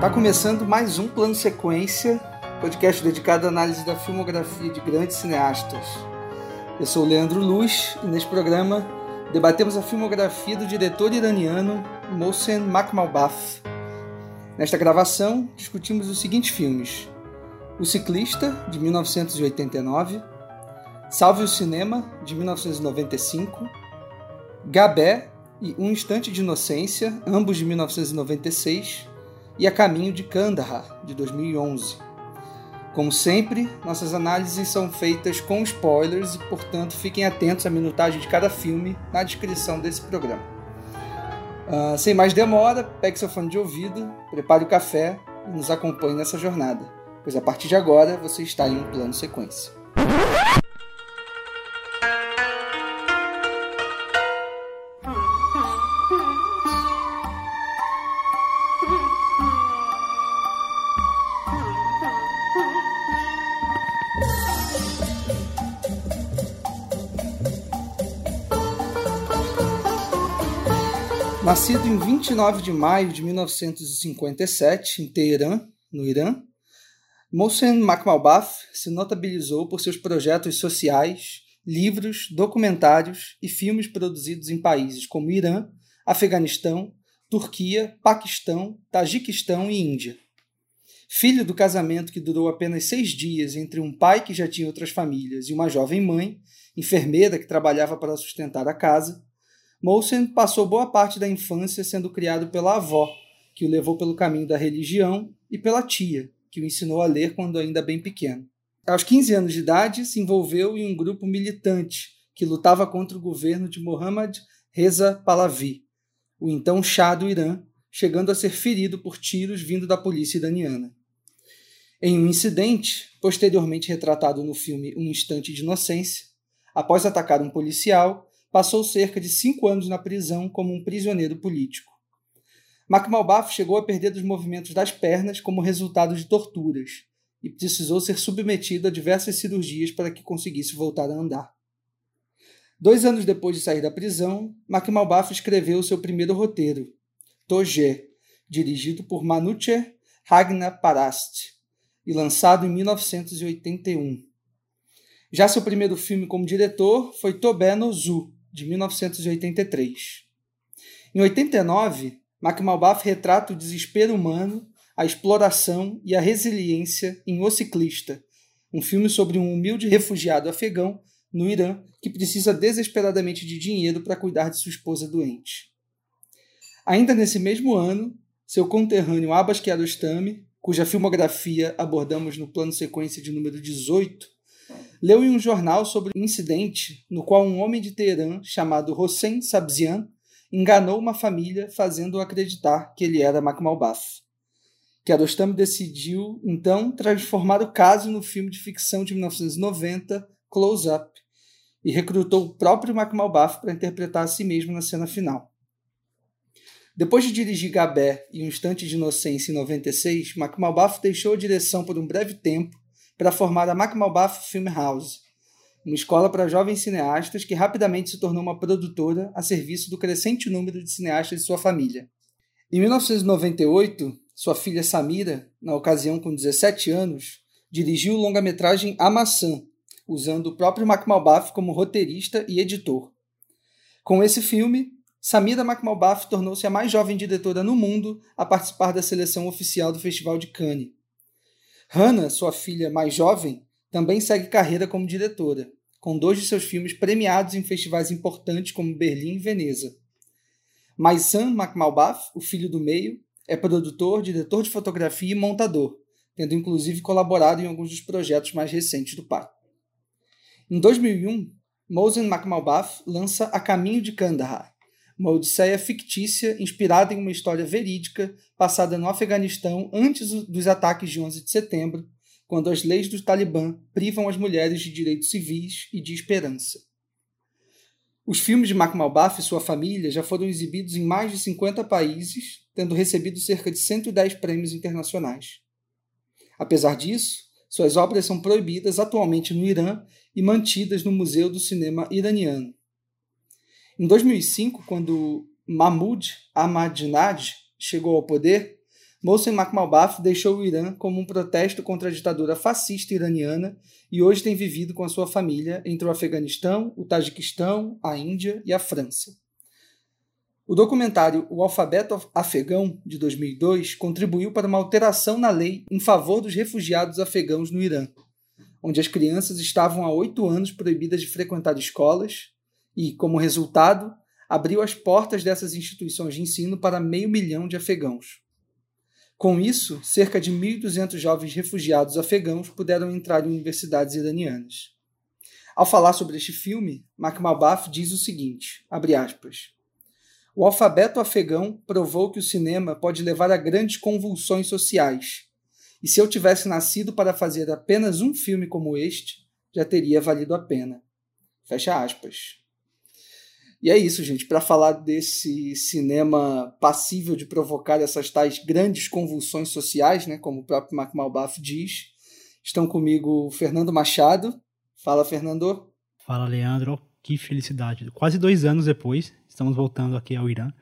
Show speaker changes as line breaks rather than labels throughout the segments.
Tá começando mais um Plano Sequência, podcast dedicado à análise da filmografia de grandes cineastas. Eu sou o Leandro Luz e neste programa debatemos a filmografia do diretor iraniano Mohsen Makhmalbaf. Nesta gravação, discutimos os seguintes filmes: O Ciclista, de 1989, Salve o Cinema, de 1995, Gabé e Um Instante de Inocência, ambos de 1996, e A Caminho de Kandahar, de 2011. Como sempre, nossas análises são feitas com spoilers e, portanto, fiquem atentos à minutagem de cada filme na descrição desse programa. Uh, sem mais demora, pegue seu fone de ouvido, prepare o café e nos acompanhe nessa jornada, pois a partir de agora você está em um plano sequência. Nascido em 29 de maio de 1957 em Teherã, no Irã, Mohsen Makhmalbaf se notabilizou por seus projetos sociais, livros, documentários e filmes produzidos em países como Irã, Afeganistão, Turquia, Paquistão, Tajiquistão e Índia. Filho do casamento que durou apenas seis dias entre um pai que já tinha outras famílias e uma jovem mãe, enfermeira que trabalhava para sustentar a casa, Molsen passou boa parte da infância sendo criado pela avó, que o levou pelo caminho da religião, e pela tia, que o ensinou a ler quando ainda bem pequeno. Aos 15 anos de idade, se envolveu em um grupo militante que lutava contra o governo de Muhammad Reza Pahlavi, o então Shah do Irã, chegando a ser ferido por tiros vindo da polícia iraniana. Em um incidente, posteriormente retratado no filme Um Instante de Inocência, após atacar um policial, passou cerca de cinco anos na prisão como um prisioneiro político. Makhmalbaf chegou a perder os movimentos das pernas como resultado de torturas e precisou ser submetido a diversas cirurgias para que conseguisse voltar a andar. Dois anos depois de sair da prisão, Makhmalbaf escreveu seu primeiro roteiro, Toje, dirigido por Manucher Ragna Parast e lançado em 1981. Já seu primeiro filme como diretor foi Tobé no Zu, de 1983. Em 89, Makhmalbaf retrata o desespero humano, a exploração e a resiliência em O Ciclista, um filme sobre um humilde refugiado afegão no Irã que precisa desesperadamente de dinheiro para cuidar de sua esposa doente. Ainda nesse mesmo ano, seu conterrâneo Abbas Kiarostami, cuja filmografia abordamos no plano sequência de número 18, leu em um jornal sobre um incidente no qual um homem de Teherã chamado Hossein Sabzian enganou uma família fazendo-o acreditar que ele era Makhmalbaf. Kiarostami decidiu, então, transformar o caso no filme de ficção de 1990, Close Up, e recrutou o próprio Makhmalbaf para interpretar a si mesmo na cena final. Depois de dirigir Gabé e Um Instante de Inocência em 96, Makhmalbaf deixou a direção por um breve tempo para formar a Makhmalbaf Film House, uma escola para jovens cineastas que rapidamente se tornou uma produtora a serviço do crescente número de cineastas de sua família. Em 1998, sua filha Samira, na ocasião com 17 anos, dirigiu o longa-metragem A Maçã, usando o próprio Makhmalbaf como roteirista e editor. Com esse filme, Samira Makhmalbaf tornou-se a mais jovem diretora no mundo a participar da seleção oficial do Festival de Cannes. Hannah, sua filha mais jovem, também segue carreira como diretora, com dois de seus filmes premiados em festivais importantes como Berlim e Veneza. Mas Sam McMalbath, o filho do meio, é produtor, diretor de fotografia e montador, tendo inclusive colaborado em alguns dos projetos mais recentes do pai. Em 2001, Mosen McMalbath lança A Caminho de Kandahar, uma odisseia fictícia inspirada em uma história verídica passada no Afeganistão antes dos ataques de 11 de setembro, quando as leis do Talibã privam as mulheres de direitos civis e de esperança. Os filmes de Makhmalbaf e sua família já foram exibidos em mais de 50 países, tendo recebido cerca de 110 prêmios internacionais. Apesar disso, Suas obras são proibidas atualmente no Irã e mantidas no Museu do Cinema Iraniano. Em 2005, quando Mahmoud Ahmadinejad chegou ao poder, Mohsen Makhmalbaf deixou o Irã como um protesto contra a ditadura fascista iraniana e hoje tem vivido com a sua família entre o Afeganistão, o Tajiquistão, a Índia e a França. O documentário O Alfabeto Afegão, de 2002, contribuiu para uma alteração na lei em favor dos refugiados afegãos no Irã, onde as crianças estavam há oito anos proibidas de frequentar escolas e, como resultado, abriu as portas dessas instituições de ensino para meio milhão de afegãos. Com isso, cerca de 1.200 jovens refugiados afegãos puderam entrar em universidades iranianas. Ao falar sobre este filme, Makhmalbaf diz o seguinte, aspas, o alfabeto afegão provou que o cinema pode levar a grandes convulsões sociais. E se eu tivesse nascido para fazer apenas um filme como este, já teria valido a pena. Fecha aspas. E é isso, gente. Para falar desse cinema passível de provocar essas tais grandes convulsões sociais, né, como o próprio Mark Malbaf diz, estão comigo Fernando Machado. Fala, Fernando.
Fala, Leandro. Que felicidade. Quase dois anos depois, estamos voltando aqui ao Irã.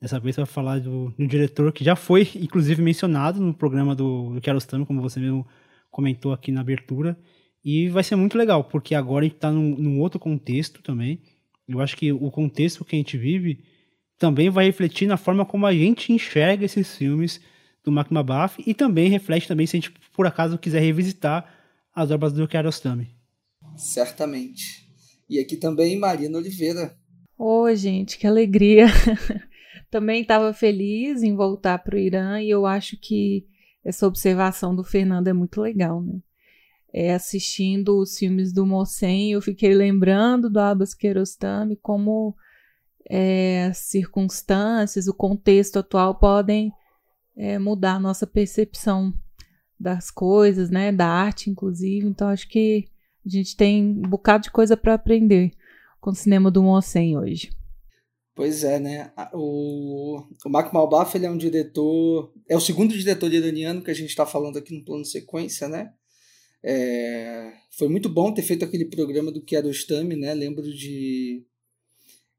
Dessa vez para falar do, do, diretor que já foi, inclusive, mencionado no programa do, do Kiarostami, como você mesmo comentou aqui na abertura. E vai ser muito legal, porque agora a gente está num, num, outro contexto também. Eu acho que o contexto que a gente vive também vai refletir na forma como a gente enxerga esses filmes do Mark Mabaf e também reflete também se a gente, por acaso, quiser revisitar as obras do Kiarostami.
Certamente. E aqui também Marina Oliveira.
Oi, oh, gente, que alegria. também estava feliz em voltar para o Irã e eu acho que essa observação do Fernando é muito legal, né? É, assistindo os filmes do Mossen, eu fiquei lembrando do Abbas Kiarostami como é, as circunstâncias, o contexto atual podem é, mudar a nossa percepção das coisas, né, da arte, inclusive. Então, acho que a gente tem um bocado de coisa para aprender com o cinema do Mossen hoje.
Pois é, né? O, o Mark Malbaf ele é um diretor. É o segundo diretor iraniano que a gente está falando aqui no plano sequência, né? É, foi muito bom ter feito aquele programa do Kiarostami, né? Lembro de,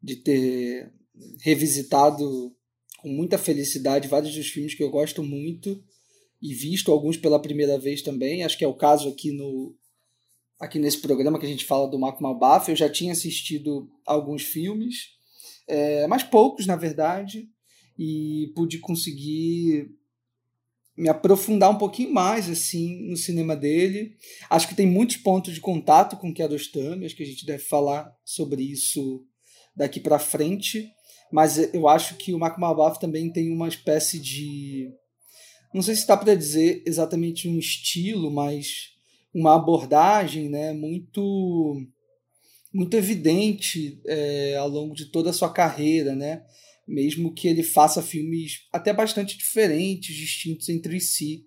de ter revisitado com muita felicidade vários dos filmes que eu gosto muito e visto alguns pela primeira vez também. Acho que é o caso aqui no, aqui nesse programa que a gente fala do Marco Malbaf. Eu já tinha assistido alguns filmes, é, mas poucos, na verdade, e pude conseguir me aprofundar um pouquinho mais assim no cinema dele. Acho que tem muitos pontos de contato com Kiarostami, acho que a gente deve falar sobre isso daqui para frente, mas eu acho que o Marco Malbaf também tem uma espécie de não sei se está para dizer exatamente um estilo, mas uma abordagem né, muito muito evidente é, ao longo de toda a sua carreira, né? Mesmo que ele faça filmes até bastante diferentes, distintos entre si.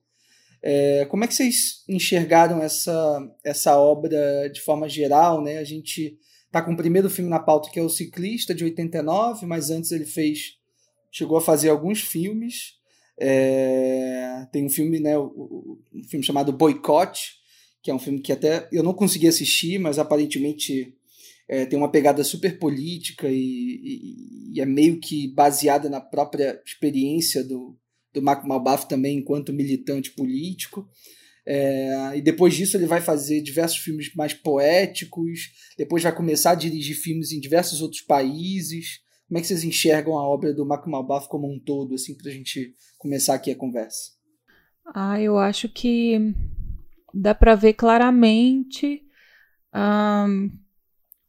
É, como é que vocês enxergaram essa, essa obra de forma geral? Né? A gente está com o primeiro filme na pauta, que é O Ciclista, de 89, mas antes ele fez chegou a fazer alguns filmes. É, tem um filme, né, um filme chamado Boicote, que é um filme que até eu não consegui assistir, mas aparentemente é, tem uma pegada super política e, e, e, é meio que baseada na própria experiência do, do Marco Malbaf também enquanto militante político. É, e depois disso ele vai fazer diversos filmes mais poéticos, depois vai começar a dirigir filmes em diversos outros países. Como é que vocês enxergam a obra do Marco Malbaf como um todo, assim, para a gente começar aqui a conversa?
Ah, eu acho que dá para ver claramente um,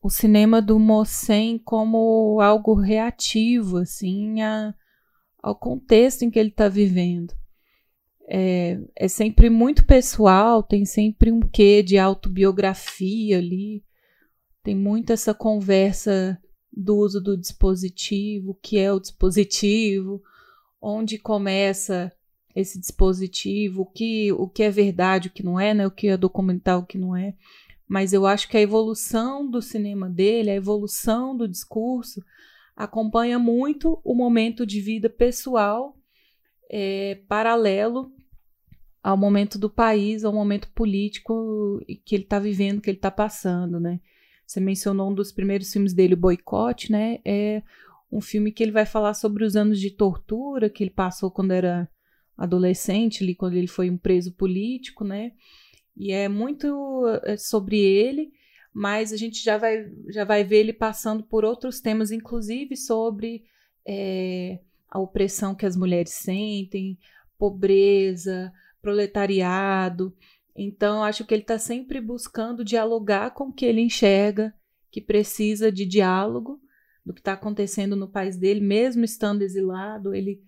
o cinema do Mossen como algo reativo assim a, ao contexto em que ele está vivendo. É, é sempre muito pessoal, tem sempre um quê de autobiografia ali, tem muito essa conversa do uso do dispositivo, o que é o dispositivo, onde começa esse dispositivo, o que, o que é verdade, o que não é, né? o que é documental, o que não é. Mas eu acho que a evolução do cinema dele, a evolução do discurso, acompanha muito o momento de vida pessoal é, paralelo ao momento do país, ao momento político que ele está vivendo, que ele está passando, né? Você mencionou um dos primeiros filmes dele, o Boicote, né? É um filme que ele vai falar sobre os anos de tortura que ele passou quando era adolescente, ali, quando ele foi um preso político, né? E é muito é, sobre ele, mas a gente já vai, já vai ver ele passando por outros temas, inclusive sobre é, a opressão que as mulheres sentem, pobreza, proletariado. Então, acho que ele está sempre buscando dialogar com o que ele enxerga, que precisa de diálogo do que está acontecendo no país dele, mesmo estando exilado, ele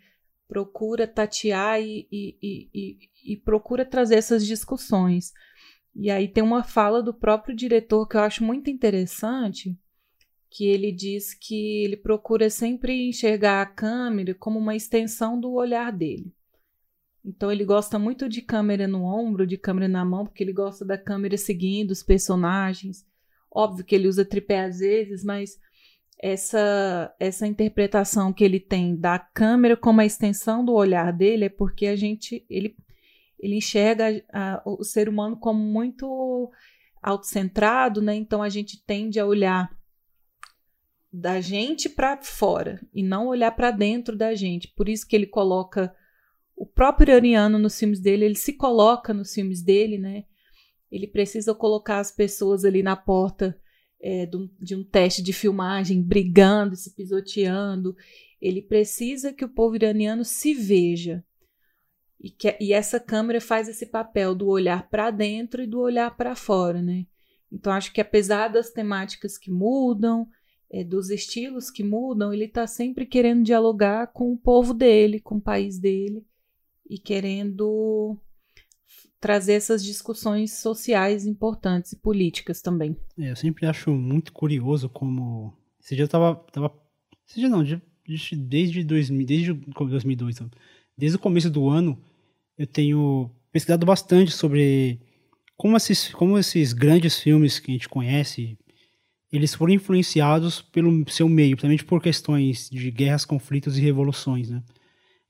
procura tatear e, e, e, e, procura trazer essas discussões. E aí tem uma fala do próprio diretor que eu acho muito interessante, que ele diz que ele procura sempre enxergar a câmera como uma extensão do olhar dele. Então ele gosta muito de câmera no ombro, de câmera na mão, porque ele gosta da câmera seguindo os personagens. Óbvio que ele usa tripé às vezes, mas essa essa interpretação que ele tem da câmera como a extensão do olhar dele é porque a gente ele ele enxerga a, o ser humano como muito autocentrado, né? Então a gente tende a olhar da gente para fora e não olhar para dentro da gente. Por isso que ele coloca o próprio iraniano nos filmes dele, ele se coloca nos filmes dele, né? Ele precisa colocar as pessoas ali na porta é, de um teste de filmagem, brigando, se pisoteando. Ele precisa que o povo iraniano se veja. E, que, e essa câmera faz esse papel do olhar para dentro e do olhar para fora, né? Então, acho que apesar das temáticas que mudam, é, dos estilos que mudam, ele está sempre querendo dialogar com o povo dele, com o país dele e querendo trazer essas discussões sociais importantes e políticas também.
É, eu sempre acho muito curioso como esse dia eu tava, tava esse dia não, desde 2000, desde 2002, desde o começo do ano eu tenho pesquisado bastante sobre como esses, como esses grandes filmes que a gente conhece, eles foram influenciados pelo seu meio, principalmente por questões de guerras, conflitos e revoluções, né?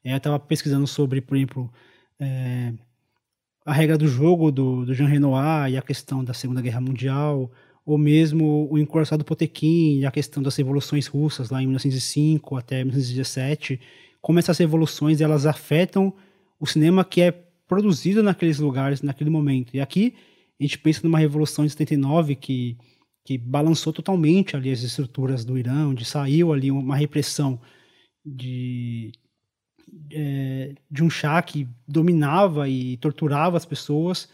É, eu estava pesquisando sobre, por exemplo, é, a regra do jogo do, do Jean Renoir e a questão da Segunda Guerra Mundial, ou mesmo o Encoraçado Potequim e a questão das revoluções russas lá em 1905 até 1917, como essas revoluções elas afetam o cinema que é produzido naqueles lugares, naquele momento. E aqui a gente pensa numa revolução de 79 que que balançou totalmente ali as estruturas do Irã, onde saiu ali uma repressão de é, de um chá que dominava e torturava as pessoas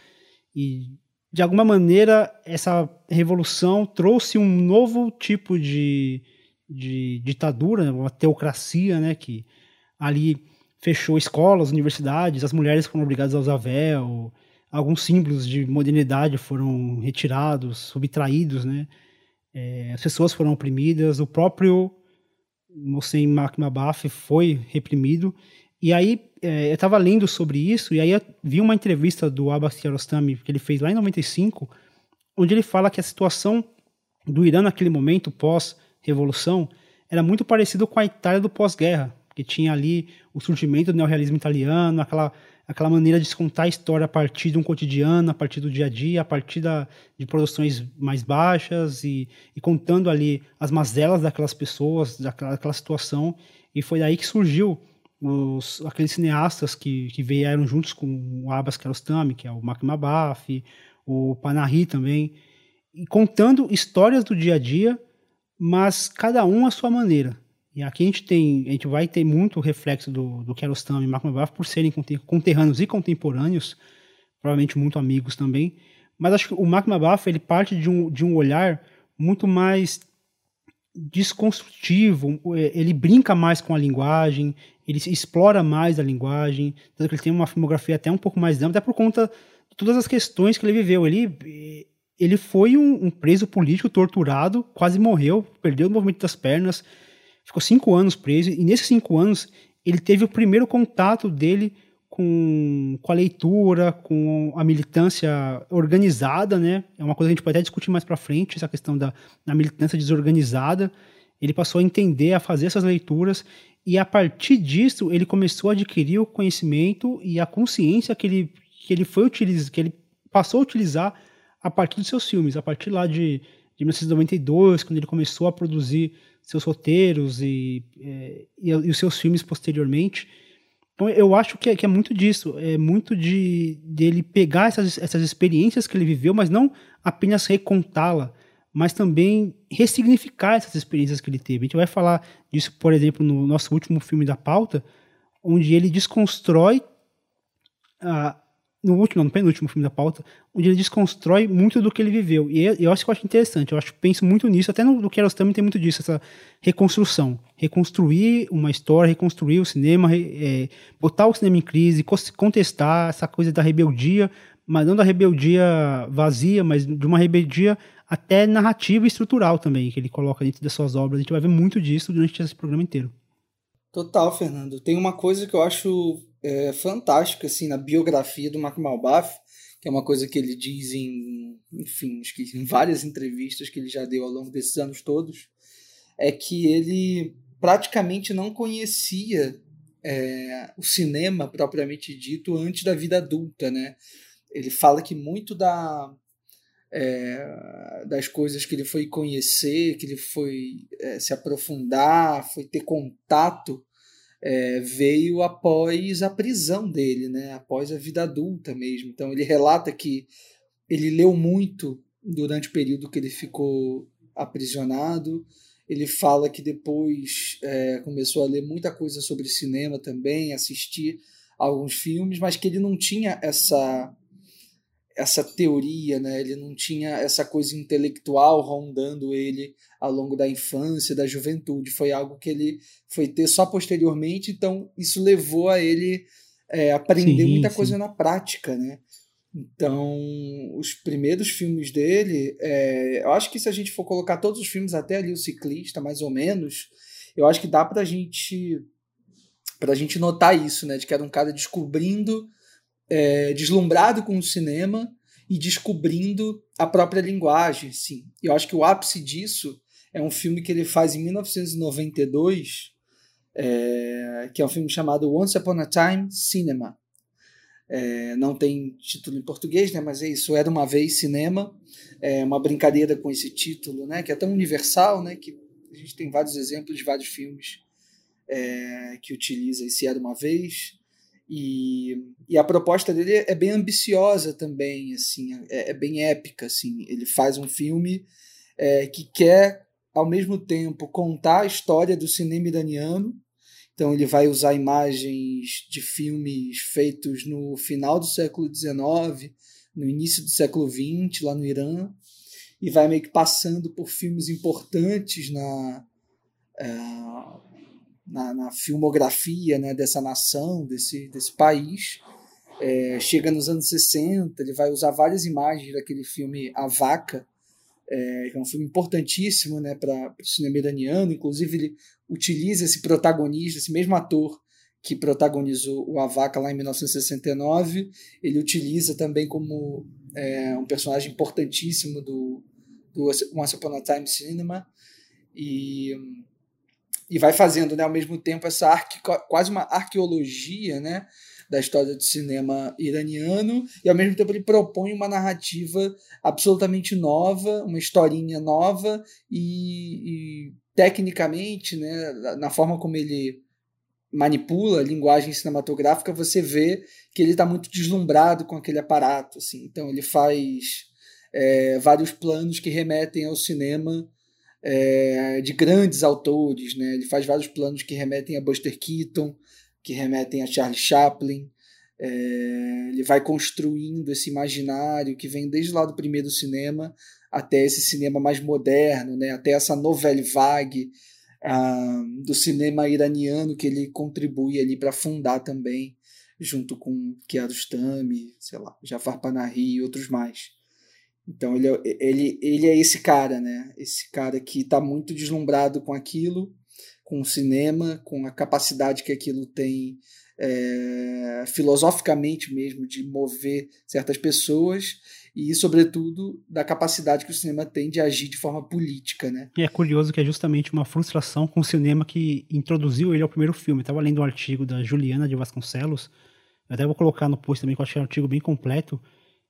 e de alguma maneira essa revolução trouxe um novo tipo de, de ditadura, uma teocracia, né, que ali fechou escolas, universidades, as mulheres foram obrigadas a usar véu, alguns símbolos de modernidade foram retirados, subtraídos, né, é, as pessoas foram oprimidas, o próprio Mohsen Makhmabaf foi reprimido. E aí é, eu estava lendo sobre isso, e aí eu vi uma entrevista do Abbas Kiarostami que ele fez lá em 95, onde ele fala que a situação do Irã naquele momento, pós-revolução, era muito parecido com a Itália do pós-guerra, que tinha ali o surgimento do neorrealismo italiano, aquela aquela maneira de contar a história a partir de um cotidiano, a partir do dia a dia, a partir da, de produções mais baixas e, e contando ali as mazelas daquelas pessoas, daquela, daquela situação. E foi daí que surgiu os, aqueles cineastas que, que vieram juntos com o Abbas Kiarostami, que é o Mac Mabaf, o Panahi também, e contando histórias do dia a dia, mas cada um à sua maneira. E aqui a gente tem, a gente vai ter muito reflexo do, do Kiarostami e Mabaf por serem conterrâneos e contemporâneos, provavelmente muito amigos também. Mas acho que o Mabaf ele parte de um, de um olhar muito mais desconstrutivo, ele brinca mais com a linguagem, ele explora mais a linguagem, tanto que ele tem uma filmografia até um pouco mais ampla, até por conta de todas as questões que ele viveu. Ele, ele foi um, um preso político torturado, quase morreu, perdeu o movimento das pernas, ficou cinco anos preso, e nesses cinco anos ele teve o primeiro contato dele com, com a leitura, com a militância organizada, né? É uma coisa que a gente pode até discutir mais para frente, essa questão da, da militância desorganizada. Ele passou a entender, a fazer essas leituras, e a partir disso ele começou a adquirir o conhecimento e a consciência que ele, que ele foi utilizado, que ele passou a utilizar a partir dos seus filmes, a partir lá de, de 1992, quando ele começou a produzir seus roteiros e, é, e, e, os seus filmes posteriormente. Então eu acho que é, que é muito disso, é muito de dele pegar essas, essas experiências que ele viveu, mas não apenas recontá-la, mas também ressignificar essas experiências que ele teve. A gente vai falar disso, por exemplo, no nosso último filme da pauta, onde ele desconstrói a, no último, no penúltimo filme da pauta, onde ele desconstrói muito do que ele viveu. E eu, eu acho que eu acho interessante, eu acho penso muito nisso, até no, no Kiarostami tem muito disso, essa reconstrução. Reconstruir uma história, reconstruir o cinema, é, botar o cinema em crise, contestar essa coisa da rebeldia, mas não da rebeldia vazia, mas de uma rebeldia até narrativa e estrutural também, que ele coloca dentro das suas obras. A gente vai ver muito disso durante esse programa inteiro.
Total, Fernando. Tem uma coisa que eu acho é, fantástica assim, na biografia do Mark Malbaf, que é uma coisa que ele diz em, enfim, em várias entrevistas que ele já deu ao longo desses anos todos, é que ele praticamente não conhecia é, o cinema propriamente dito antes da vida adulta, né? Ele fala que muito da, é, das coisas que ele foi conhecer, que ele foi é, se aprofundar, foi ter contato, é, veio após a prisão dele, né? após a vida adulta mesmo. Então ele relata que ele leu muito durante o período que ele ficou aprisionado. Ele fala que depois é, começou a ler muita coisa sobre cinema também, assistir alguns filmes, mas que ele não tinha essa essa teoria, né? Ele não tinha essa coisa intelectual rondando ele ao longo da infância, da juventude. Foi algo que ele foi ter só posteriormente, então isso levou a ele é, aprender sim, muita sim. coisa na prática, né? Então, os primeiros filmes dele, é, eu acho que se a gente for colocar todos os filmes até ali o ciclista, mais ou menos, eu acho que dá pra gente pra gente notar isso, né? De que era um cara descobrindo é, deslumbrado com o cinema e descobrindo a própria linguagem. Sim. Eu acho que o ápice disso é um filme que ele faz em 1992, é, que é um filme chamado Once Upon a Time Cinema. É, não tem título em português, né, mas é isso, Era Uma Vez Cinema, é uma brincadeira com esse título, né, que é tão universal, né, que a gente tem vários exemplos de vários filmes é, que utiliza esse Era Uma Vez. E, e a proposta dele é bem ambiciosa também, assim, é, é bem épica, assim. Ele faz um filme é, que quer, ao mesmo tempo, contar a história do cinema iraniano. Então ele vai usar imagens de filmes feitos no final do século XIX, no início do século XX, lá no Irã, e vai meio que passando por filmes importantes na, é, na, na filmografia né, dessa nação, desse, desse país. É, chega nos anos 60, ele vai usar várias imagens daquele filme A Vaca, é, que é um filme importantíssimo né, para o cinema iraniano. Inclusive, ele utiliza esse protagonista, esse mesmo ator que protagonizou o A Vaca lá em 1969. Ele utiliza também como é, um personagem importantíssimo do, do Once Upon a Time Cinema. E e vai fazendo né, ao mesmo tempo essa arque, quase uma arqueologia né, da história do cinema iraniano, e ao mesmo tempo ele propõe uma narrativa absolutamente nova, uma historinha nova, e, e tecnicamente, né, na forma como ele manipula a linguagem cinematográfica, você vê que ele está muito deslumbrado com aquele aparato. Assim. Então ele faz é, vários planos que remetem ao cinema é, de grandes autores. Né? Ele faz vários planos que remetem a Buster Keaton, que remetem a Charlie Chaplin. É, ele vai construindo esse imaginário que vem desde lá do primeiro cinema até esse cinema mais moderno, né? até essa novelle vague ah, do cinema iraniano que ele contribui ali para fundar também, junto com Kiarostami, sei lá, Jafar Panahi e outros mais. Então ele, é, ele, ele é esse cara, né? Esse cara que está muito deslumbrado com aquilo, com o cinema, com a capacidade que aquilo tem é, filosoficamente mesmo de mover certas pessoas e, sobretudo, da capacidade que o cinema tem de agir de forma política, né?
E é curioso que é justamente uma frustração com o cinema que introduziu ele ao primeiro filme. Estava lendo um artigo da Juliana de Vasconcelos, Eu até vou colocar no post também, que eu achei um artigo bem completo,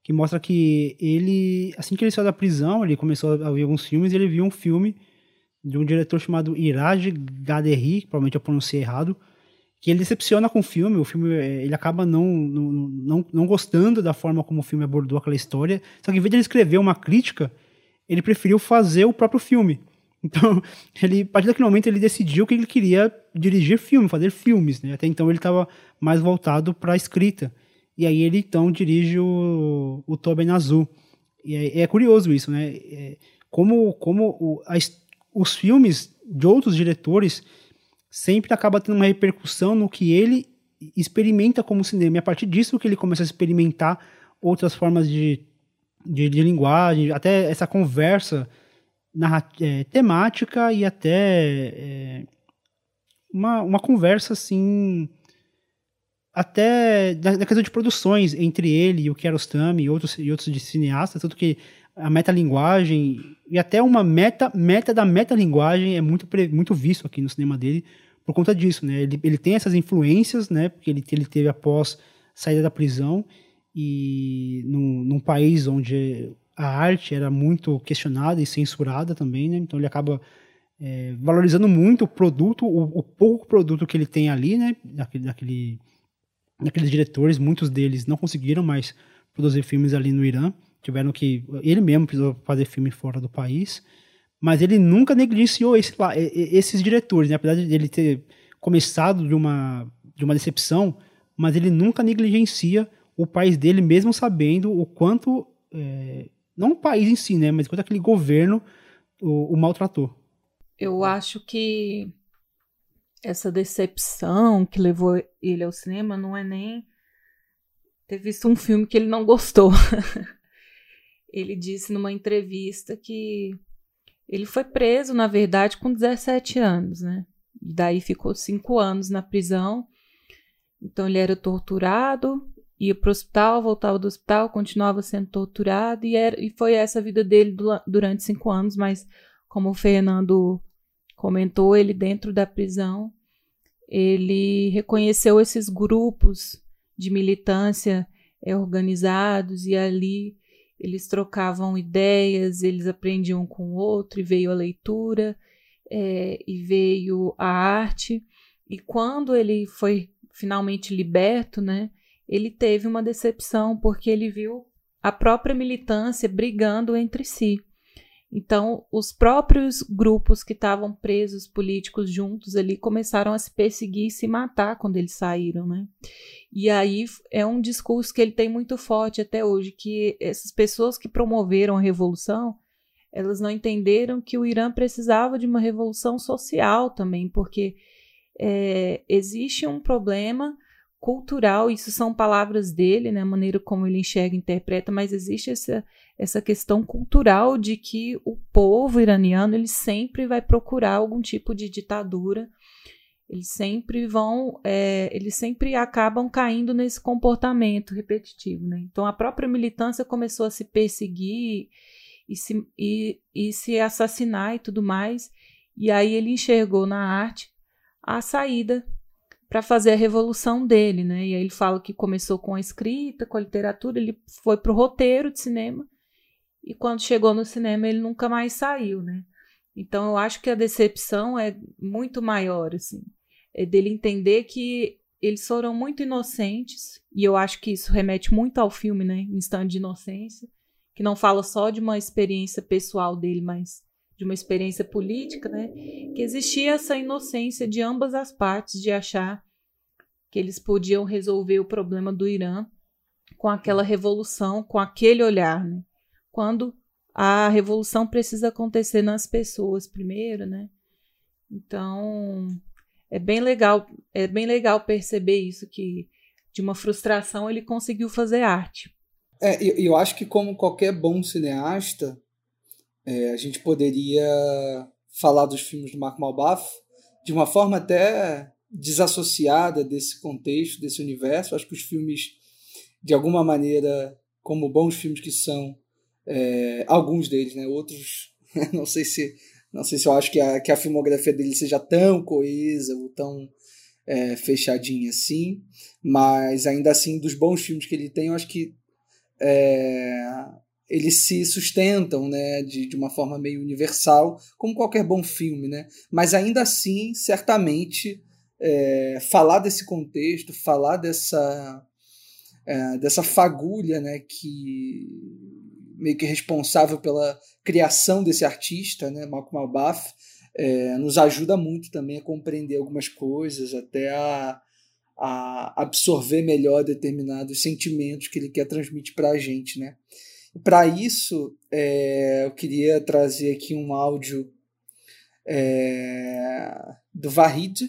que mostra que ele, assim que ele saiu da prisão, ele começou a ver alguns filmes ele viu um filme de um diretor chamado Iraj Gaderi, provavelmente eu pronunciei errado, que ele decepciona com o filme, o filme eh, ele acaba não, não, não, não gostando da forma como o filme abordou aquela história, só que em vez de ele escrever uma crítica, ele preferiu fazer o próprio filme. Então, ele, a partir daquele momento, ele decidiu que ele queria dirigir filme, fazer filmes, né? Até então ele estava mais voltado para a escrita. E aí ele, então, dirige o, o Tobin Azul. E é, é, curioso isso, né? É, como como o, a, os filmes de outros diretores sempre acaba tendo uma repercussão no que ele experimenta como cinema. E a partir disso que ele começa a experimentar outras formas de, de, de linguagem, até essa conversa é, temática e até é, uma, uma conversa assim até da questão de produções entre ele e o Kiarostami e outros, e outros de cineastas, tanto que a metalinguagem e até uma meta, meta da metalinguagem é muito, muito visto aqui no cinema dele por conta disso, né? Ele, ele tem essas influências, né? Porque ele, ele teve após saída da prisão e num, num país onde a arte era muito questionada e censurada também, né? Então ele acaba é, valorizando muito o produto, o, o, pouco produto que ele tem ali, né? Daquele, daquele, daqueles diretores, muitos deles não conseguiram mais produzir filmes ali no Irã tiveram que ele mesmo precisou fazer filme fora do país, mas ele nunca negligenciou esse, esses diretores, né? apesar de ele ter começado de uma de uma decepção, mas ele nunca negligencia o país dele, mesmo sabendo o quanto é, não o país em si, né, mas quanto aquele governo o, o maltratou.
Eu acho que essa decepção que levou ele ao cinema não é nem ter visto um filme que ele não gostou. ele disse numa entrevista que ele foi preso, na verdade, com 17 anos, né? E daí ficou cinco anos na prisão. Então ele era torturado, ia para o hospital, voltava do hospital, continuava sendo torturado e, era, e foi essa a vida dele durante cinco anos. Mas como o Fernando comentou, ele dentro da prisão ele reconheceu esses grupos de militância é, organizados e ali eles trocavam ideias, eles aprendiam com o outro, e veio a leitura, é, e veio a arte. E quando ele foi finalmente liberto, né, ele teve uma decepção, porque ele viu a própria militância brigando entre si. Então, os próprios grupos que estavam presos políticos juntos ali começaram a se perseguir e se matar quando eles saíram, né? E aí é um discurso que ele tem muito forte até hoje, que essas pessoas que promoveram a revolução, elas não entenderam que o Irã precisava de uma revolução social também, porque é, existe um problema cultural, isso são palavras dele, né, a maneira como ele enxerga e interpreta, mas existe essa, essa questão cultural de que o povo iraniano ele sempre vai procurar algum tipo de ditadura, eles sempre vão, é, eles sempre acabam caindo nesse comportamento repetitivo, né? Então a própria militância começou a se perseguir e se, e, e se assassinar e tudo mais, e aí ele enxergou na arte a saída para fazer a revolução dele, né? E aí ele fala que começou com a escrita, com a literatura, ele foi para o roteiro de cinema e quando chegou no cinema ele nunca mais saiu, né? Então eu acho que a decepção é muito maior, assim, é dele entender que eles foram muito inocentes e eu acho que isso remete muito ao filme, né? Instante de Inocência, que não fala só de uma experiência pessoal dele, mas de uma experiência política, né, que existia essa inocência de ambas as partes de achar que eles podiam resolver o problema do Irã com aquela revolução, com aquele olhar, né? Quando a revolução precisa acontecer nas pessoas primeiro, né? Então, é bem legal, é bem legal perceber isso que de uma frustração ele conseguiu fazer arte.
É, eu, eu acho que como qualquer bom cineasta, é, a gente poderia falar dos filmes do Mark Malbaf de uma forma até desassociada desse contexto, desse universo. Acho que os filmes, de alguma maneira, como bons filmes que são, é, alguns deles, né? Outros, não sei se não sei se eu acho que a, que a filmografia dele seja tão coesa ou tão é, fechadinha assim, mas ainda assim, dos bons filmes que ele tem, eu acho que é, eles se sustentam né, de, de uma forma meio universal, como qualquer bom filme, né? mas ainda assim, certamente, é, falar desse contexto, falar dessa, é, dessa fagulha né, que meio que responsável pela criação desse artista, né, Malcolm Albath, é, nos ajuda muito também a compreender algumas coisas, até a, a absorver melhor determinados sentimentos que ele quer transmitir para a gente, né? Para isso, é, eu queria trazer aqui um áudio é, do Vahid.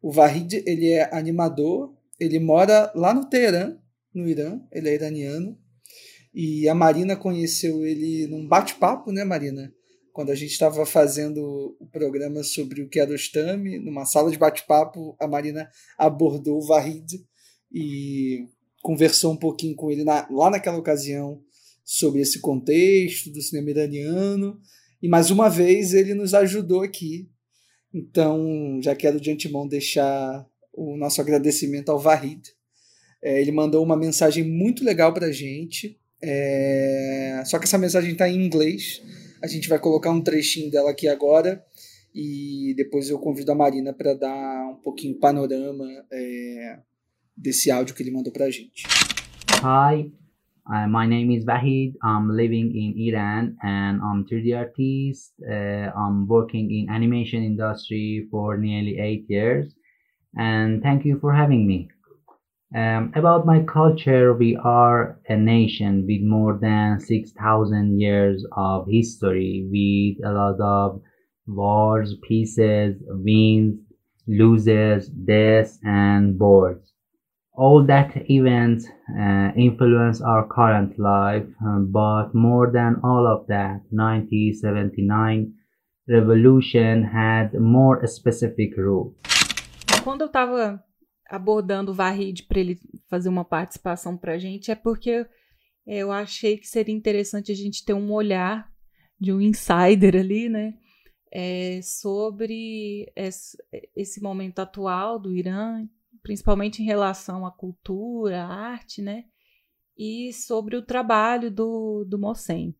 O Vahid ele é animador, ele mora lá no Teherã, no Irã, ele é iraniano. E a Marina conheceu ele num bate-papo, né, Marina? quando a gente estava fazendo o programa sobre o Kiarostami, numa sala de bate-papo, a Marina abordou o Vahid e conversou um pouquinho com ele na, lá naquela ocasião sobre esse contexto do cinema iraniano. E mais uma vez ele nos ajudou aqui. Então, já quero de antemão deixar o nosso agradecimento ao Vahid. É, ele mandou uma mensagem muito legal para a gente. É, só que essa mensagem está em inglês a gente vai colocar um trechinho dela aqui agora e depois eu convido a Marina para dar um pouquinho panorama é, desse áudio que ele mandou para a gente.
Hi, uh, my name is Vahid. I'm living in Iran and I'm 3D artist. Uh, I'm working in animation industry for nearly eight years. And thank you for having me. Um, about my culture, we are a nation with more than 6,000 years of history, with a lot of wars, pieces, wins, losers, deaths, and births. All that events uh, influence our current life, but more than all of that, 1979 revolution had more specific rules.
Quando eu estava abordando o Varrid para ele fazer uma participação para a gente é porque eu achei que seria interessante a gente ter um olhar de um insider ali, né? É, sobre esse, momento atual do Irã, principalmente em relação à cultura, à arte, né? E sobre o trabalho do, do Mossem.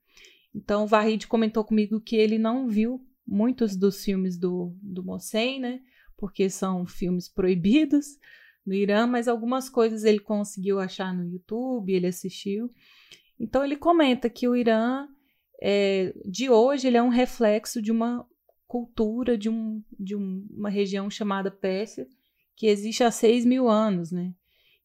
Então, o Varrid comentou comigo que ele não viu muitos dos filmes do, do Mossem, né? Porque são filmes proibidos, no Irã, mas algumas coisas ele conseguiu achar no YouTube, ele assistiu. Então ele comenta que o Irã é, de hoje ele é um reflexo de uma cultura de, um, de um, uma região chamada Pérsia, que existe há seis mil anos, né?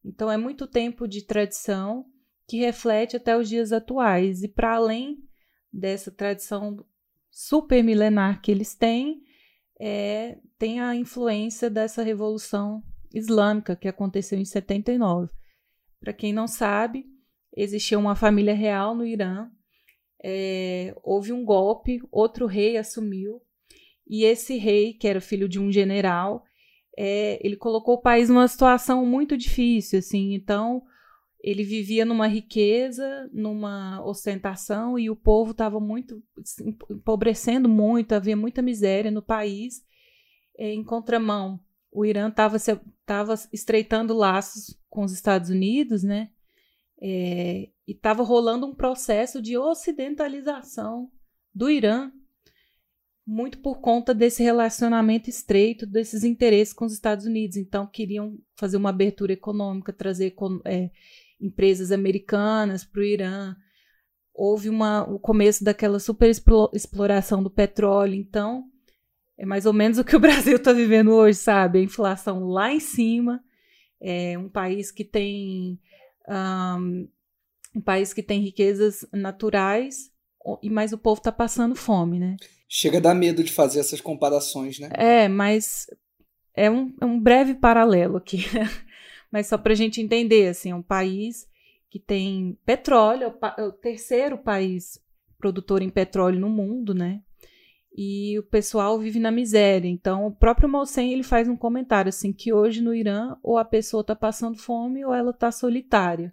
Então é muito tempo de tradição que reflete até os dias atuais. E para além dessa tradição super milenar que eles têm, é, tem a influência dessa revolução islâmica que aconteceu em 79. Para quem não sabe, existia uma família real no Irã, é, houve um golpe, outro rei assumiu, e esse rei, que era filho de um general, é, ele colocou o país numa situação muito difícil, assim, então ele vivia numa riqueza, numa ostentação, e o povo estava muito empobrecendo muito, havia muita miséria no país, é, em contramão o Irã estava estreitando laços com os Estados Unidos, né? É, e estava rolando um processo de ocidentalização do Irã, muito por conta desse relacionamento estreito, desses interesses com os Estados Unidos. Então, queriam fazer uma abertura econômica, trazer é, empresas americanas para o Irã. Houve uma, o começo daquela super exploração do petróleo. Então, é mais ou menos o que o Brasil está vivendo hoje, sabe? A inflação lá em cima, é um país que tem um, um país que tem riquezas naturais, e mais o povo está passando fome, né?
Chega a dar medo de fazer essas comparações, né?
É, mas é um, é um breve paralelo aqui. mas só para a gente entender, assim, é um país que tem petróleo, é o terceiro país produtor em petróleo no mundo, né? e o pessoal vive na miséria. Então, o próprio Mohsen ele faz um comentário assim que hoje no Irã ou a pessoa está passando fome ou ela está solitária.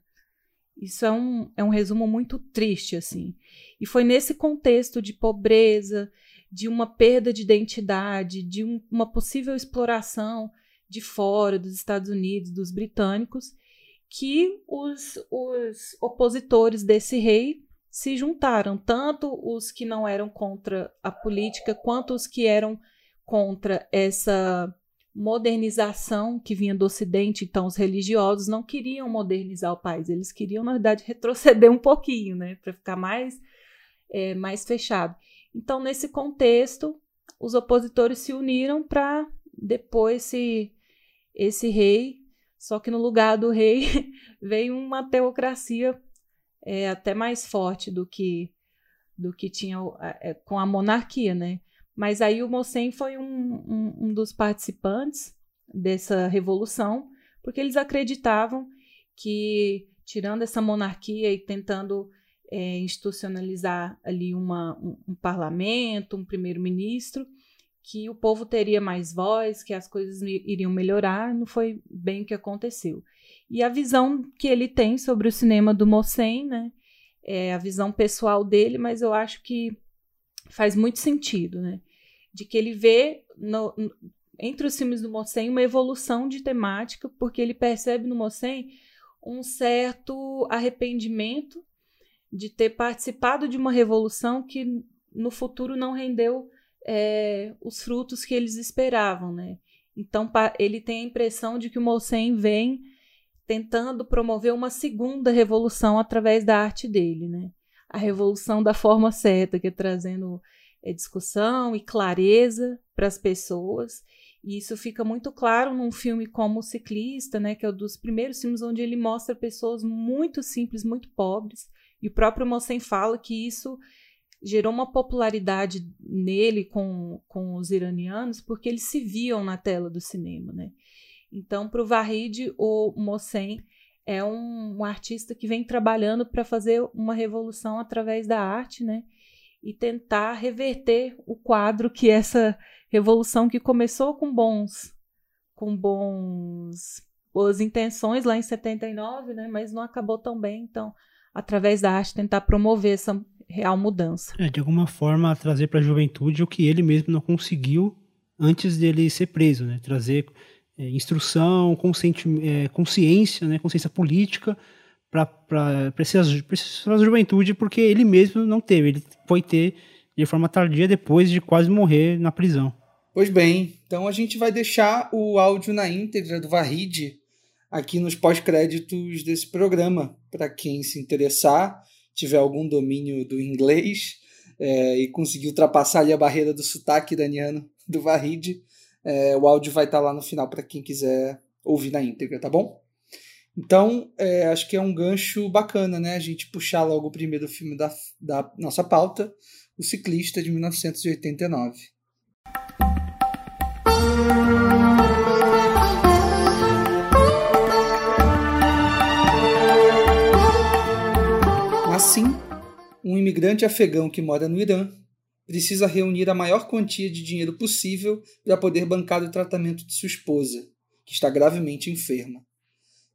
Isso é um, é um resumo muito triste assim. E foi nesse contexto de pobreza, de uma perda de identidade, de um, uma possível exploração de fora, dos Estados Unidos, dos britânicos, que os, os opositores desse rei se juntaram, tanto os que não eram contra a política, quanto os que eram contra essa modernização que vinha do Ocidente. Então, os religiosos não queriam modernizar o país, eles queriam, na verdade, retroceder um pouquinho, né, para ficar mais, é, mais fechado. Então, nesse contexto, os opositores se uniram para depois esse, esse rei, só que no lugar do rei veio uma teocracia é, até mais forte do que do que tinha é, com a monarquia, né? Mas aí o Mossem foi um, um, um, dos participantes dessa revolução, porque eles acreditavam que, tirando essa monarquia e tentando é, institucionalizar ali uma, um, um parlamento, um primeiro-ministro, que o povo teria mais voz, que as coisas iriam melhorar, não foi bem o que aconteceu. E a visão que ele tem sobre o cinema do Mossen, né? É a visão pessoal dele, mas eu acho que faz muito sentido, né? De que ele vê no, no, entre os filmes do Mossen uma evolução de temática, porque ele percebe no Mossen um certo arrependimento de ter participado de uma revolução que no futuro não rendeu é, os frutos que eles esperavam, né? Então ele tem a impressão de que o Mossen vem tentando promover uma segunda revolução através da arte dele, né? A revolução da forma certa, que é trazendo é, discussão e clareza para as pessoas. E isso fica muito claro num filme como O Ciclista, né, que é um dos primeiros filmes onde ele mostra pessoas muito simples, muito pobres. E o próprio Mossen fala que isso gerou uma popularidade nele com, com os iranianos porque eles se viam na tela do cinema, né? Então, para o Vahid, o Mossen é um, um, artista que vem trabalhando para fazer uma revolução através da arte, né? E tentar reverter o quadro que essa revolução que começou com bons, com bons, boas intenções lá em 79, né? Mas não acabou tão bem. Então, através da arte, tentar promover essa real mudança.
É, de alguma forma, trazer para a juventude o que ele mesmo não conseguiu antes dele ser preso, né? Trazer é, instrução, é, consciência, né, consciência política para a juventude, porque ele mesmo não teve, ele foi ter de forma tardia depois de quase morrer na prisão.
Pois bem, então a gente vai deixar o áudio na íntegra do Varride aqui nos pós-créditos desse programa, para quem se interessar, tiver algum domínio do inglês é, e conseguir ultrapassar ali a barreira do sotaque iraniano do Varride, é, o áudio vai estar tá lá no final para quem quiser ouvir na íntegra, tá bom? Então, é, acho que é um gancho bacana, né? A gente puxar logo o primeiro filme da, da nossa pauta, O Ciclista, de 1989. Assim, um imigrante afegão que mora no Irã precisa reunir a maior quantia de dinheiro possível para poder bancar o tratamento de sua esposa, que está gravemente enferma.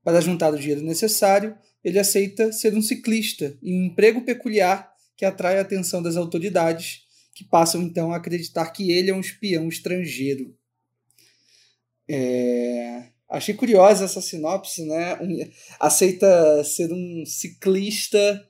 Para juntar o dinheiro necessário, ele aceita ser um ciclista em um emprego peculiar que atrai a atenção das autoridades, que passam então a acreditar que ele é um espião estrangeiro. É... Achei curiosa essa sinopse, né? Aceita ser um ciclista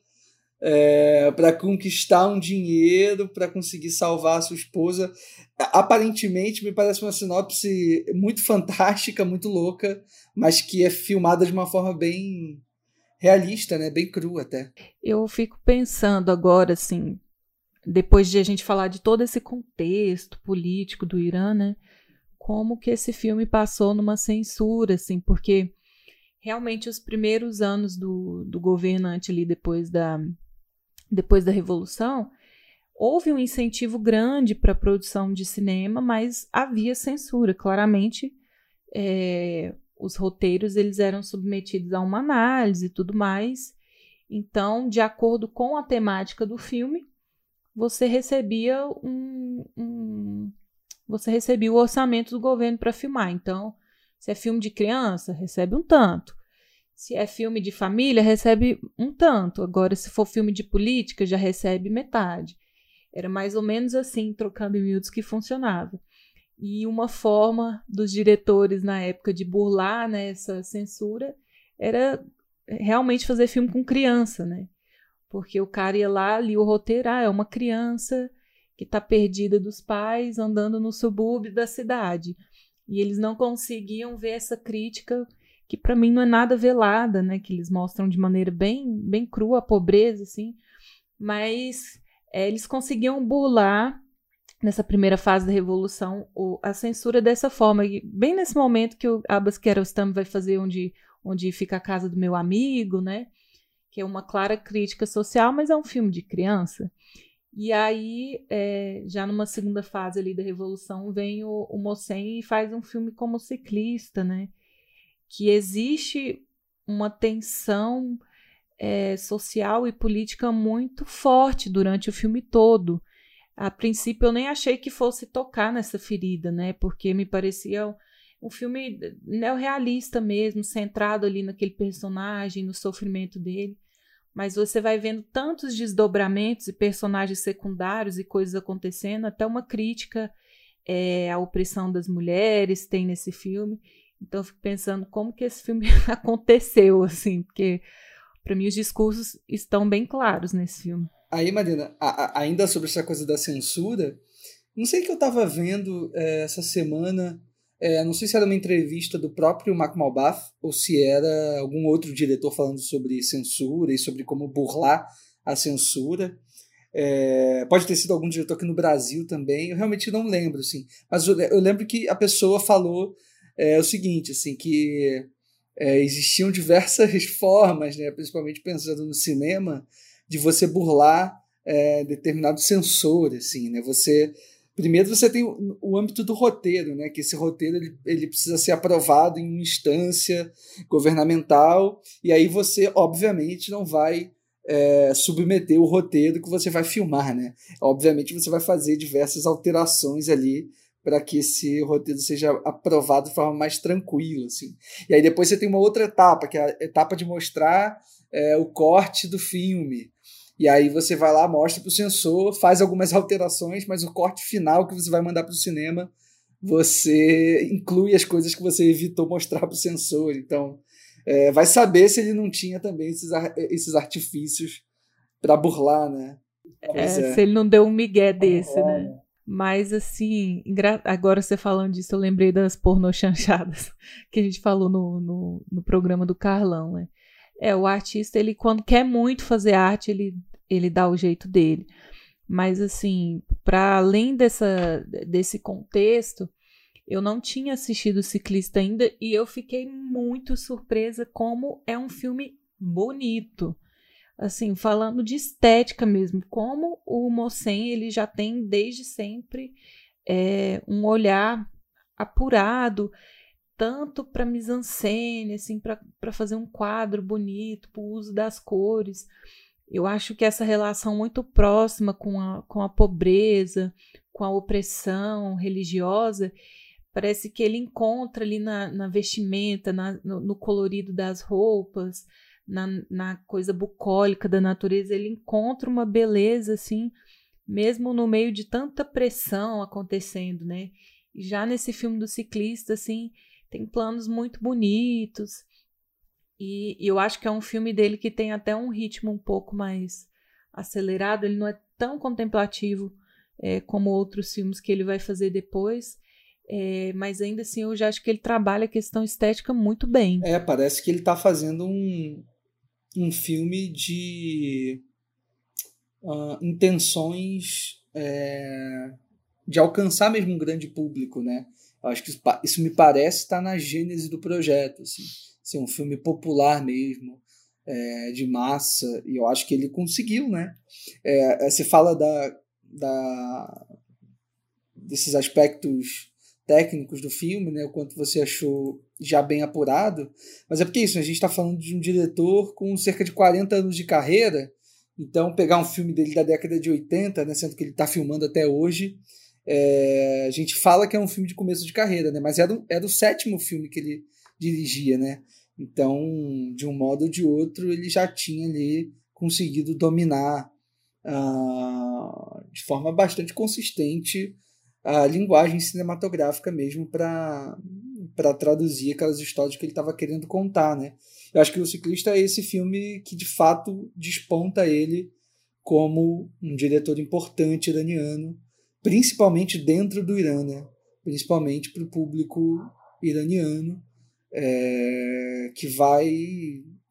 é, para conquistar um dinheiro, para conseguir salvar a sua esposa. Aparentemente, me parece uma sinopse muito fantástica, muito louca, mas que é filmada de uma forma bem realista, né? Bem crua até.
Eu fico pensando agora, assim, depois de a gente falar de todo esse contexto político do Irã, né? Como que esse filme passou numa censura, assim, porque realmente os primeiros anos do, do governante ali depois da, depois da Revolução, houve um incentivo grande para a produção de cinema, mas havia censura. Claramente, é, os roteiros eles eram submetidos a uma análise e tudo mais. Então, de acordo com a temática do filme, você recebia um, um você recebia o orçamento do governo para filmar. Então, se é filme de criança, recebe um tanto. Se é filme de família, recebe um tanto. Agora, se for filme de política, já recebe metade. Era mais ou menos assim, trocando em miúdos, que funcionava. E uma forma dos diretores na época de burlar né, essa censura era realmente fazer filme com criança, né? Porque o cara ia lá, lia o roteiro, ah, é uma criança que está perdida dos pais, andando no subúrbio da cidade. E eles não conseguiam ver essa crítica que para mim não é nada velada, né? Que eles mostram de maneira bem, bem crua a pobreza, assim. Mas é, eles conseguiam burlar nessa primeira fase da revolução o, a censura dessa forma. E bem nesse momento que o Abbas Kiarostami vai fazer onde, onde fica a casa do meu amigo, né? Que é uma clara crítica social, mas é um filme de criança. E aí, é, já numa segunda fase ali da Revolução, vem o, o e faz um filme como ciclista, né? Que existe uma tensão é, social e política muito forte durante o filme todo. A princípio, eu nem achei que fosse tocar nessa ferida, né? Porque me parecia um filme neorrealista mesmo, centrado ali naquele personagem, no sofrimento dele mas você vai vendo tantos desdobramentos e personagens secundários e coisas acontecendo, até uma crítica é, à opressão das mulheres tem nesse filme. Então eu fico pensando como que esse filme aconteceu, assim, porque para mim os discursos estão bem claros nesse filme.
Aí, Marina, ainda sobre essa coisa da censura, não sei que eu estava vendo é, essa semana é, não sei se era uma entrevista do próprio Mark Malbath ou se era algum outro diretor falando sobre censura e sobre como burlar a censura. É, pode ter sido algum diretor aqui no Brasil também, eu realmente não lembro, assim. Mas eu, eu lembro que a pessoa falou é, o seguinte, assim, que é, existiam diversas formas, né, principalmente pensando no cinema, de você burlar é, determinado censor, assim, né? Você Primeiro você tem o, o, âmbito do roteiro, né? que esse roteiro ele, ele precisa ser aprovado em uma instância governamental, e aí você, obviamente, não vai é, submeter o roteiro que você vai filmar. Né? Obviamente você vai fazer diversas alterações ali para que esse roteiro seja aprovado de forma mais tranquila. Assim. E aí depois você tem uma outra etapa, que é a etapa de mostrar é, o corte do filme. E aí você vai lá, mostra para o sensor, faz algumas alterações, mas o corte final que você vai mandar para o cinema, você inclui as coisas que você evitou mostrar para o sensor. Então, é, vai saber se ele não tinha também esses, esses artifícios para burlar, né?
É, é. Se ele não deu um migué desse, é. né? Mas, assim, agora você falando disso, eu lembrei das pornochanchadas que a gente falou no, no, no programa do Carlão, né? É, o artista, ele quando quer muito fazer arte, ele ele dá o jeito dele. Mas assim, para além dessa, desse contexto, eu não tinha assistido Ciclista ainda e eu fiquei muito surpresa como é um filme bonito. Assim, falando de estética mesmo, como o Mossen ele já tem desde sempre é, um olhar apurado, tanto para mise-en-scène, assim, para fazer um quadro bonito, para o uso das cores. Eu acho que essa relação muito próxima com a, com a pobreza, com a opressão religiosa, parece que ele encontra ali na, na vestimenta, na, no, no, colorido das roupas, na, na coisa bucólica da natureza, ele encontra uma beleza assim, mesmo no meio de tanta pressão acontecendo, né? Já nesse filme do ciclista, assim, tem planos muito bonitos, e, e, eu acho que é um filme dele que tem até um ritmo um pouco mais acelerado. Ele não é tão contemplativo é, como outros filmes que ele vai fazer depois. É, mas ainda assim eu já acho que ele trabalha a questão estética muito bem.
É, parece que ele está fazendo um, um filme de uh, intenções é, de alcançar mesmo um grande público, né? Eu acho que isso, isso me parece estar tá na gênese do projeto, assim ser um filme popular mesmo, é, de massa, e eu acho que ele conseguiu, né? É, é, você fala da, da, desses aspectos técnicos do filme, né? O quanto você achou já bem apurado, mas é porque isso, a gente está falando de um diretor com cerca de 40 anos de carreira, então pegar um filme dele da década de 80, né? Sendo que ele está filmando até hoje, é, a gente fala que é um filme de começo de carreira, né? Mas era, era o sétimo filme que ele dirigia, né? Então, de um modo ou de outro, ele já tinha ali conseguido dominar uh, de forma bastante consistente a linguagem cinematográfica mesmo para traduzir aquelas histórias que ele estava querendo contar, né? Eu acho que o ciclista é esse filme que de fato desponta ele como um diretor importante iraniano, principalmente dentro do Irã, né? Principalmente para o público iraniano, é, que vai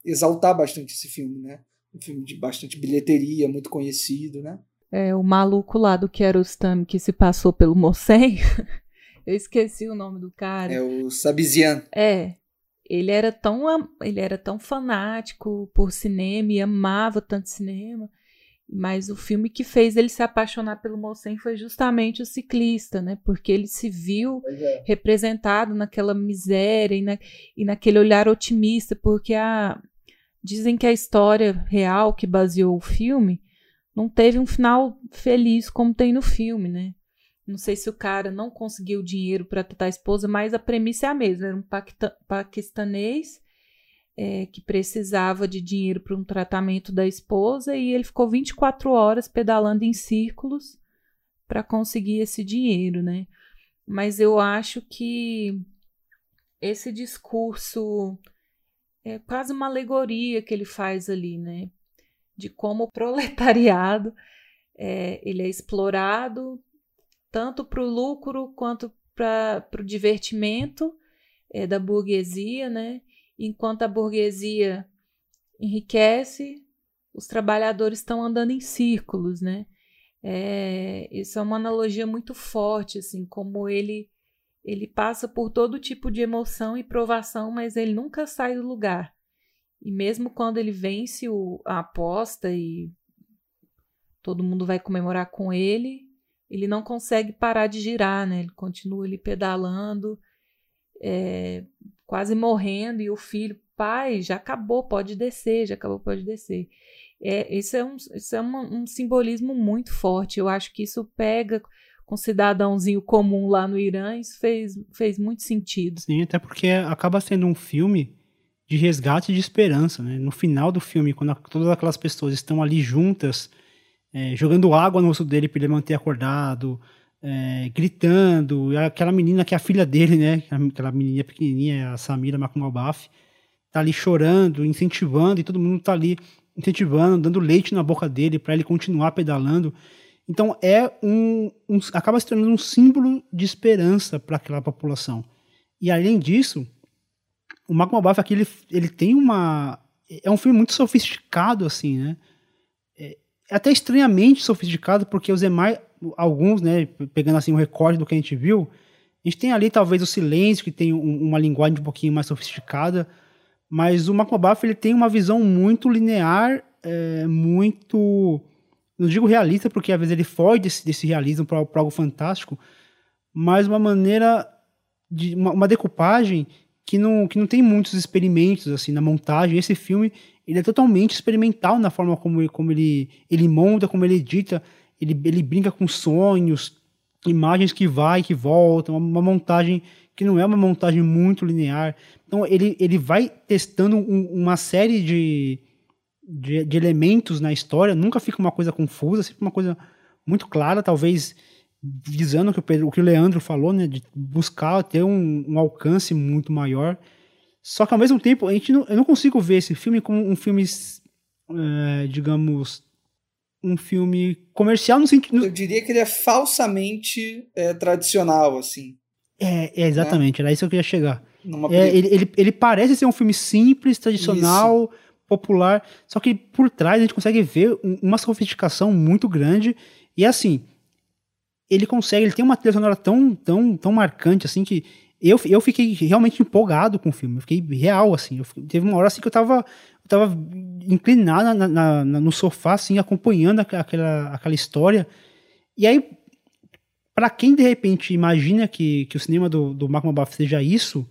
exaltar bastante esse filme, né? Um filme de bastante bilheteria, muito conhecido, né?
É, o maluco lá do Kiarostami que se passou pelo Mossem. Eu esqueci o nome do cara.
É o Sabizian.
É. Ele era tão ele era tão fanático por cinema e amava tanto cinema. Mas o filme que fez ele se apaixonar pelo Mossem foi justamente o ciclista, né? Porque ele se viu é. representado naquela miséria e, na, e naquele olhar otimista, porque a, dizem que a história real que baseou o filme não teve um final feliz como tem no filme, né? Não sei se o cara não conseguiu dinheiro para tratar a esposa, mas a premissa é a mesma. Era um paquistanês é, que precisava de dinheiro para um tratamento da esposa e ele ficou 24 horas pedalando em círculos para conseguir esse dinheiro, né? Mas eu acho que esse discurso é quase uma alegoria que ele faz ali, né? De como o proletariado é, ele é explorado tanto para o lucro quanto para o divertimento é, da burguesia, né? Enquanto a burguesia enriquece, os trabalhadores estão andando em círculos, né? É, isso é uma analogia muito forte, assim, como ele ele passa por todo tipo de emoção e provação, mas ele nunca sai do lugar. E mesmo quando ele vence o, a aposta e todo mundo vai comemorar com ele, ele não consegue parar de girar, né? Ele continua ali pedalando, é, quase morrendo, e o filho, pai, já acabou, pode descer, já acabou, pode descer. É, isso é, um, isso é um, simbolismo muito forte. Eu acho que isso pega com cidadãozinho comum lá no Irã, isso fez, fez muito sentido.
Sim, até porque acaba sendo um filme de resgate e de esperança. Né? No final do filme, quando todas aquelas pessoas estão ali juntas, é, jogando água no rosto dele para ele manter acordado, é, gritando, aquela menina que é a filha dele, né? Aquela menininha pequenininha, a Samira Makumalbaf, tá ali chorando, incentivando, e todo mundo tá ali incentivando, dando leite na boca dele para ele continuar pedalando. Então é um, um, acaba se tornando um símbolo de esperança para aquela população. E além disso, o Malcolm Buff aqui, ele, ele tem uma... É um filme muito sofisticado, assim, né? É, é até estranhamente sofisticado, porque os demais, alguns, né, pegando assim o recorde do que a gente viu, a gente tem ali talvez o Silêncio, que tem um, uma linguagem um pouquinho mais sofisticada, mas o Malcolm Buff, ele tem uma visão muito linear, é, muito... Não digo realista, porque às vezes ele foge desse, desse realismo para algo fantástico, mas uma maneira de uma, uma decupagem que não, que não tem muitos experimentos assim na montagem. Esse filme ele é totalmente experimental na forma como, como ele, ele monta, como ele edita. Ele, ele brinca com sonhos, imagens que vai, que voltam, uma, uma montagem que não é uma montagem muito linear. Então ele, ele vai testando um, uma série de, de, de, elementos na história, nunca fica uma coisa confusa, sempre uma coisa muito clara, talvez visando o que o, Pedro, o que o Leandro falou, né, de buscar ter um, um, alcance muito maior. Só que ao mesmo tempo, a gente não, eu não consigo ver esse filme como um filme, é, digamos, um filme comercial no sentido.
Eu diria que ele é falsamente é, tradicional, assim.
É, é exatamente, né? era isso que eu queria chegar. É, ele, ele, ele, parece ser um filme simples, tradicional, isso. popular, só que por trás a gente consegue ver uma sofisticação muito grande. E assim, ele consegue, ele tem uma trilha sonora tão, tão, tão marcante, assim, que eu, eu fiquei realmente empolgado com o filme. Eu fiquei real, assim. Eu, teve uma hora assim que eu tava, eu tava inclinado na, na, no sofá, assim, acompanhando aquela, aquela história. E aí, para quem de repente imagina que, que o cinema do, do Mark Mabuff seja isso,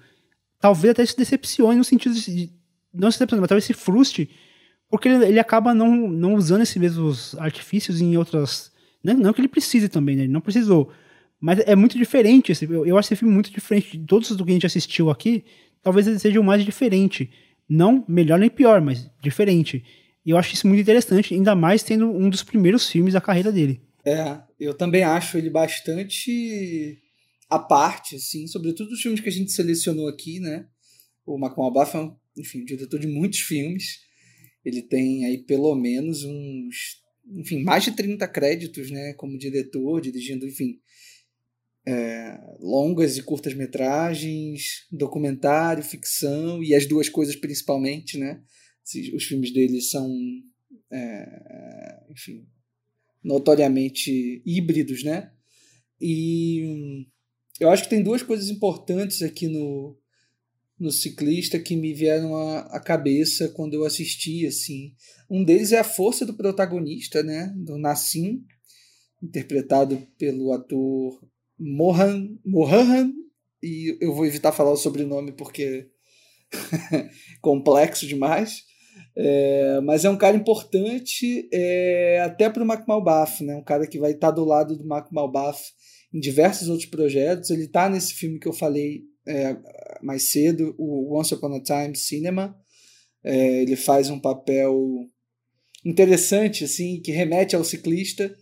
talvez até se decepcione no sentido de. Não se decepcione, mas talvez se frustre, porque ele, ele acaba não, não usando esses mesmos artifícios em outras não, não que ele precise também, né? Ele não precisou. Mas é muito diferente. Esse, eu, eu acho esse filme muito diferente de todos os que a gente assistiu aqui. Talvez ele seja o mais diferente. Não melhor nem pior, mas diferente. E eu acho isso muito interessante, ainda mais tendo um dos primeiros filmes da carreira dele.
É, eu também acho ele bastante à parte, assim, sobretudo os filmes que a gente selecionou aqui, né? O Malcolm Albath é, um, enfim, diretor de muitos filmes. Ele tem aí pelo menos uns, enfim, mais de 30 créditos, né, como diretor, dirigindo, enfim, é, longas e curtas metragens, documentário, ficção e as duas coisas principalmente, né? Os filmes dele são, é, enfim, notoriamente híbridos, né? E eu acho que tem duas coisas importantes aqui no, no ciclista que me vieram à, cabeça quando eu assisti, assim. Um deles é a força do protagonista, né? Do Nassim, interpretado pelo ator Mohan, Mohan e eu vou evitar falar o sobrenome porque complexo demais. É, mas é um cara importante é, até para o Mac Malbaf, né? um cara que vai estar tá do lado do Mac Malbaf em diversos outros projetos. Ele está nesse filme que eu falei é, mais cedo, o Once Upon a Time Cinema. É, ele faz um papel interessante, assim, que remete ao ciclista.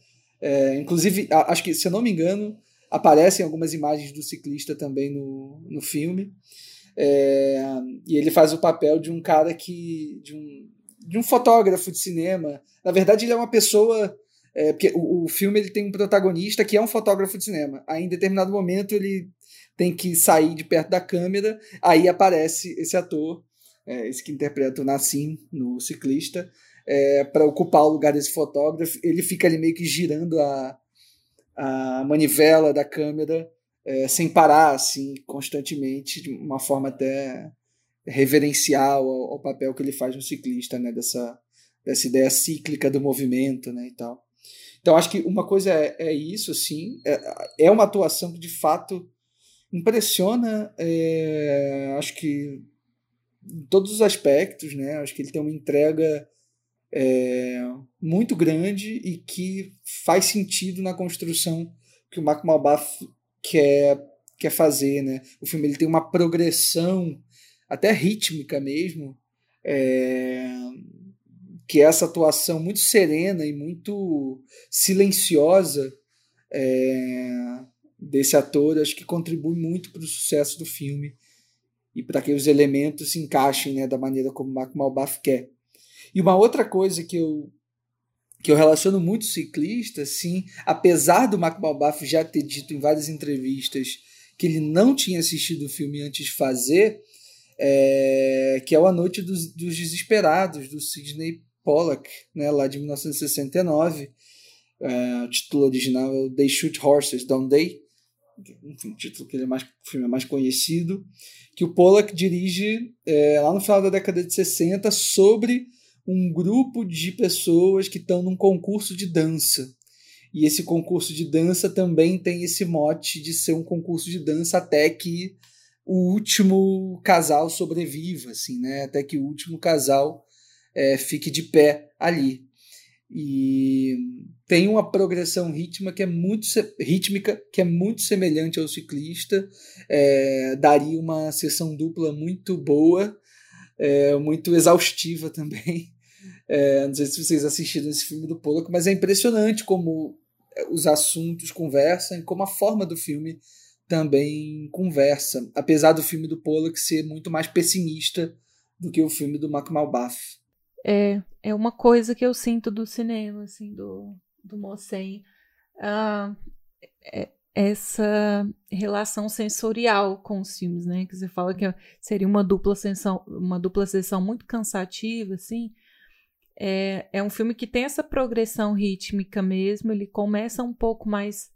É, inclusive, acho que, se eu não me engano, aparecem algumas imagens do ciclista também no, no filme. É, e ele faz o papel de um cara que. de um, de um fotógrafo de cinema. Na verdade, ele é uma pessoa. É, porque o, o filme ele tem um protagonista que é um fotógrafo de cinema. Aí, em determinado momento, ele tem que sair de perto da câmera. Aí aparece esse ator, é, esse que interpreta o Nassim no ciclista, é, para ocupar o lugar desse fotógrafo. Ele fica ali meio que girando a, a manivela da câmera é, sem parar, assim, constantemente, de uma forma até reverencial ao, ao, papel que ele faz no ciclista, né, dessa, dessa ideia cíclica do movimento, né, e tal. Então, acho que uma coisa é, é isso, assim, é, é uma atuação que, de fato, impressiona, é, acho que em todos os aspectos, né, acho que ele tem uma entrega é, muito grande e que faz sentido na construção que o Mark Malbaf quer, quer fazer. Né? O filme ele tem uma progressão, até rítmica mesmo, é, que é essa atuação muito serena e muito silenciosa é, desse ator, acho que contribui muito para o sucesso do filme e para que os elementos se encaixem né, da maneira como Mark Malbaf quer. E uma outra coisa que eu que eu relaciono muito ciclista, assim, apesar do Mark Malbaf já ter dito em várias entrevistas que ele não tinha assistido o filme antes de fazer, é, que é o A Noite dos, dos Desesperados, do Sidney Pollack, né, lá de 1969. É, o título original é They Shoot Horses, Don't They? Enfim, título que ele é mais, o filme é mais conhecido, que o Pollack dirige é, lá no final da década de 60 sobre um grupo de pessoas que estão num concurso de dança. E esse concurso de dança também tem esse mote de ser um concurso de dança até que o último casal sobreviva, assim, né? Até que o último casal é, fique de pé ali. E tem uma progressão rítmica que é muito, rítmica que é muito semelhante ao ciclista. É, daria uma sessão dupla muito boa, é, muito exaustiva também. É, não sei se vocês assistiram esse filme do Pollock, mas é impressionante como é, os assuntos conversam e como a forma do filme também conversa, apesar do filme do Pollock ser muito mais pessimista do que o filme do Mac Malbaf.
É, é uma coisa que eu sinto do cinema, assim, do, do Mossen. Ah, é, essa relação sensorial com os filmes, né? Que você fala que seria uma dupla sessão, uma dupla sessão muito cansativa, assim. É, é um filme que tem essa progressão rítmica mesmo, ele começa um pouco mais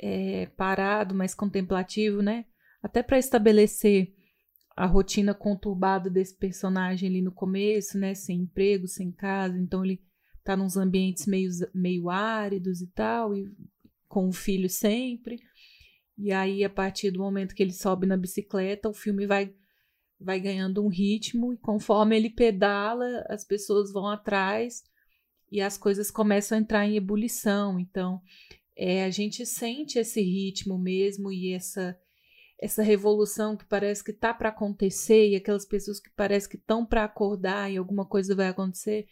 é, parado, mais contemplativo, né? Até para estabelecer a rotina conturbada desse personagem ali no começo, né? Sem emprego, sem casa, então ele tá nos ambientes meio, meio áridos e tal, e com o filho sempre. E aí, a partir do momento que ele sobe na bicicleta, o filme vai vai ganhando um ritmo e conforme ele pedala, as pessoas vão atrás e as coisas começam a entrar em ebulição. Então, é, a gente sente esse ritmo mesmo e essa essa revolução que parece que tá para acontecer e aquelas pessoas que parece que estão para acordar e alguma coisa vai acontecer.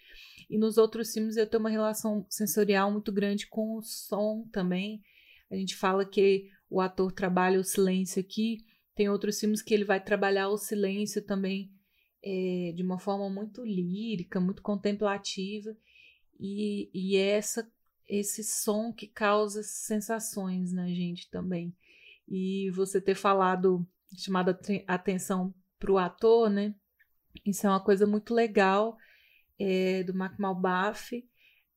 E nos outros filmes eu tenho uma relação sensorial muito grande com o som também. A gente fala que o ator trabalha o silêncio aqui. Tem outros filmes que ele vai trabalhar o silêncio também é, de uma forma muito lírica, muito contemplativa. E, e é essa, esse som que causa sensações na gente também. E você ter falado, chamado a atenção para o ator, né? Isso é uma coisa muito legal é, do Mark Malbaf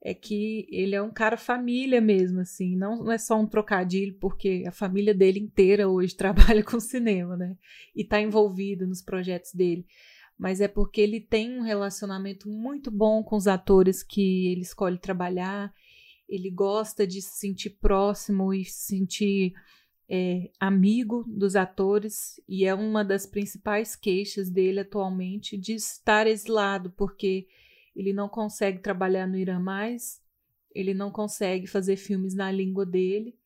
é que ele é um cara família mesmo, assim, não, não é só um trocadilho, porque a família dele inteira hoje trabalha com cinema, né? E está envolvido nos projetos dele. Mas é porque ele tem um relacionamento muito bom com os atores que ele escolhe trabalhar. Ele gosta de se sentir próximo e se sentir é, amigo dos atores, e é uma das principais queixas dele atualmente de estar exilado, porque ele não consegue trabalhar no Irã mais, ele não consegue fazer filmes na língua dele,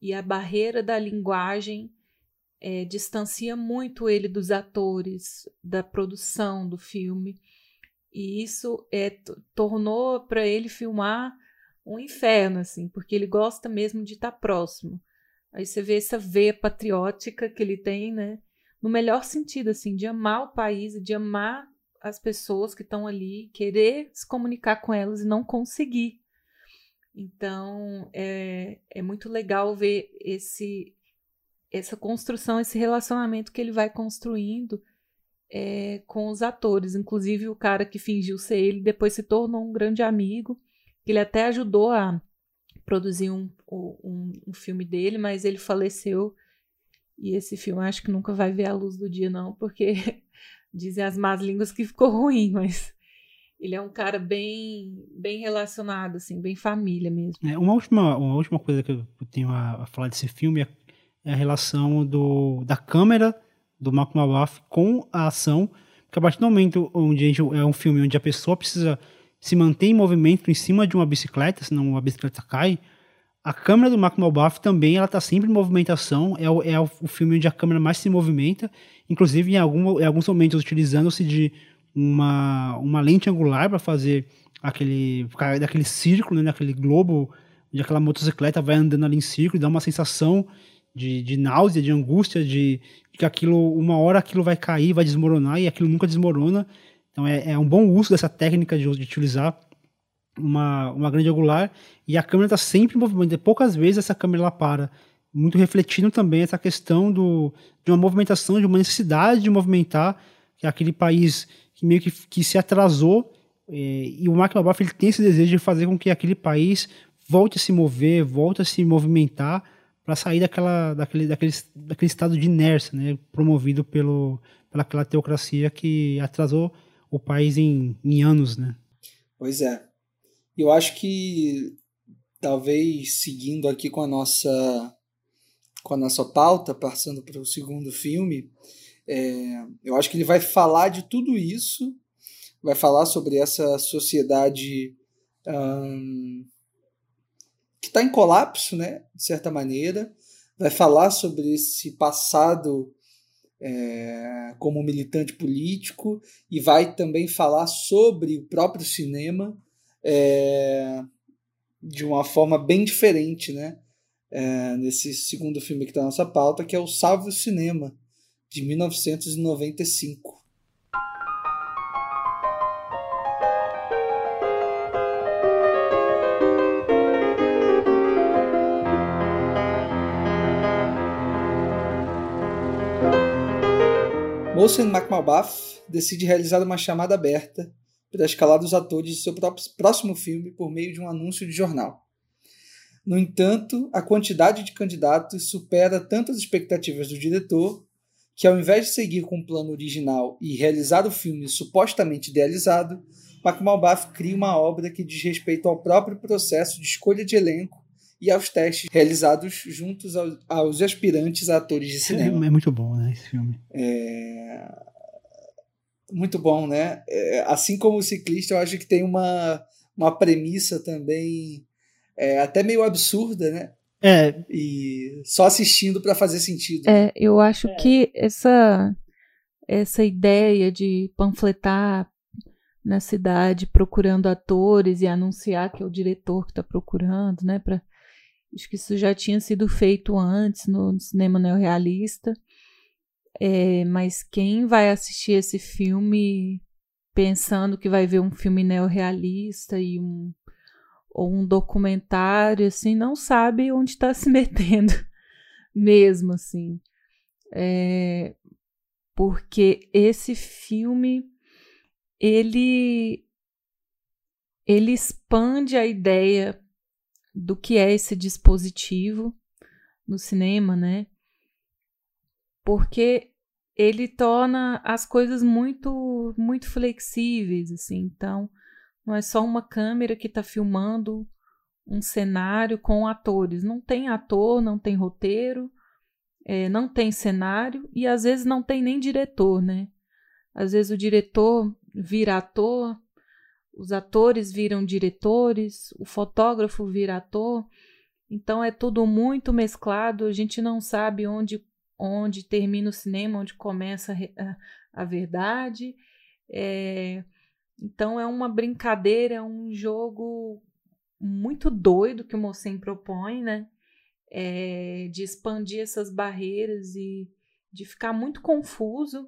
e a barreira da linguagem é, distancia muito ele dos atores, da produção do filme, e isso é, tornou para ele filmar um inferno, assim, porque ele gosta mesmo de estar tá próximo. Aí você vê essa veia patriótica que ele tem, né? No melhor sentido, assim, de amar o país, de amar as pessoas que estão ali, querer se comunicar com elas e não conseguir. Então, é, é muito legal ver esse essa construção, esse relacionamento que ele vai construindo é, com os atores. Inclusive, o cara que fingiu ser ele depois se tornou um grande amigo. Ele até ajudou a produzir um, um, um filme dele, mas ele faleceu. E esse filme acho que nunca vai ver a luz do dia, não, porque Dizem as más línguas que ficou ruim, mas ele é um cara bem bem relacionado, assim, bem família mesmo.
É, uma, última, uma última coisa que eu tenho a, a falar desse filme é, é, a relação do, da câmera do Malcolm Malaf com a ação, porque a partir do momento onde é um filme onde a pessoa precisa se manter em movimento em cima de uma bicicleta, senão a bicicleta cai, a câmera do Mark Malbaf também ela está sempre em movimentação, é o, é o filme onde a câmera mais se movimenta, inclusive em, algum, em alguns momentos utilizando-se de uma, uma lente angular para fazer aquele daquele círculo, né, daquele globo, onde aquela motocicleta vai andando ali em círculo e dá uma sensação de, de náusea, de angústia, de, de, que aquilo, uma hora aquilo vai cair, vai desmoronar e aquilo nunca desmorona. Então é, é um bom uso dessa técnica de, de utilizar uma, uma grande angular e a câmera está sempre em movimento. Poucas vezes essa câmera ela para. Muito refletindo também essa questão do, de uma movimentação, de uma necessidade de movimentar, que é aquele país que meio que, que se atrasou. É, e o Mark Laboff ele tem esse desejo de fazer com que aquele país volte a se mover, volte a se movimentar para sair daquela, daquele, daquele, daquele estado de inércia, né, promovido pelo, pelaquela teocracia que atrasou o país em, em anos. Né?
Pois é. Eu acho que talvez seguindo aqui com a nossa com a nossa pauta, passando para o segundo filme, é, eu acho que ele vai falar de tudo isso, vai falar sobre essa sociedade hum, que está em colapso, né, de certa maneira, vai falar sobre esse passado é, como militante político e vai também falar sobre o próprio cinema é, de uma forma bem diferente, né? É, nesse segundo filme que está na nossa pauta, que é o Salve o Cinema, de 1995. Mohsen McMalbath decide realizar uma chamada aberta para escalar dos atores de seu próximo filme por meio de um anúncio de jornal. No entanto, a quantidade de candidatos supera tanto as expectativas do diretor, que ao invés de seguir com o plano original e realizar o filme supostamente idealizado, McMalbath cria uma obra que diz respeito ao próprio processo de escolha de elenco e aos testes realizados juntos aos, aos aspirantes a atores de cinema.
É muito bom, né, esse filme.
É muito bom, né? É, assim como o ciclista, eu acho que tem uma, uma premissa também é, até meio absurda, né?
É.
E só assistindo para fazer sentido.
É, eu acho é. que essa, essa ideia de panfletar na cidade procurando atores e anunciar que é o diretor que está procurando, né? Pra, acho que isso já tinha sido feito antes no cinema neorrealista. É, mas quem vai assistir esse filme pensando que vai ver um filme neorrealista e um ou um documentário assim não sabe onde está se metendo mesmo assim é, porque esse filme ele ele expande a ideia do que é esse dispositivo no cinema, né? Porque ele torna as coisas muito muito flexíveis, assim. Então, não é só uma câmera que está filmando um cenário com atores. Não tem ator, não tem roteiro, é, não tem cenário e às vezes não tem nem diretor, né? Às vezes o diretor vira ator, os atores viram diretores, o fotógrafo vira ator. Então é tudo muito mesclado, a gente não sabe onde, onde termina o cinema, onde começa a, a verdade. É, então é uma brincadeira, é um jogo muito doido que o Mocem propõe, né? É, de expandir essas barreiras e de ficar muito confuso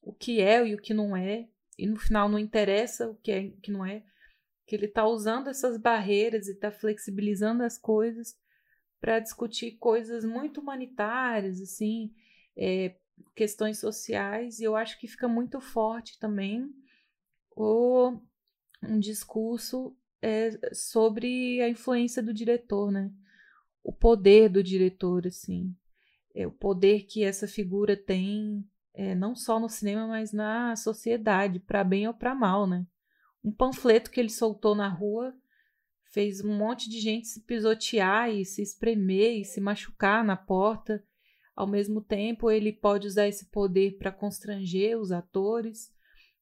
o que é e o que não é e no final não interessa o que é que não é, que ele está usando essas barreiras e está flexibilizando as coisas para discutir coisas muito humanitárias, assim, é, questões sociais, e eu acho que fica muito forte também o, um discurso é, sobre a influência do diretor, né? O poder do diretor, assim, é, o poder que essa figura tem é, não só no cinema, mas na sociedade, para bem ou para mal, né? Um panfleto que ele soltou na rua fez um monte de gente se pisotear e se espremer e se machucar na porta. Ao mesmo tempo, ele pode usar esse poder para constranger os atores.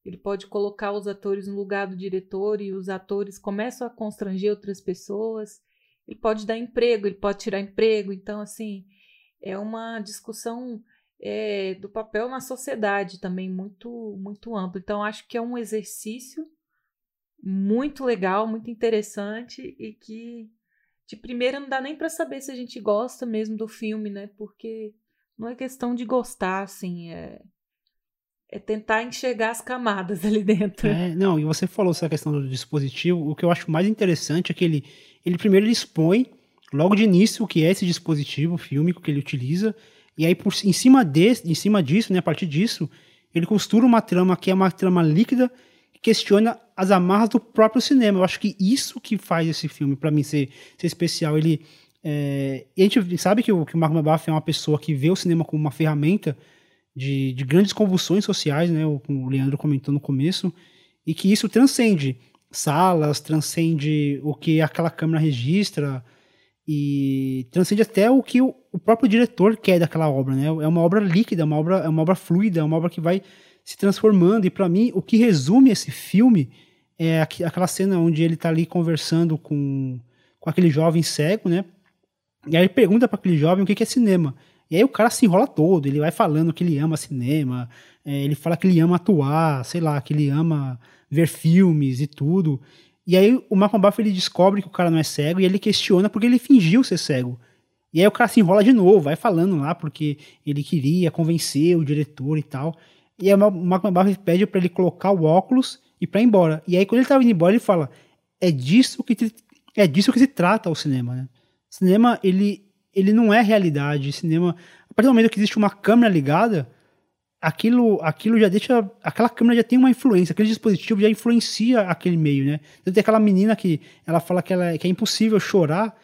Ele pode colocar os atores no lugar do diretor e os atores começam a constranger outras pessoas. Ele pode dar emprego, ele pode tirar emprego. Então, assim, é uma discussão é, do papel na sociedade também muito, muito amplo. Então, acho que é um exercício muito legal, muito interessante e que de primeira não dá nem para saber se a gente gosta mesmo do filme, né? Porque não é questão de gostar, assim, é, é tentar enxergar as camadas ali dentro.
É, não, e você falou essa questão do dispositivo, o que eu acho mais interessante é que ele, ele primeiro ele expõe logo de início o que é esse dispositivo fílmico que ele utiliza, e aí, por, em, cima desse, em cima disso, né, a partir disso, ele costura uma trama que é uma trama líquida que questiona as amarras do próprio cinema. Eu acho que isso que faz esse filme, para mim, ser, ser especial. Ele, é, e a gente sabe que o, que o Mark Mabaff é uma pessoa que vê o cinema como uma ferramenta de, de grandes convulsões sociais, né, o, o Leandro comentou no começo, e que isso transcende salas, transcende o que aquela câmera registra, e transcende até o que o, o, próprio diretor quer daquela obra, né? É uma obra líquida, é uma obra, é uma obra fluida, é uma obra que vai se transformando. E para mim, o que resume esse filme é aquela cena onde ele está ali conversando com, com aquele jovem cego, né? E aí ele pergunta para aquele jovem o que é cinema. E aí o cara se enrola todo, ele vai falando que ele ama cinema, é, ele fala que ele ama atuar, sei lá, que ele ama ver filmes e tudo. E aí o Malcolm Buff ele descobre que o cara não é cego e ele questiona porque ele fingiu ser cego. E aí o cara se enrola de novo, vai falando lá porque ele queria convencer o diretor e tal. E aí o Malcolm Buff pede para ele colocar o óculos e para ir embora. E aí quando ele tava indo embora ele fala: "É disso que é disso que se trata o cinema, né? Cinema ele ele não é realidade, cinema a partir do momento que existe uma câmera ligada, aquilo, aquilo já deixa. Aquela câmera já tem uma influência, aquele dispositivo já influencia aquele meio, né? Tem aquela menina que ela fala que, ela, que é impossível chorar,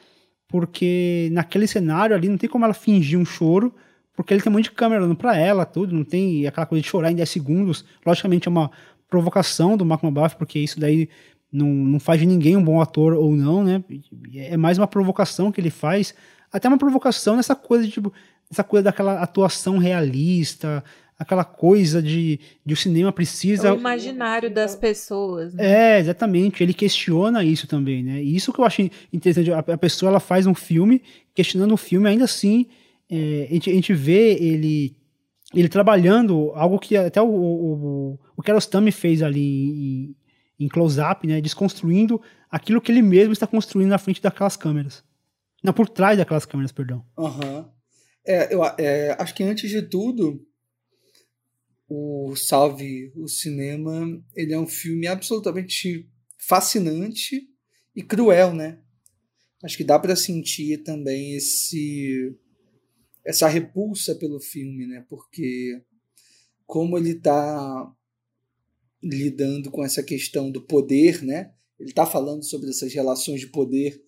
porque naquele cenário ali não tem como ela fingir um choro, porque ele tem um monte de câmera olhando pra ela, tudo, não tem aquela coisa de chorar em 10 segundos. Logicamente é uma provocação do Mabuff, porque isso daí não, não faz de ninguém um bom ator ou não, né? É mais uma provocação que ele faz, até uma provocação nessa coisa, tipo, essa coisa daquela atuação realista, aquela coisa de, de o cinema precisa.
É o imaginário das pessoas. Né?
É, exatamente. Ele questiona isso também, né? E isso que eu acho interessante. A, pessoa ela faz um filme questionando o filme, ainda assim, é, a, gente, a gente vê ele ele trabalhando algo que até o, o, o Kiarostami fez ali em, em close-up, né? Desconstruindo aquilo que ele mesmo está construindo na frente daquelas câmeras. Não, por trás daquelas câmeras, perdão.
Aham. Uhum. É, eu é, acho que antes de tudo, o Salve o Cinema, ele é um filme absolutamente fascinante e cruel, né? Acho que dá para sentir também esse essa repulsa pelo filme, né? Porque como ele está lidando com essa questão do poder, né? Ele está falando sobre essas relações de poder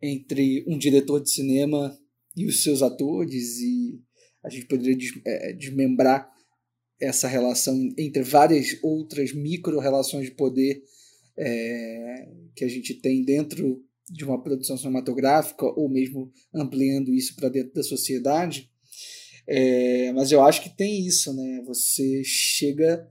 entre um diretor de cinema e os seus atores e a gente poderia é, desmembrar essa relação entre várias outras micro-relações de poder é, que a gente tem dentro de uma produção cinematográfica, ou mesmo ampliando isso para dentro da sociedade. É, mas eu acho que tem isso, né? Você chega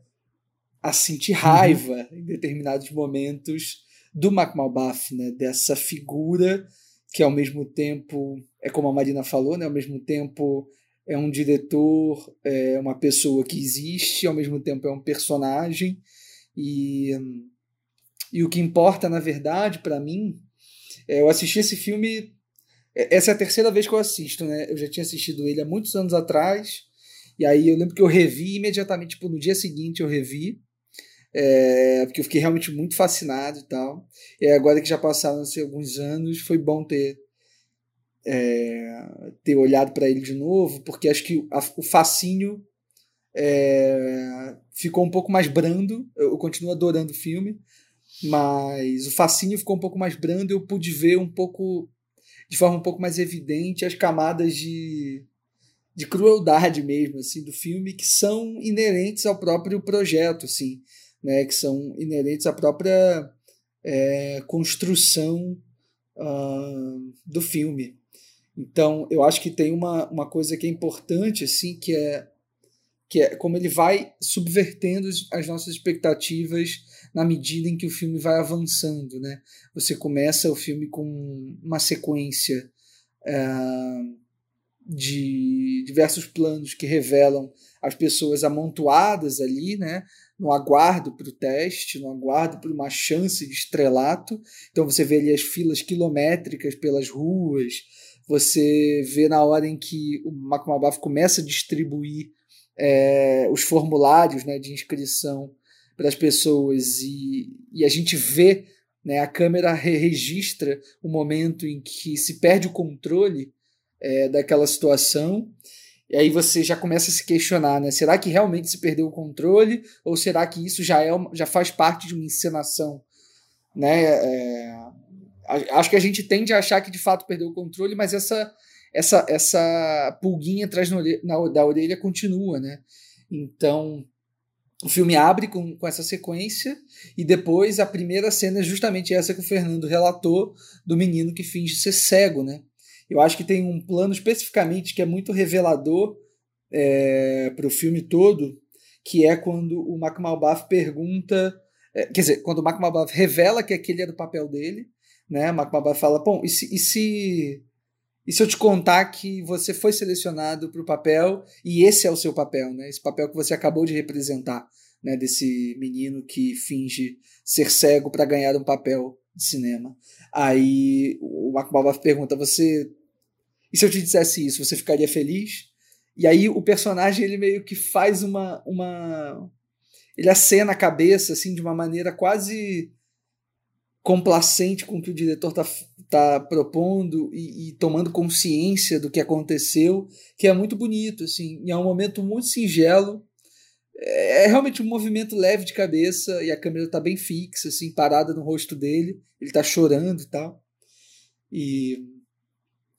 a sentir uhum. raiva uhum. em determinados momentos do Mac Malbaf, né? Dessa figura que ao mesmo tempo é como a Marina falou, né? Ao mesmo tempo é um diretor, é uma pessoa que existe, ao mesmo tempo é um personagem. E, e o que importa, na verdade, para mim, é eu assisti esse filme. É, essa é a terceira vez que eu assisto, né? Eu já tinha assistido ele há muitos anos atrás. E aí eu lembro que eu revi imediatamente, tipo, no dia seguinte eu revi. É, porque eu fiquei realmente muito fascinado e tal. E agora que já passaram assim, alguns anos, foi bom ter é, ter olhado para ele de novo, porque acho que a, o fascínio é, ficou um pouco mais brando. Eu, eu, continuo adorando o filme, mas o fascínio ficou um pouco mais brando. Eu pude ver um pouco, de forma um pouco mais evidente, as camadas de, de crueldade mesmo assim do filme que são inerentes ao próprio projeto, assim, né? Que são inerentes à própria é, construção uh, do filme. Então, eu acho que tem uma, uma coisa que é importante, assim, que é, que é como ele vai subvertendo as nossas expectativas na medida em que o filme vai avançando, né? Você começa o filme com uma sequência é, de diversos planos que revelam as pessoas amontoadas ali, né? no aguardo para o teste, no aguardo para uma chance de estrelato. Então você vê ali as filas quilométricas pelas ruas, você vê na hora em que o Macumabaf começa a distribuir é, os formulários né, de inscrição para as pessoas e, e a gente vê, né, a câmera registra o momento em que se perde o controle é, daquela situação e aí você já começa a se questionar, né? Será que realmente se perdeu o controle ou será que isso já é já faz parte de uma encenação, né? É, acho que a gente tende a achar que de fato perdeu o controle, mas essa essa essa pulguinha atrás na, da orelha continua, né? Então o filme abre com, com essa sequência e depois a primeira cena é justamente essa que o Fernando relatou do menino que finge ser cego, né? Eu acho que tem um plano especificamente que é muito revelador é, para o filme todo, que é quando o Mac Malbaf pergunta, é, quer dizer, quando o Mac Malbaf revela que aquele é do papel dele, né? Macbaba fala, bom, e se, e se, e se eu te contar que você foi selecionado para o papel e esse é o seu papel, né? Esse papel que você acabou de representar, né? Desse menino que finge ser cego para ganhar um papel de cinema. Aí o Macbaba pergunta, você... E se eu te dissesse isso, você ficaria feliz? E aí o personagem, ele meio que faz uma... uma... Ele acena a cabeça, assim, de uma maneira quase complacente com o que o diretor está tá propondo e, e, tomando consciência do que aconteceu, que é muito bonito, assim, é um momento muito singelo. É, é realmente um movimento leve de cabeça e a câmera está bem fixa, assim, parada no rosto dele. Ele está chorando e tal. E,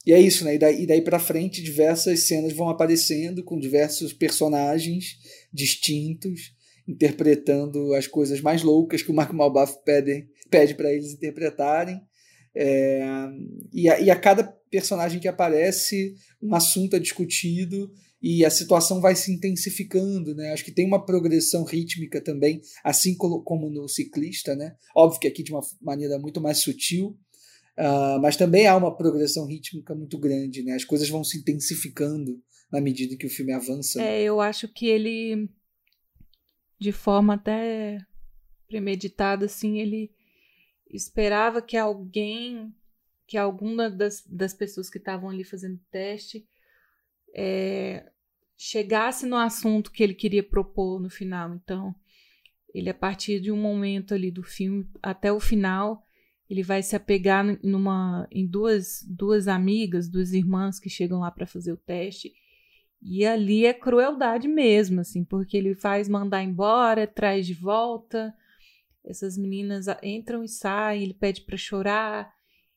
e é isso, né? E daí, e daí para frente diversas cenas vão aparecendo com diversos personagens distintos interpretando as coisas mais loucas que o Marco Malbaf pede, pede para eles interpretarem. É, e, a, e, a, cada personagem que aparece, um assunto é discutido e a situação vai se intensificando, né? Acho que tem uma progressão rítmica também, assim como no ciclista, né? Óbvio que aqui de uma maneira muito mais sutil, uh, mas também há uma progressão rítmica muito grande, né? As coisas vão se intensificando na medida que o filme avança.
É, eu acho que ele, de forma até premeditada, assim, ele esperava que alguém, que alguma das, das pessoas que estavam ali fazendo teste é, chegasse no assunto que ele queria propor no final. Então, ele, a partir de um momento ali do filme até o final, ele vai se apegar numa, em duas, duas amigas, duas irmãs que chegam lá para fazer o teste. E ali é crueldade mesmo, assim, porque ele faz mandar embora, traz de volta. Essas meninas entram e saem, ele pede para chorar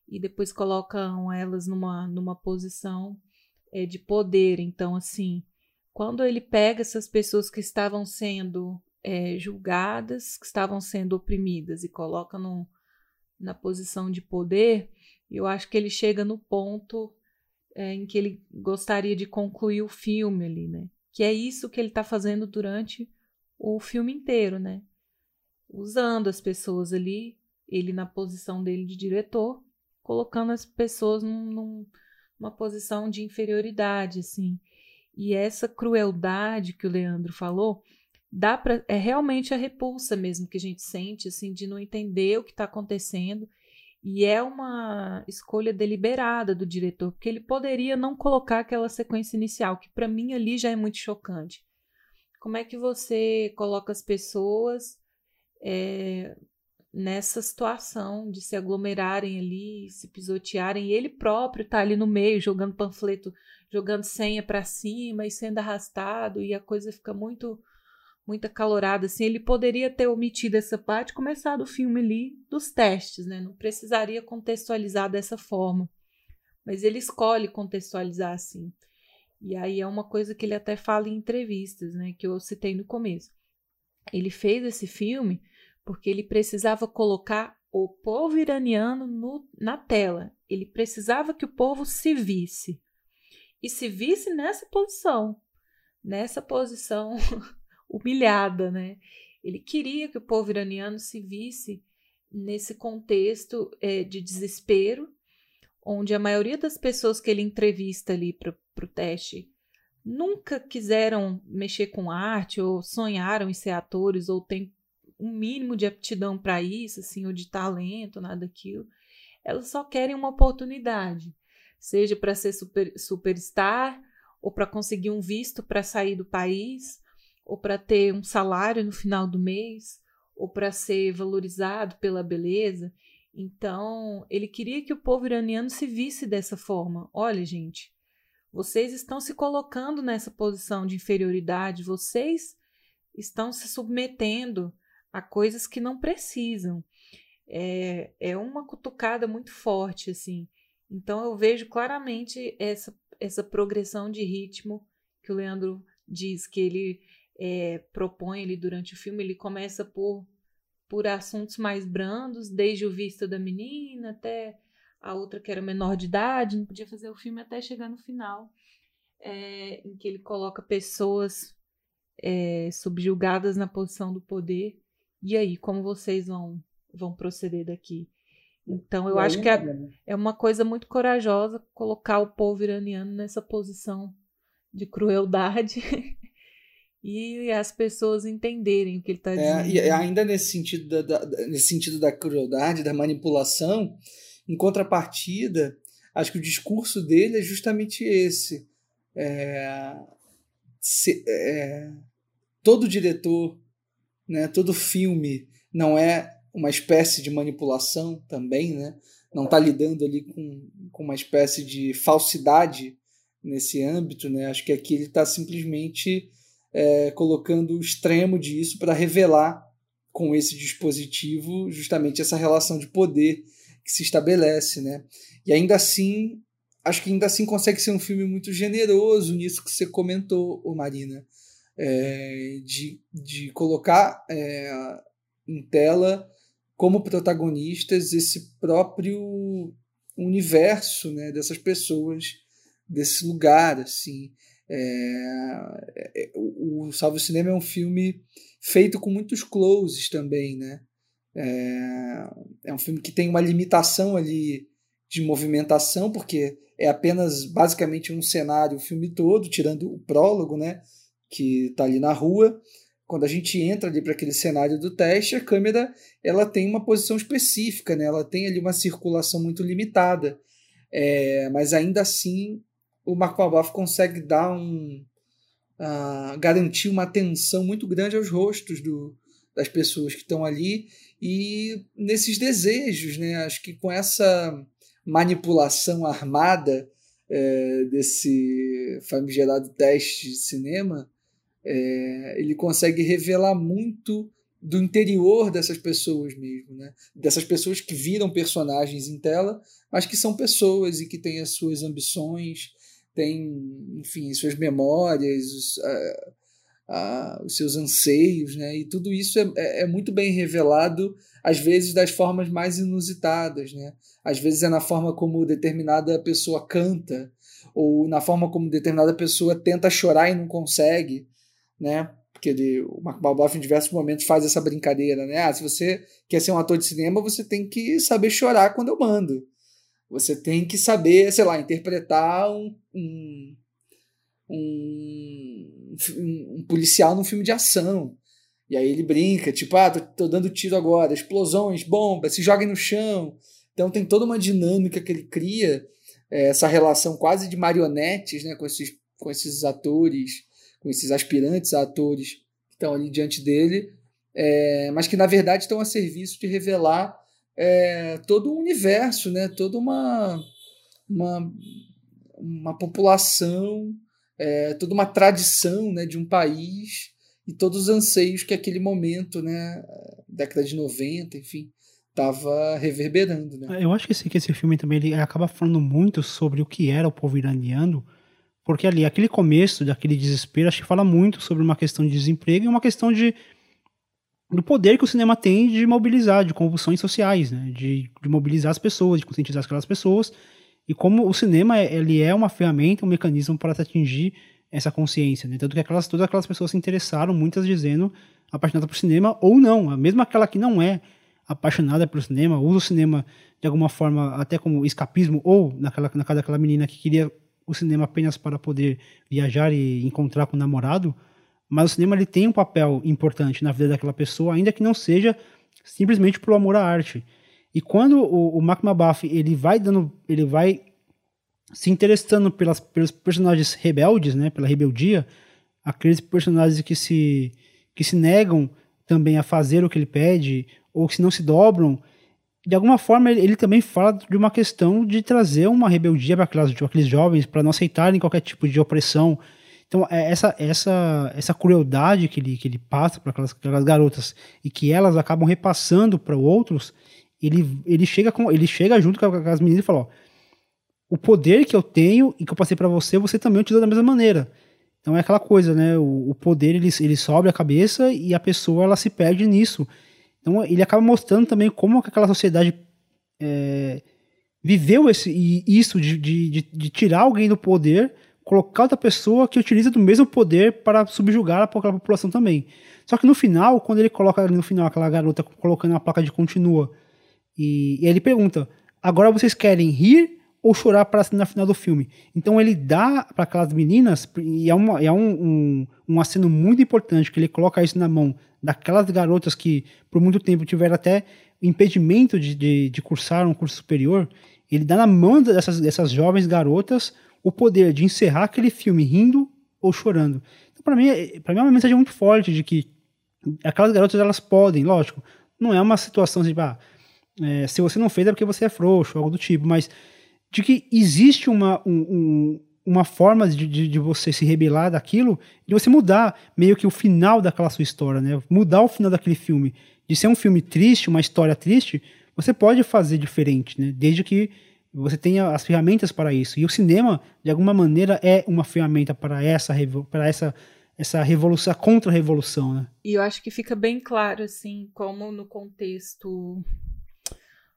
e depois colocam elas numa, numa posição é, de poder. Então, assim, quando ele pega essas pessoas que estavam sendo é, julgadas, que estavam sendo oprimidas e coloca no, na posição de poder, eu acho que ele chega no ponto é, em que ele gostaria de concluir o filme ali, né? Que é isso que ele está fazendo durante o filme inteiro, né? Usando as pessoas ali, ele na posição dele de diretor, colocando as pessoas num, num uma posição de inferioridade, assim. E essa crueldade que o Leandro falou, dá para é realmente a repulsa mesmo que a gente sente, assim, de não entender o que está acontecendo. E é uma escolha deliberada do diretor, porque ele poderia não colocar aquela sequência inicial, que para mim ali já é muito chocante. Como é que você coloca as pessoas é, nessa situação de se aglomerarem ali, se pisotearem, e ele próprio tá ali no meio jogando panfleto, jogando senha para cima e sendo arrastado, e a coisa fica muito muito acalorada assim. Ele poderia ter omitido essa parte, começado o filme ali dos testes, né? Não precisaria contextualizar dessa forma. Mas ele escolhe contextualizar assim. E aí é uma coisa que ele até fala em entrevistas, né, que eu citei no começo. Ele fez esse filme porque ele precisava colocar o povo iraniano no, na tela. Ele precisava que o povo se visse. E se visse nessa posição, nessa posição humilhada, né? Ele queria que o povo iraniano se visse nesse contexto é, de desespero, onde a maioria das pessoas que ele entrevista ali para o teste nunca quiseram mexer com arte ou sonharam em ser atores ou têm um mínimo de aptidão para isso, assim, ou de talento, nada daquilo. Elas só querem uma oportunidade, seja para ser super, superstar, ou para conseguir um visto para sair do país, ou para ter um salário no final do mês, ou para ser valorizado pela beleza. Então, ele queria que o povo iraniano se visse dessa forma. Olha, gente, vocês estão se colocando nessa posição de inferioridade, vocês estão se submetendo a coisas que não precisam. É, é uma cutucada muito forte, assim. Então eu vejo claramente essa, essa progressão de ritmo que o Leandro diz que ele é, propõe ali durante o filme. Ele começa por, por assuntos mais brandos, desde o visto da menina até a outra que era menor de idade, não podia fazer o filme até chegar no final, é, em que ele coloca pessoas é, subjugadas na posição do poder e aí, como vocês vão, vão proceder daqui? Então, eu acho que é, é uma coisa muito corajosa colocar o povo iraniano nessa posição de crueldade e as pessoas entenderem o que ele está
é,
dizendo.
E ainda nesse sentido da, da, nesse sentido da crueldade, da manipulação, em contrapartida, acho que o discurso dele é justamente esse. É, se, é, todo diretor né? Todo filme não é uma espécie de manipulação também, né? Não está lidando ali com, com uma espécie de falsidade nesse âmbito, né? Acho que aqui ele está simplesmente é, colocando o extremo disso para revelar com esse dispositivo justamente essa relação de poder que se estabelece, né? E ainda assim, acho que ainda assim consegue ser um filme muito generoso nisso que você comentou, Marina é, de, de colocar é, em tela como protagonistas esse próprio universo né, dessas pessoas, desse lugar. assim É, é, o, o Salve Cinema é um filme feito com muitos closes também, né? É, é um filme que tem uma limitação ali de movimentação, porque é apenas basicamente um cenário o filme todo, tirando o prólogo, né? Que está ali na rua. Quando a gente entra ali para aquele cenário do teste, a câmera ela tem uma posição específica, né? Ela tem ali uma circulação muito limitada. É, mas ainda assim, o Marco Malbaf consegue dar um. Uh, garantir uma atenção muito grande aos rostos do, das pessoas que estão ali e nesses desejos, né? Acho que com essa manipulação armada é, desse famigerado teste de cinema, é, ele consegue revelar muito do interior dessas pessoas mesmo, né? Dessas pessoas que viram personagens em tela, mas que são pessoas e que têm as suas ambições, têm, enfim, suas memórias, os, a, a, os seus anseios, né? E tudo isso é, é, é, muito bem revelado, às vezes das formas mais inusitadas, né? Às vezes é na forma como determinada pessoa canta, ou na forma como determinada pessoa tenta chorar e não consegue, né? porque ele, o Mark Balboff em diversos momentos faz essa brincadeira, né? Ah, se você quer ser um ator de cinema, você tem que saber chorar quando eu mando. Você tem que saber, sei lá, interpretar um, um, um, um policial num filme de ação. E aí ele brinca, tipo, ah, tô, tô dando tiro agora, explosões, bombas, se joguem no chão. Então tem toda uma dinâmica que ele cria, é, essa relação quase de marionetes né, com, esses, com esses atores com esses aspirantes a atores que estão ali diante dele, é, mas que na verdade estão a serviço de revelar é, todo um universo, né? toda uma, uma, uma população, é, toda uma tradição né, de um país e todos os anseios que aquele momento, né, década de 90, enfim, estava reverberando. Né?
Eu acho que esse, que esse filme também ele acaba falando muito sobre o que era o povo iraniano porque ali, aquele começo daquele desespero, acho que fala muito sobre uma questão de desemprego e uma questão de do poder que o cinema tem de mobilizar, de convulsões sociais, né? de, de mobilizar as pessoas, de conscientizar aquelas pessoas, e como o cinema ele é uma ferramenta, um mecanismo para atingir essa consciência. Né? Tanto que aquelas, todas aquelas pessoas se interessaram, muitas dizendo apaixonadas por cinema ou não, mesmo aquela que não é apaixonada pelo cinema, usa o cinema de alguma forma até como escapismo, ou naquela, na casa daquela menina que queria o cinema apenas para poder viajar e encontrar com o namorado, mas o cinema ele tem um papel importante na vida daquela pessoa, ainda que não seja simplesmente por amor à arte. E quando o, o Mark Mabuff ele vai dando, ele vai se interessando pelas, pelos personagens rebeldes, né, pela rebeldia, aqueles personagens que se que se negam também a fazer o que ele pede ou que não se dobram, de alguma forma, ele, também fala de uma questão de trazer uma rebeldia para aquelas, aqueles jovens, para não aceitarem qualquer tipo de opressão. Então, é essa, essa, essa crueldade que ele, que ele passa para aquelas, aquelas garotas e que elas acabam repassando para outros, ele, ele, chega com, ele chega junto com as meninas e fala: ó, o poder que eu tenho e que eu passei para você, você também utiliza da mesma maneira. Então é aquela coisa, né? O, o poder ele, ele sobe a cabeça e a pessoa ela se perde nisso. Então ele acaba mostrando também como aquela sociedade é, viveu esse, isso de, de, de, tirar alguém do poder, colocar outra pessoa que utiliza do mesmo poder para subjugar aquela população também. Só que no final, quando ele coloca no final aquela garota colocando a placa de continua, e, e ele pergunta: agora vocês querem rir ou chorar para na final do filme. Então ele dá para aquelas meninas, e é, uma, é um, um, um aceno muito importante que ele coloca isso na mão daquelas garotas que por muito tempo tiveram até impedimento de, de, de cursar um curso superior, ele dá na mão dessas, dessas jovens garotas o poder de encerrar aquele filme rindo ou chorando. Então, para mim, é, para mim é uma mensagem muito forte de que aquelas garotas elas podem, lógico, não é uma situação assim, ah, é, se você não fez é porque você é frouxo, algo do tipo, mas de que existe uma, um, um, uma forma de, de, de, você se rebelar daquilo, de você mudar meio que o final daquela sua história, né? Mudar o final daquele filme. De ser um filme triste, uma história triste, você pode fazer diferente, né? Desde que você tenha as ferramentas para isso. E o cinema, de alguma maneira, é uma ferramenta para essa, para essa, essa revolução, contra-revolução, né?
E eu acho que fica bem claro, assim, como no contexto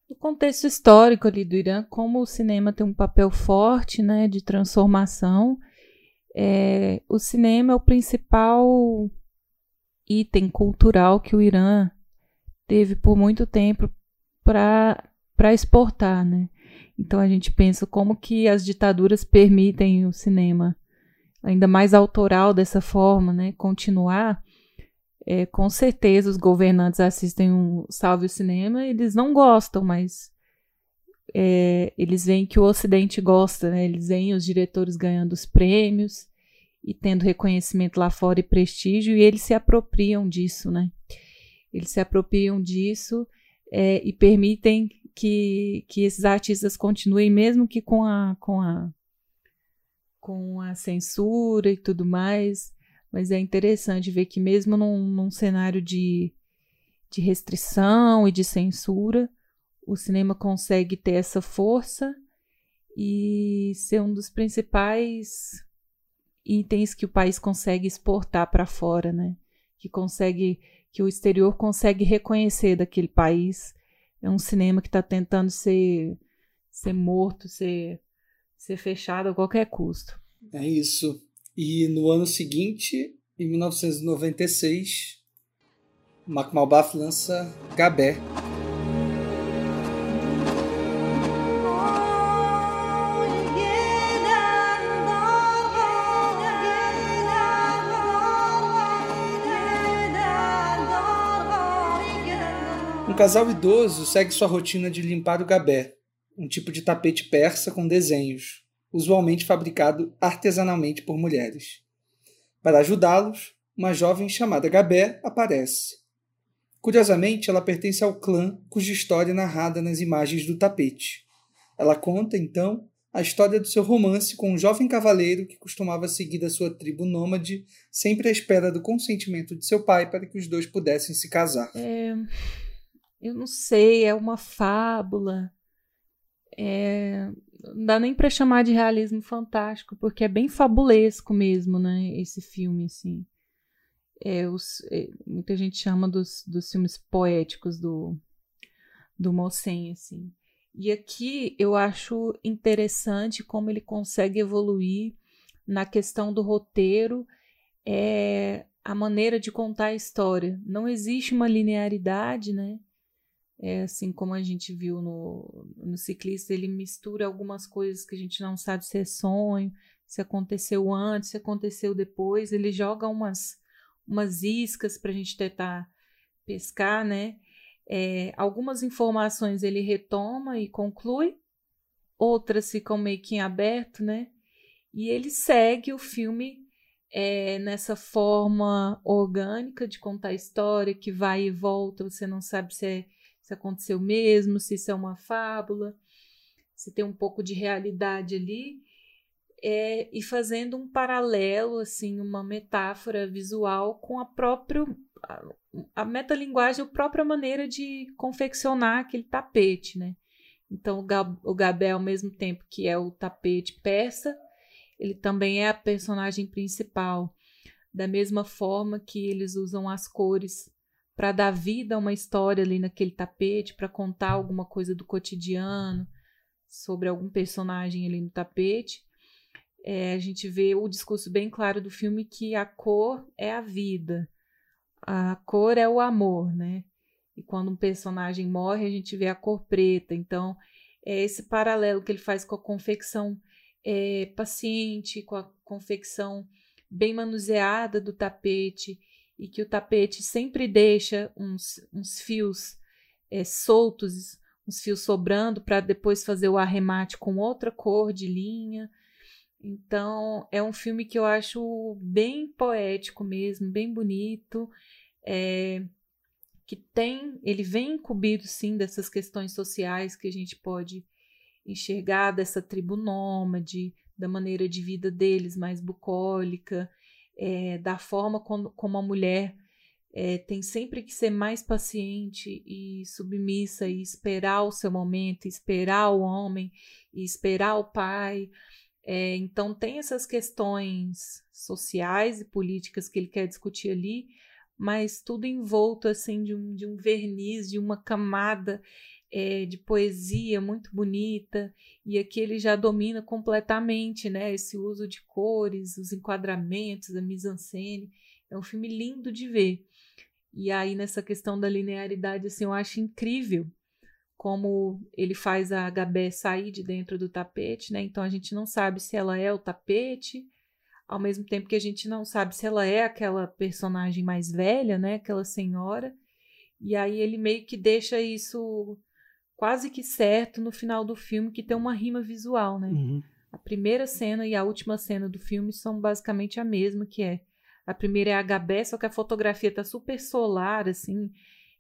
no contexto histórico ali do Irã, como o cinema tem um papel forte, né, de transformação, É, o cinema é o principal item cultural que o Irã teve por muito tempo para exportar, né? Então a gente pensa como que as ditaduras permitem o cinema ainda mais autoral dessa forma, né, continuar, é, com certeza os governantes assistem um Salve o Cinema, eles não gostam, mas é, eles veem que o Ocidente gosta, né, eles veem os diretores ganhando os prêmios e tendo reconhecimento lá fora e prestígio, e eles se apropriam disso, né? Eles se apropriam disso é, e permitem que, que esses artistas continuem, mesmo que com a, com a com a censura e tudo mais, mas é interessante ver que mesmo num, num cenário de, de restrição e de censura, o cinema consegue ter essa força e ser um dos principais itens que o país consegue exportar para fora, né? Que consegue, que o exterior consegue reconhecer daquele país. É um cinema que está tentando ser, ser morto, ser ser fechado a qualquer custo.
É isso. E no ano seguinte, em 1996, Mac Malbaf lança Gabé. Um casal idoso segue sua rotina de limpar o gabé, um tipo de tapete persa com desenhos, usualmente fabricado artesanalmente por mulheres. Para ajudá-los, uma jovem chamada Gabé aparece. Curiosamente, ela pertence ao clã cuja história é narrada nas imagens do tapete. Ela conta, então, a história do seu romance com um jovem cavaleiro que costumava seguir a sua tribo nômade, sempre à espera do consentimento de seu pai para que os dois pudessem se casar.
É, eu não sei, é uma fábula. É, não dá nem para chamar de realismo fantástico, porque é bem fabulesco mesmo, né? Esse filme, assim. É, os, é, muita gente chama dos, dos filmes poéticos do, do Mossen, assim. E aqui eu acho interessante como ele consegue evoluir na questão do roteiro, é, a maneira de contar a história. Não existe uma linearidade, né? É, assim como a gente viu no, no ciclista, ele mistura algumas coisas que a gente não sabe se é sonho, se aconteceu antes, se aconteceu depois. Ele joga umas, umas iscas para a gente tentar pescar, né? É, algumas informações ele retoma e conclui, outras ficam meio que em aberto, né? E ele segue o filme é, nessa forma orgânica de contar a história, que vai e volta, você não sabe se é se aconteceu mesmo, se isso é uma fábula, se tem um pouco de realidade ali, é, e fazendo um paralelo, assim, uma metáfora visual com a própria a, a metalinguagem, a própria maneira de confeccionar aquele tapete, né? Então, o, Gab, o Gabé, ao mesmo tempo que é o tapete persa, ele também é a personagem principal. Da mesma forma que eles usam as cores para dar vida a uma história ali naquele tapete, para contar alguma coisa do cotidiano sobre algum personagem ali no tapete. É, a gente vê o discurso bem claro do filme que a cor é a vida, a cor é o amor, né? E quando um personagem morre, a gente vê a cor preta. Então, é esse paralelo que ele faz com a confecção é, paciente, com a confecção bem manuseada do tapete e que o tapete sempre deixa uns, uns fios é, soltos, uns fios sobrando para depois fazer o arremate com outra cor de linha. Então, é um filme que eu acho bem poético mesmo, bem bonito, é, que tem, ele vem incumbido sim dessas questões sociais que a gente pode enxergar dessa tribo nômade, da maneira de vida deles mais bucólica, é, da forma como, como a mulher é, tem sempre que ser mais paciente e submissa e esperar o seu momento, esperar o homem e esperar o pai. É, então, tem essas questões sociais e políticas que ele quer discutir ali, mas tudo envolto assim de um, de um verniz, de uma camada é, de poesia muito bonita, e aqui ele já domina completamente né, esse uso de cores, os enquadramentos, a mise-en-scène. É um filme lindo de ver. E aí, nessa questão da linearidade, assim, eu acho incrível como ele faz a Gabé sair de dentro do tapete, né? Então a gente não sabe se ela é o tapete, ao mesmo tempo que a gente não sabe se ela é aquela personagem mais velha, né? Aquela senhora. E aí ele meio que deixa isso quase que certo no final do filme, que tem uma rima visual, né?
Uhum.
A primeira cena e a última cena do filme são basicamente a mesma, que é a primeira é a Gabé, só que a fotografia tá super solar, assim,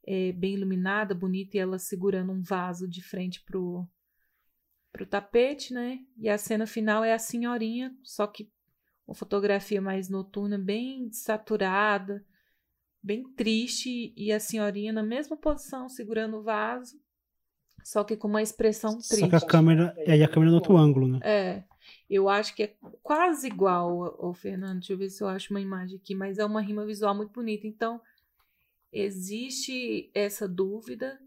é, bem iluminada, bonita, e ela segurando um vaso de frente pro, pro tapete, né? E a cena final é a senhorinha, só que uma fotografia mais noturna, bem saturada, bem triste, e a senhorinha na mesma posição, segurando o vaso, só que com uma expressão triste.
Só que a câmera, é, a câmera no outro ângulo, né?
É. Eu acho que é quase igual ao Fernando. Deixa eu ver se eu acho uma imagem aqui, mas é uma rima visual muito bonita. Então, existe essa dúvida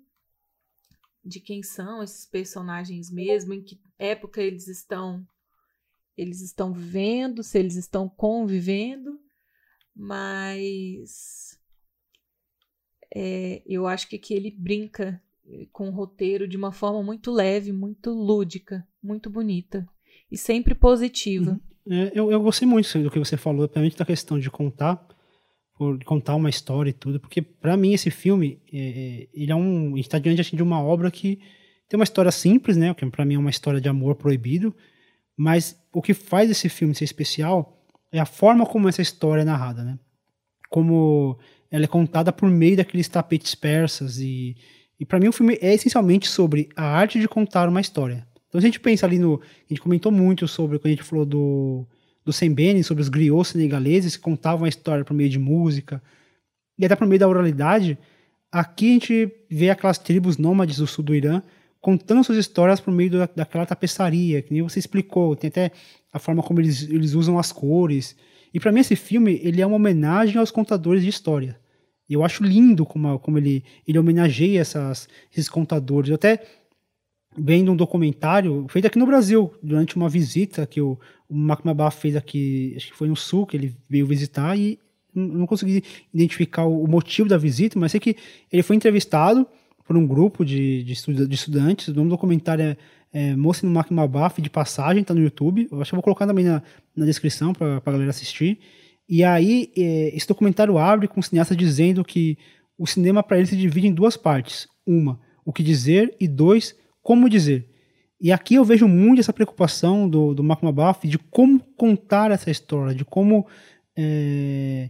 de quem são esses personagens mesmo, em que época eles estão eles estão vivendo, se eles estão convivendo, mas é, eu acho que aqui ele brinca com o roteiro de uma forma muito leve, muito lúdica, muito bonita e sempre positiva.
Uhum. É, eu, eu gostei muito do que você falou, principalmente da questão de contar, por contar uma história e tudo, porque para mim esse filme, é, é ele é um, está diante assim, de uma obra que tem uma história simples, né, que para mim é uma história de amor proibido, mas o que faz esse filme ser especial é a forma como essa história é narrada, né? Como ela é contada por meio daqueles tapetes persas e e para mim o filme é essencialmente sobre a arte de contar uma história. Então, se a gente pensa ali no. A gente comentou muito sobre, quando a gente falou do, do Sembene, sobre os griots senegaleses que contavam a história por meio de música, e até por meio da oralidade. Aqui a gente vê aquelas tribos nômades do sul do Irã contando suas histórias por meio da, daquela tapeçaria, que nem você explicou, tem até a forma como eles, eles usam as cores. E para mim esse filme ele é uma homenagem aos contadores de história. E eu acho lindo como, como ele, ele homenageia essas, esses contadores. Eu até vendo um documentário feito aqui no Brasil, durante uma visita que o, o Mac fez aqui, acho que foi no Sul, que ele veio visitar e não consegui identificar o motivo da visita, mas sei que ele foi entrevistado por um grupo de, de, estudantes. O nome do documentário é, é Moça no Mac de passagem, está no YouTube. Eu acho que eu vou colocar também na, na descrição para a galera assistir. E aí, é, esse documentário abre com o cineasta dizendo que o cinema para ele se divide em duas partes. Uma, o que dizer, e dois, como dizer. E aqui eu vejo muito essa preocupação do, do Mark Mabaff de como contar essa história, de como é,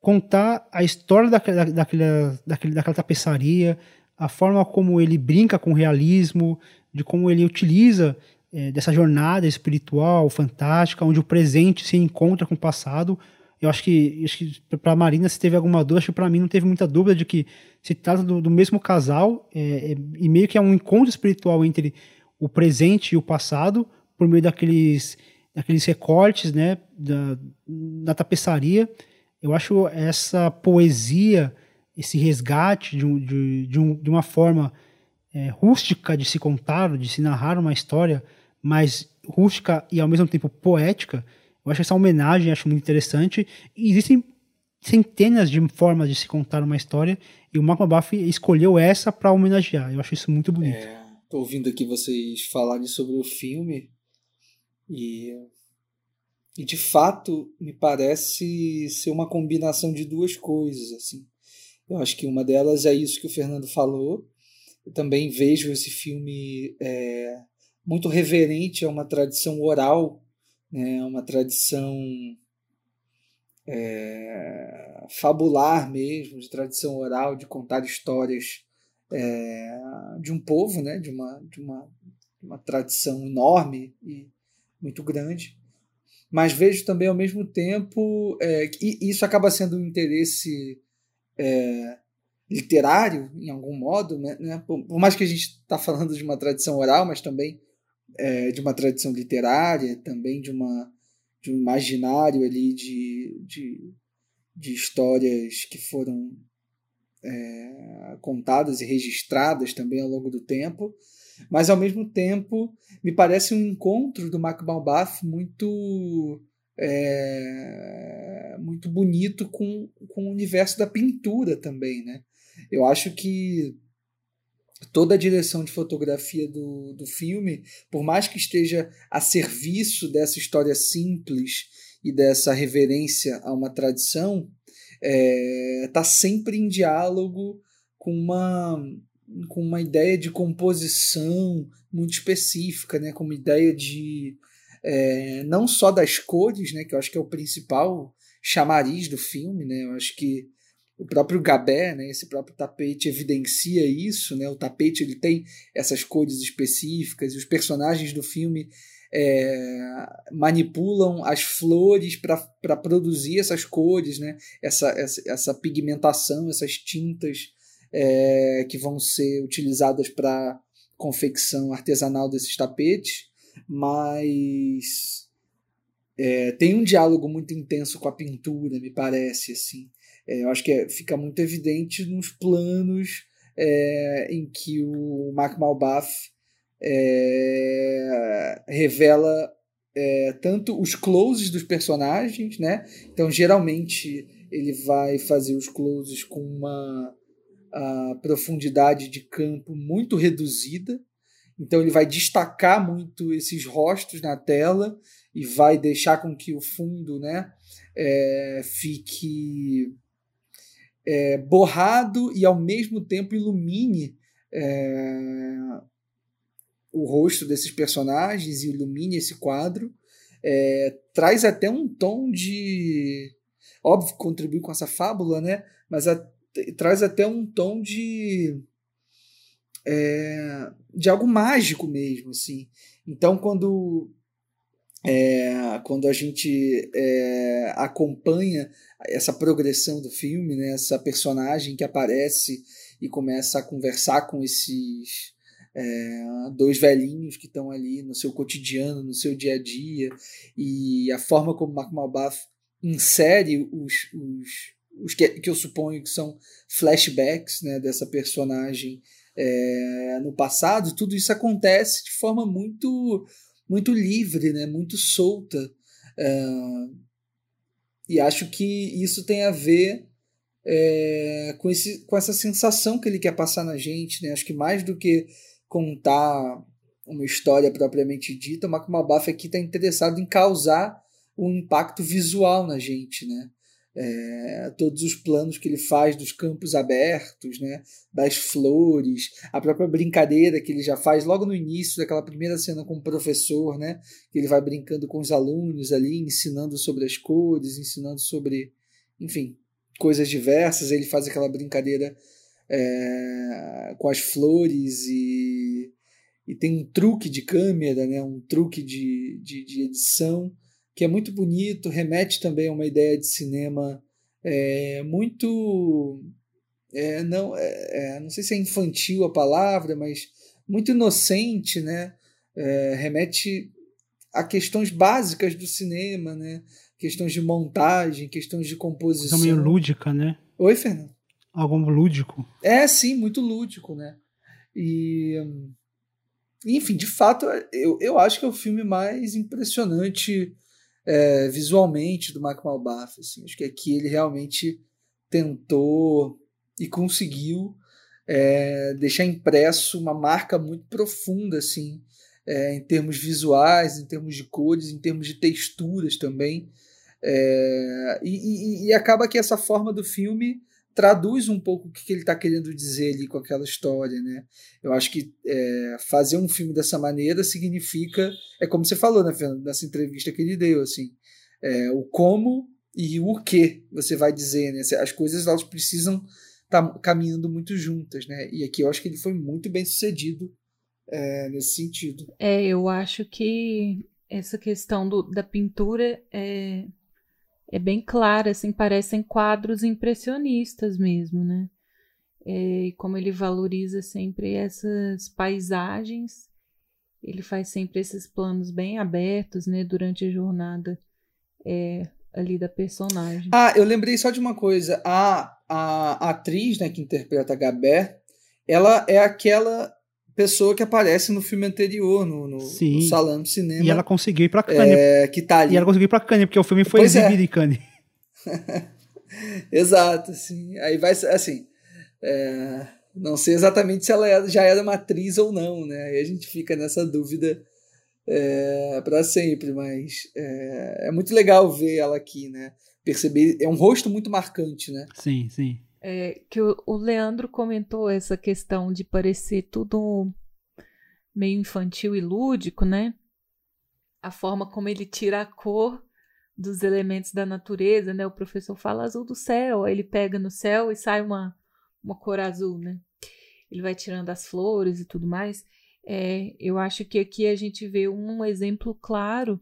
contar a história daquela, daquela, daquela, daquela tapeçaria, a forma como ele brinca com o realismo, de como ele utiliza é, dessa jornada espiritual fantástica, onde o presente se encontra com o passado. Eu acho que, acho que para Marina, se teve alguma dúvida, acho que para mim não teve muita dúvida de que se trata do, do mesmo casal é, é, e meio que é um encontro espiritual entre o presente e o passado por meio daqueles, daqueles recortes né, da, da tapeçaria. Eu acho essa poesia, esse resgate de, um, de, de, um, de uma forma é, rústica de se contar, de se narrar uma história, mas rústica e ao mesmo tempo poética. Eu acho essa homenagem acho muito interessante. E existem centenas de formas de se contar uma história e o Mark Mabuff escolheu essa para homenagear. Eu acho isso muito bonito. É,
tô ouvindo aqui vocês falarem sobre o filme e, e de fato me parece ser uma combinação de duas coisas assim. Eu acho que uma delas é isso que o Fernando falou. Eu também vejo esse filme é, muito reverente a uma tradição oral, né, uma tradição é, fabular mesmo, de tradição oral, de contar histórias é, de um povo, né, de, uma, de, uma, uma tradição enorme e muito grande. Mas vejo também ao mesmo tempo é, que isso acaba sendo um interesse é, literário, em algum modo, né, né por, mais que a gente está falando de uma tradição oral, mas também é, de uma tradição literária, também de uma de um imaginário ali de, de, de histórias que foram é, contadas e registradas também ao longo do tempo, mas ao mesmo tempo me parece um encontro do Mark Malbaf muito é, muito bonito com, com o universo da pintura também, né? Eu acho que toda a direção de fotografia do, do filme, por mais que esteja a serviço dessa história simples e dessa reverência a uma tradição, está é, tá sempre em diálogo com uma, com uma ideia de composição muito específica, né? com uma ideia de é, não só das cores, né? que eu acho que é o principal chamariz do filme, né? eu acho que o próprio Gabé, né, esse próprio tapete evidencia isso, né? O tapete ele tem essas cores específicas e os personagens do filme é, manipulam as flores para produzir essas cores, né? Essa, essa, essa pigmentação, essas tintas é, que vão ser utilizadas para confecção artesanal desses tapetes, mas é, tem um diálogo muito intenso com a pintura, me parece assim. É, eu acho que é, fica muito evidente nos planos é, em que o Mark Malbaf é, revela é, tanto os closes dos personagens, né? Então, geralmente, ele vai fazer os closes com uma profundidade de campo muito reduzida. Então, ele vai destacar muito esses rostos na tela e vai deixar com que o fundo né, é, fique é, borrado e ao mesmo tempo ilumine é, o rosto desses personagens e ilumine esse quadro. É, traz até um tom de. Óbvio, contribui com essa fábula, né? Mas a, traz até um tom de. É, de algo mágico mesmo, assim. Então, quando é, quando a gente é, acompanha essa progressão do filme, né, essa personagem que aparece e começa a conversar com esses é, dois velhinhos que estão ali no seu cotidiano, no seu dia a dia, e a forma como Mark Malbaf insere os, os, os que, que eu suponho que são flashbacks né, dessa personagem é, no passado, tudo isso acontece de forma muito muito livre, né? muito solta. Uh, e acho que isso tem a ver é, com, esse, com essa sensação que ele quer passar na gente. Né? Acho que mais do que contar uma história propriamente dita, o Mark Malbaf aqui está interessado em causar um impacto visual na gente. Né? É, todos os planos que ele faz dos campos abertos, né, das flores, a própria brincadeira que ele já faz logo no início daquela primeira cena com o professor, né, que ele vai brincando com os alunos ali, ensinando sobre as cores, ensinando sobre, enfim, coisas diversas. Ele faz aquela brincadeira é, com as flores e, e tem um truque de câmera, né, um truque de, de, de edição que é muito bonito, remete também a uma ideia de cinema é, muito. É, não, é, é, não sei se é infantil a palavra, mas muito inocente, né? É, remete a questões básicas do cinema, né? Questões de montagem, questões de composição.
Coisa meio lúdica, né?
Oi, Fernando.
Algo lúdico.
É, sim, muito lúdico, né? E. Enfim, de fato, eu, eu acho que é o filme mais impressionante é, visualmente do Mark Malbaf. Assim. Acho que aqui ele realmente tentou e conseguiu é, deixar impresso uma marca muito profunda assim, é, em termos visuais, em termos de cores, em termos de texturas também. É, e, e, e, acaba que essa forma do filme traduz um pouco o que ele está querendo dizer ali com aquela história, né? Eu acho que é, fazer um filme dessa maneira significa, é como você falou, né, Fernando, nessa entrevista que ele deu, assim, é, o como e o que você vai dizer, né? As coisas elas precisam estar tá caminhando muito juntas, né? E aqui eu acho que ele foi muito bem sucedido é, nesse sentido.
É, eu acho que essa questão do, da pintura é é bem clara, assim, parecem quadros impressionistas mesmo, né? É, e como ele valoriza sempre essas paisagens, ele faz sempre esses planos bem abertos, né, durante a jornada é, ali da personagem.
Ah, eu lembrei só de uma coisa. A, a atriz né, que interpreta a Gabé, ela é aquela pessoa que aparece no filme anterior, no, no, no Salão de Cinema.
E ela conseguiu ir pra Cannes.
É, que tá ali.
E ela conseguiu ir pra Cannes, porque o filme foi pois é. exibido é. em Cannes.
Exato, assim. Aí vai, assim, é, não sei exatamente se ela era, já era uma atriz ou não, né? Aí a gente fica nessa dúvida é, para sempre, mas é, é, muito legal ver ela aqui, né? Perceber, é um rosto muito marcante, né?
Sim, sim.
É, que o, o Leandro comentou essa questão de parecer tudo meio infantil e lúdico, né? A forma como ele tira a cor dos elementos da natureza, né? O professor fala azul do céu, aí ele pega no céu e sai uma, uma cor azul, né? Ele vai tirando as flores e tudo mais. É, eu acho que aqui a gente vê um exemplo claro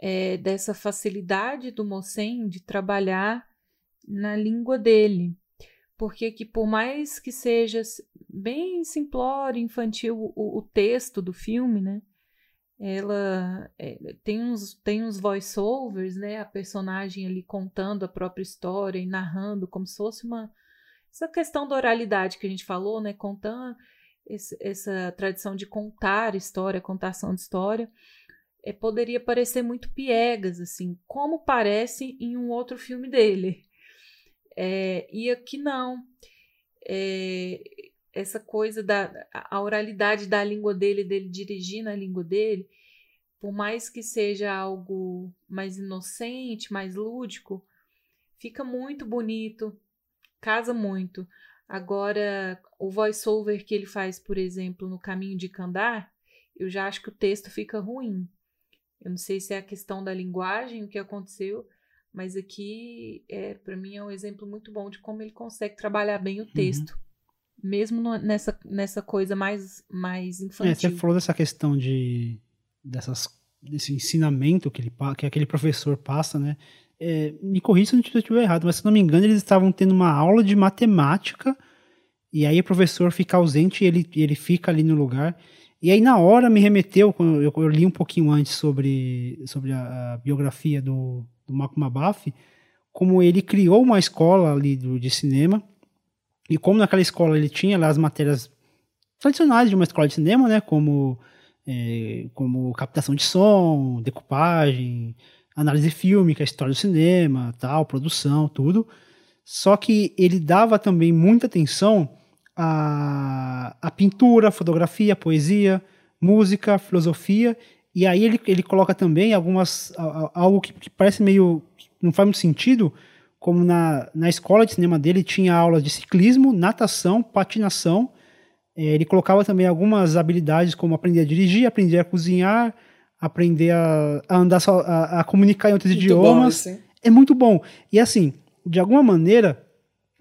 é, dessa facilidade do Mossen de trabalhar na língua dele. Porque que por mais que seja bem simplório, infantil o, o texto do filme, né? ela é, tem uns, tem uns voice-overs, né? A personagem ali contando a própria história e narrando como se fosse uma. Essa questão da oralidade que a gente falou, né? Contando esse, essa tradição de contar história, contação de história, é, poderia parecer muito piegas, assim, como parece em um outro filme dele. É, e aqui não. É, essa coisa da a oralidade da língua dele, dele dirigir na língua dele, por mais que seja algo mais inocente, mais lúdico, fica muito bonito, casa muito. Agora, o voice-over que ele faz, por exemplo, no Caminho de Candar, eu já acho que o texto fica ruim. Eu não sei se é a questão da linguagem, o que aconteceu, mas aqui, é, para mim, é um exemplo muito bom de como ele consegue trabalhar bem o texto. Uhum mesmo no, nessa, nessa coisa mais, mais infantil. É,
você falou dessa questão de dessas, desse ensinamento que, ele, que aquele professor passa, né? É, me corrija se eu estiver errado, mas se não me engano, eles estavam tendo uma aula de matemática e aí o professor fica ausente e ele, ele fica ali no lugar. E aí, na hora, me remeteu, eu, eu li um pouquinho antes sobre, sobre a, a biografia do, do Malcolm como ele criou uma escola ali do, de cinema e como naquela escola ele tinha lá as matérias tradicionais de uma escola de cinema, né? Como, é, como captação de som, decupagem, análise fílmica, história do cinema, tal, produção, tudo. Só que ele dava também muita atenção à, à pintura, fotografia, poesia, música, filosofia. E aí ele, ele coloca também algumas algo que, que parece meio não faz muito sentido, como na, na escola de cinema dele tinha aulas de ciclismo, natação, patinação. É, ele colocava também algumas habilidades como aprender a dirigir, aprender a cozinhar, aprender a, a andar só, a, a, comunicar em outros muito idiomas. Bom, é muito bom. E assim, de alguma maneira,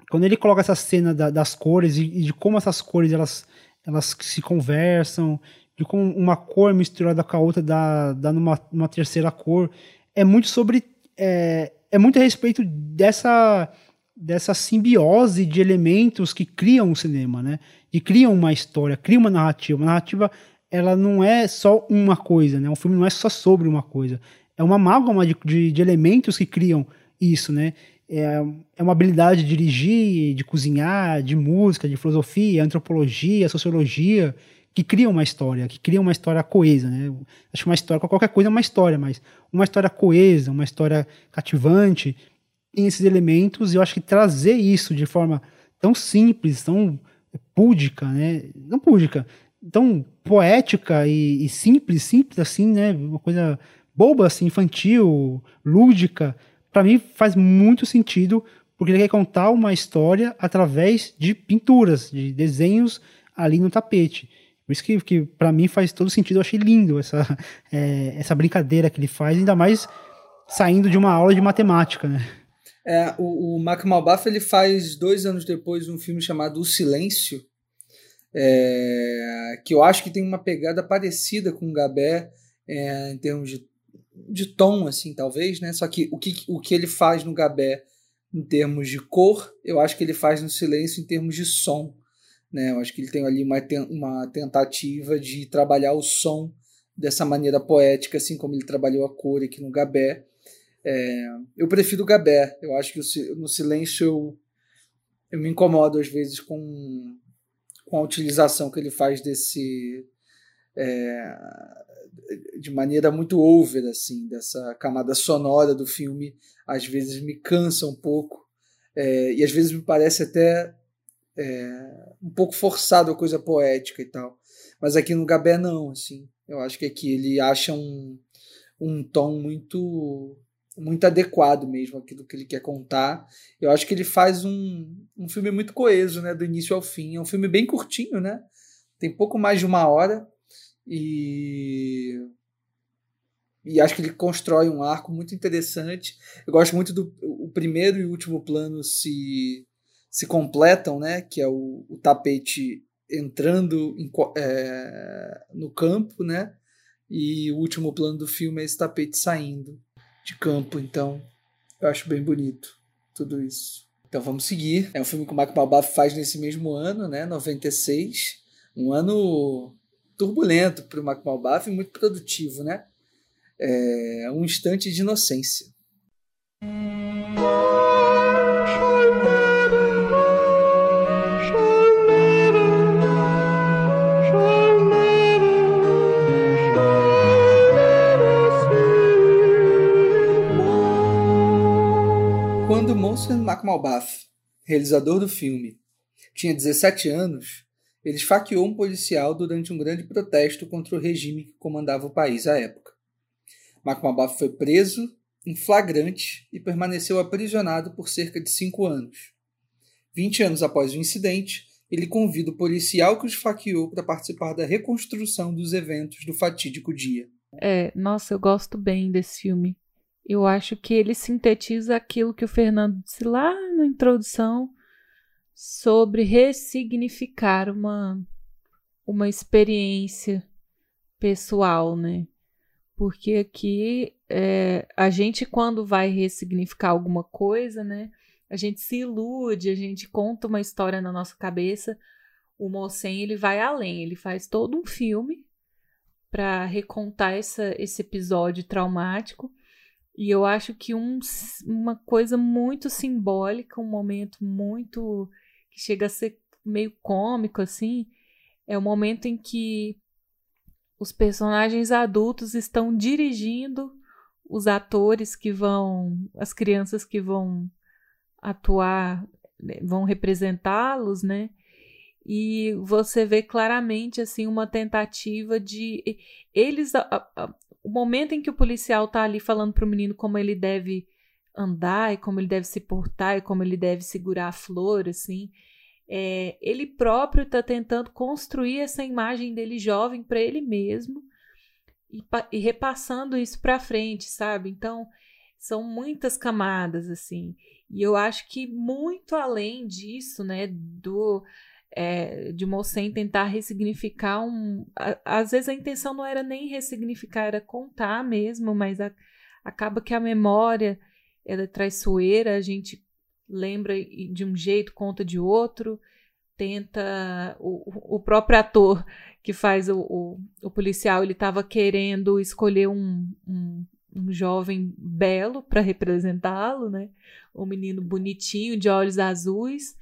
quando ele coloca essa cena da, das cores e, e, de como essas cores elas, elas se conversam, de como uma cor misturada com a outra dá, dá numa, numa terceira cor, é muito sobre é, é muito a respeito dessa dessa simbiose de elementos que criam o cinema, né? E criam uma história, criam uma narrativa. Uma narrativa, ela não é só uma coisa, né? Um filme não é só sobre uma coisa. É uma amálgama de, de, de elementos que criam isso, né? É, é uma habilidade de dirigir, de cozinhar, de música, de filosofia, antropologia, sociologia, que criam uma história, que criam uma história coesa, né? Acho que uma história, qualquer coisa é uma história, mas uma história coesa, uma história cativante, tem esses elementos, e eu acho que trazer isso de forma tão simples, tão púdica, né? Não púdica, tão poética e, e simples, simples assim, né? Uma coisa boba, assim, infantil, lúdica, para mim faz muito sentido, porque ele quer contar uma história através de pinturas, de desenhos ali no tapete. Por isso que, que para mim faz todo sentido, eu achei lindo essa, é, essa brincadeira que ele faz, ainda mais saindo de uma aula de matemática, né?
É, o, o Malbaf ele faz dois anos depois um filme chamado O Silêncio, é, que eu acho que tem uma pegada parecida com o Gabé é, em termos de, de tom, assim, talvez, né? Só que o, que o que ele faz no Gabé em termos de cor, eu acho que ele faz no Silêncio em termos de som. Né? Eu acho que ele tem ali uma, uma tentativa de trabalhar o som dessa maneira poética, assim como ele trabalhou a cor aqui no Gabé. É, eu prefiro o Gabé. Eu acho que no Silêncio eu, eu me incomodo às vezes com, com a utilização que ele faz desse é, de maneira muito over assim dessa camada sonora do filme às vezes me cansa um pouco é, e às vezes me parece até é, um pouco forçado a coisa poética e tal mas aqui no Gabé não assim eu acho que aqui ele acha um, um tom muito muito adequado mesmo aquilo que ele quer contar. Eu acho que ele faz um, um filme muito coeso, né, do início ao fim. É um filme bem curtinho, né? Tem pouco mais de uma hora e e acho que ele constrói um arco muito interessante. Eu gosto muito do o primeiro e último plano se se completam, né? Que é o, o tapete entrando em, é, no campo, né? E o último plano do filme é esse tapete saindo de campo, então eu acho bem bonito tudo isso. Então vamos seguir. É um filme que o Mark Balbaf faz nesse mesmo ano, né, 96. Um ano turbulento para o Mark Balbaf e muito produtivo, né? É um instante de inocência. Mohsen Makhmalbaf, realizador do filme, tinha 17 anos, ele esfaqueou um policial durante um grande protesto contra o regime que comandava o país à época. Makhmalbaf foi preso em flagrante e permaneceu aprisionado por cerca de cinco anos. Vinte anos após o incidente, ele convida o policial que o esfaqueou para participar da reconstrução dos eventos do fatídico dia.
É, nossa, eu gosto bem desse filme. Eu acho que ele sintetiza aquilo que o Fernando disse lá na introdução sobre ressignificar uma, uma experiência pessoal, né? Porque aqui é, a gente, quando vai ressignificar alguma coisa, né? A gente se ilude, a gente conta uma história na nossa cabeça. O Mossen, ele vai além, ele faz todo um filme para recontar essa, esse episódio traumático e eu acho que um, uma coisa muito simbólica, um momento muito que chega a ser meio cômico assim, é o momento em que os personagens adultos estão dirigindo os atores que vão, as crianças que vão atuar, né, vão representá-los, né? E você vê claramente assim uma tentativa de eles o momento em que o policial tá ali falando pro menino como ele deve andar e como ele deve se portar e como ele deve segurar a flor, assim, é, ele próprio tá tentando construir essa imagem dele jovem para ele mesmo e, e repassando isso para frente, sabe? Então, são muitas camadas, assim. E eu acho que muito além disso, né, do é, de Mossen tentar ressignificar um. A, às vezes a intenção não era nem ressignificar, era contar mesmo, mas a, acaba que a memória ela é traiçoeira, a gente lembra de um jeito, conta de outro, tenta. O, o próprio ator que faz o, o, o policial, ele estava querendo escolher um, um, um jovem belo para representá-lo, né? Um menino bonitinho, de olhos azuis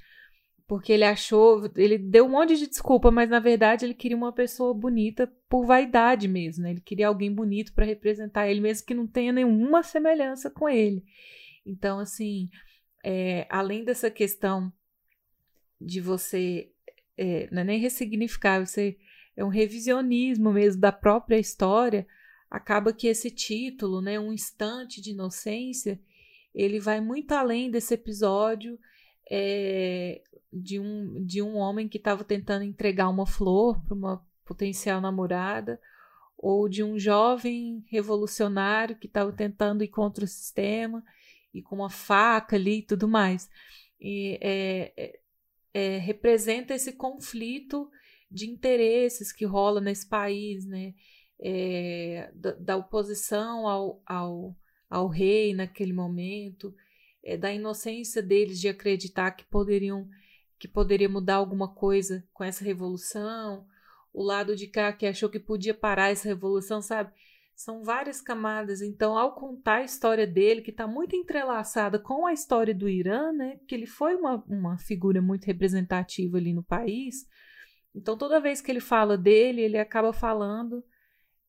porque ele achou, ele deu um monte de desculpa, mas na verdade ele queria uma pessoa bonita por vaidade mesmo, né? Ele queria alguém bonito para representar ele, mesmo que não tenha nenhuma semelhança com ele. Então, assim, é, além dessa questão de você, é, não é nem ressignificar, você é um revisionismo mesmo da própria história, acaba que esse título, né, um instante de inocência, ele vai muito além desse episódio é, de um, de um homem que estava tentando entregar uma flor para uma potencial namorada, ou de um jovem revolucionário que estava tentando ir contra o sistema e com uma faca ali e tudo mais. E é, é, é, representa esse conflito de interesses que rola nesse país, né? É, da, da, oposição ao, ao, ao rei naquele momento, é, da inocência deles de acreditar que poderiam que poderia mudar alguma coisa com essa revolução, o lado de cá que achou que podia parar essa revolução, sabe? são várias camadas. Então, ao contar a história dele, que está muito entrelaçada com a história do Irã, né? Que ele foi uma, uma figura muito representativa ali no país. Então, toda vez que ele fala dele, ele acaba falando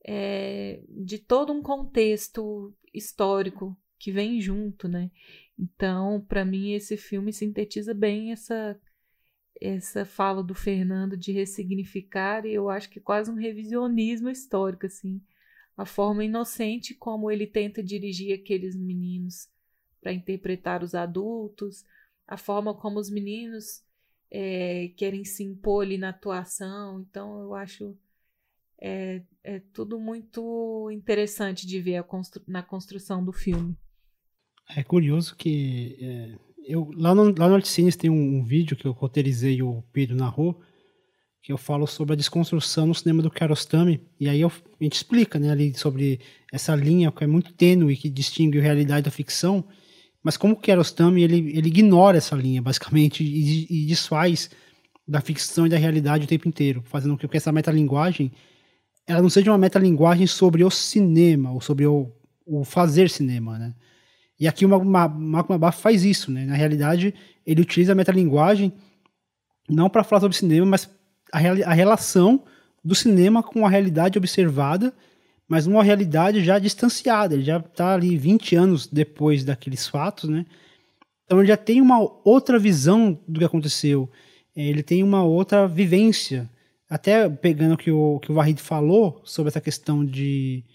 é, de todo um contexto histórico que vem junto, né? Então, para mim, esse filme sintetiza bem essa essa fala do Fernando de ressignificar e eu acho que quase um revisionismo histórico assim a forma inocente como ele tenta dirigir aqueles meninos para interpretar os adultos, a forma como os meninos é, querem se impor ali na atuação. Então, eu acho é, é tudo muito interessante de ver constru na construção do filme.
É curioso que é, eu lá no, lá no Articines tem um, um, vídeo que eu roteirizei o Pedro narrou, que eu falo sobre a desconstrução no cinema do Kiarostami, e aí eu, a gente explica, né, ali sobre essa linha que é muito tênue, que distingue a realidade da ficção, mas como o Kiarostami, ele, ele ignora essa linha, basicamente, e, e desfaz da ficção e da realidade o tempo inteiro, fazendo com que essa metalinguagem ela não seja uma metalinguagem sobre o cinema, ou sobre o, o fazer cinema, né? E aqui o Malcolm faz isso, né? Na realidade, ele utiliza a metalinguagem não para falar sobre cinema, mas a, a relação do cinema com a realidade observada, mas uma realidade já distanciada. Ele já está ali 20 anos depois daqueles fatos, né? Então ele já tem uma outra visão do que aconteceu. Ele tem uma outra vivência. Até pegando o que o, que o Vahid falou sobre essa questão de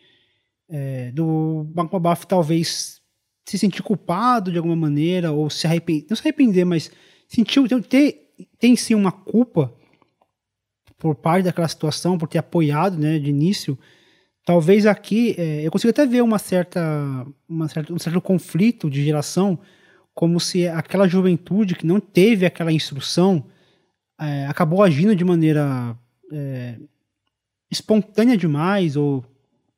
é, do Baf talvez se sentir culpado de alguma maneira, ou se arrepender, não se arrepender, mas sentiu ter, tem sim uma culpa por parte daquela situação, por ter apoiado né, de início, talvez aqui é, eu consigo até ver uma certa, uma certa, um certo conflito de geração, como se aquela juventude que não teve aquela instrução é, acabou agindo de maneira é, espontânea demais ou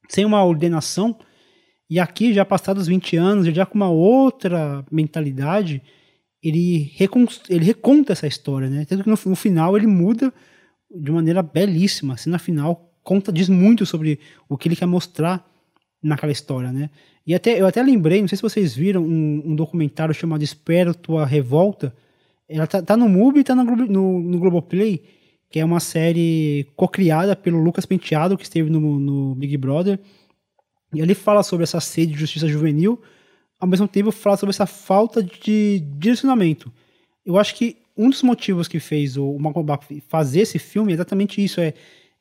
sem uma ordenação. E aqui, já passados 20 anos, já com uma outra mentalidade, ele, ele reconta essa história, né? Tanto que no, no final ele muda de maneira belíssima. Assim, na final, conta, diz muito sobre o que ele quer mostrar naquela história, né? E até, eu até lembrei, não sei se vocês viram, um, um documentário chamado Espero Tua Revolta. Ela tá, tá no MUBI e tá no, no, no Globoplay, que é uma série co-criada pelo Lucas Penteado, que esteve no, no Big Brother. E ele fala sobre essa sede de justiça juvenil, ao mesmo tempo fala sobre essa falta de direcionamento. Eu acho que um dos motivos que fez o Malcolm fazer esse filme é exatamente isso, é,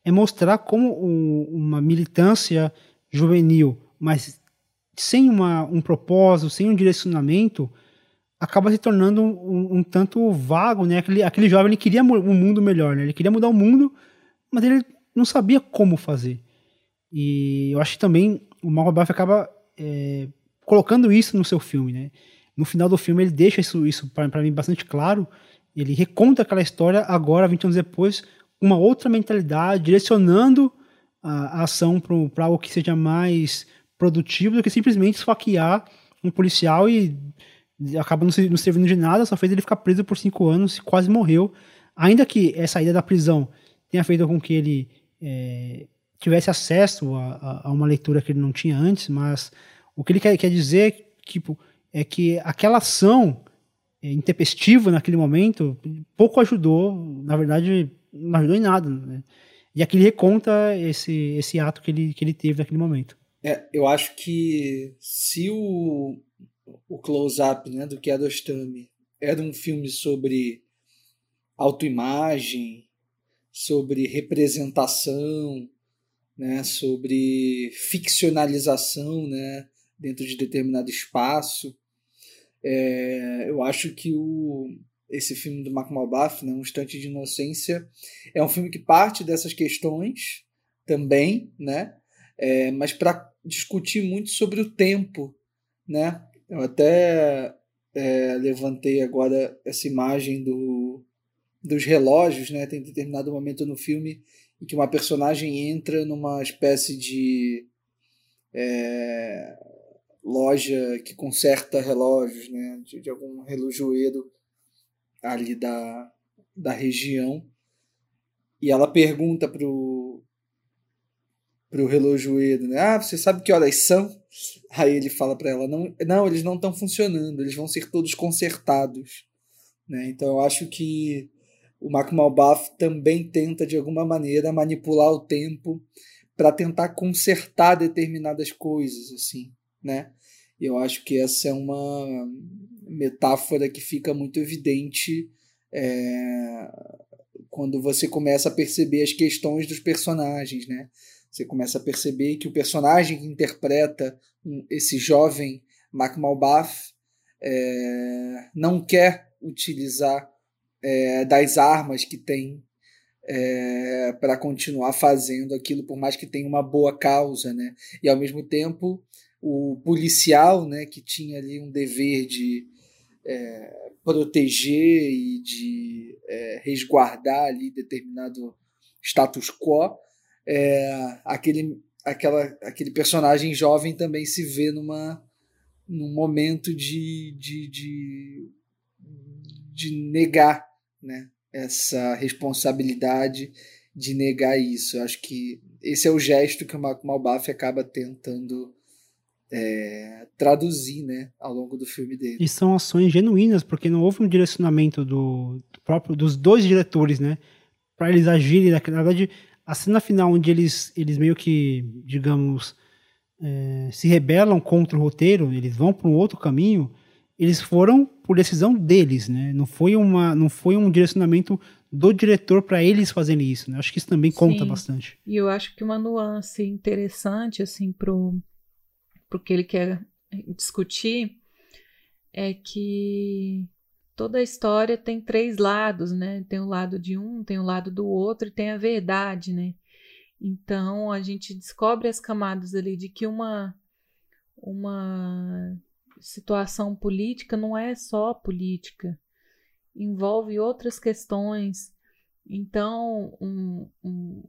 é mostrar como um, uma militância juvenil, mas sem uma, um propósito, sem um direcionamento, acaba se tornando um, um, um, tanto vago, né? Aquele, aquele jovem ele queria um mundo melhor, né? Ele queria mudar o mundo, mas ele não sabia como fazer. E eu acho que também o Malcolm Buff acaba é, colocando isso no seu filme, né? No final do filme ele deixa isso, isso para mim bastante claro, ele reconta aquela história agora, 20 anos depois, uma outra mentalidade, direcionando a, a ação para algo que seja mais produtivo do que simplesmente esfaquear um policial e acaba não, não servindo de nada, só fez ele ficar preso por cinco anos e quase morreu. Ainda que essa saída da prisão tenha feito com que ele é, tivesse acesso a, a, a, uma leitura que ele não tinha antes, mas o que ele quer, quer dizer tipo, é que aquela ação é, intempestivo naquele momento, pouco ajudou, na verdade, não ajudou em nada. Né? E aqui ele reconta esse, esse ato que ele, que ele teve naquele momento.
É, eu acho que se o, o close-up né, do Kiarostami era um filme sobre autoimagem, sobre representação, né, sobre ficcionalização né, dentro de determinado espaço, é, eu acho que o, esse filme do Mark Malbaf, né, Um Instante de Inocência, é um filme que parte dessas questões também, né? É, mas para discutir muito sobre o tempo, né? Eu até é, levantei agora essa imagem do, dos relógios, né? Tem determinado momento no filme em que uma personagem entra numa espécie de é, loja que conserta relógios, né, de, de algum relojoeiro ali da, da região. E ela pergunta pro pro relojoeiro, né? Ah, você sabe que horas são? Aí ele fala para ela, não, não, eles não estão funcionando, eles vão ser todos consertados, né? Então eu acho que o Mark Malbath também tenta de alguma maneira manipular o tempo para tentar consertar determinadas coisas, assim, né? Eu acho que essa é uma metáfora que fica muito evidente é, quando você começa a perceber as questões dos personagens, né? Você começa a perceber que o personagem que interpreta esse jovem Mark Malbath é, não quer utilizar é, das armas que tem é, para continuar fazendo aquilo, por mais que tenha uma boa causa, né? E ao mesmo tempo o policial, né, que tinha ali um dever de é, proteger e de é, resguardar ali determinado status quo, é, aquele, aquela, aquele personagem jovem também se vê numa, num momento de, de, de, de negar né, essa responsabilidade, de negar isso. Eu acho que esse é o gesto que o Marco Malbaf acaba tentando é, traduzir né, ao longo do filme dele.
E são ações genuínas, porque não houve um direcionamento do, do próprio dos dois diretores, né? Para eles agirem. Na verdade, a cena final onde eles, eles meio que, digamos, é, se rebelam contra o roteiro, eles vão para um outro caminho, eles foram por decisão deles, né? Não foi, uma, não foi um direcionamento do diretor para eles fazerem isso, né? Acho que isso também conta
Sim.
bastante.
E eu acho que uma nuance interessante, assim, pro porque ele quer discutir é que toda a história tem três lados, né? Tem o lado de um, tem o lado do outro e tem a verdade, né? Então a gente descobre as camadas ali de que uma uma situação política não é só política, envolve outras questões. Então, um, um,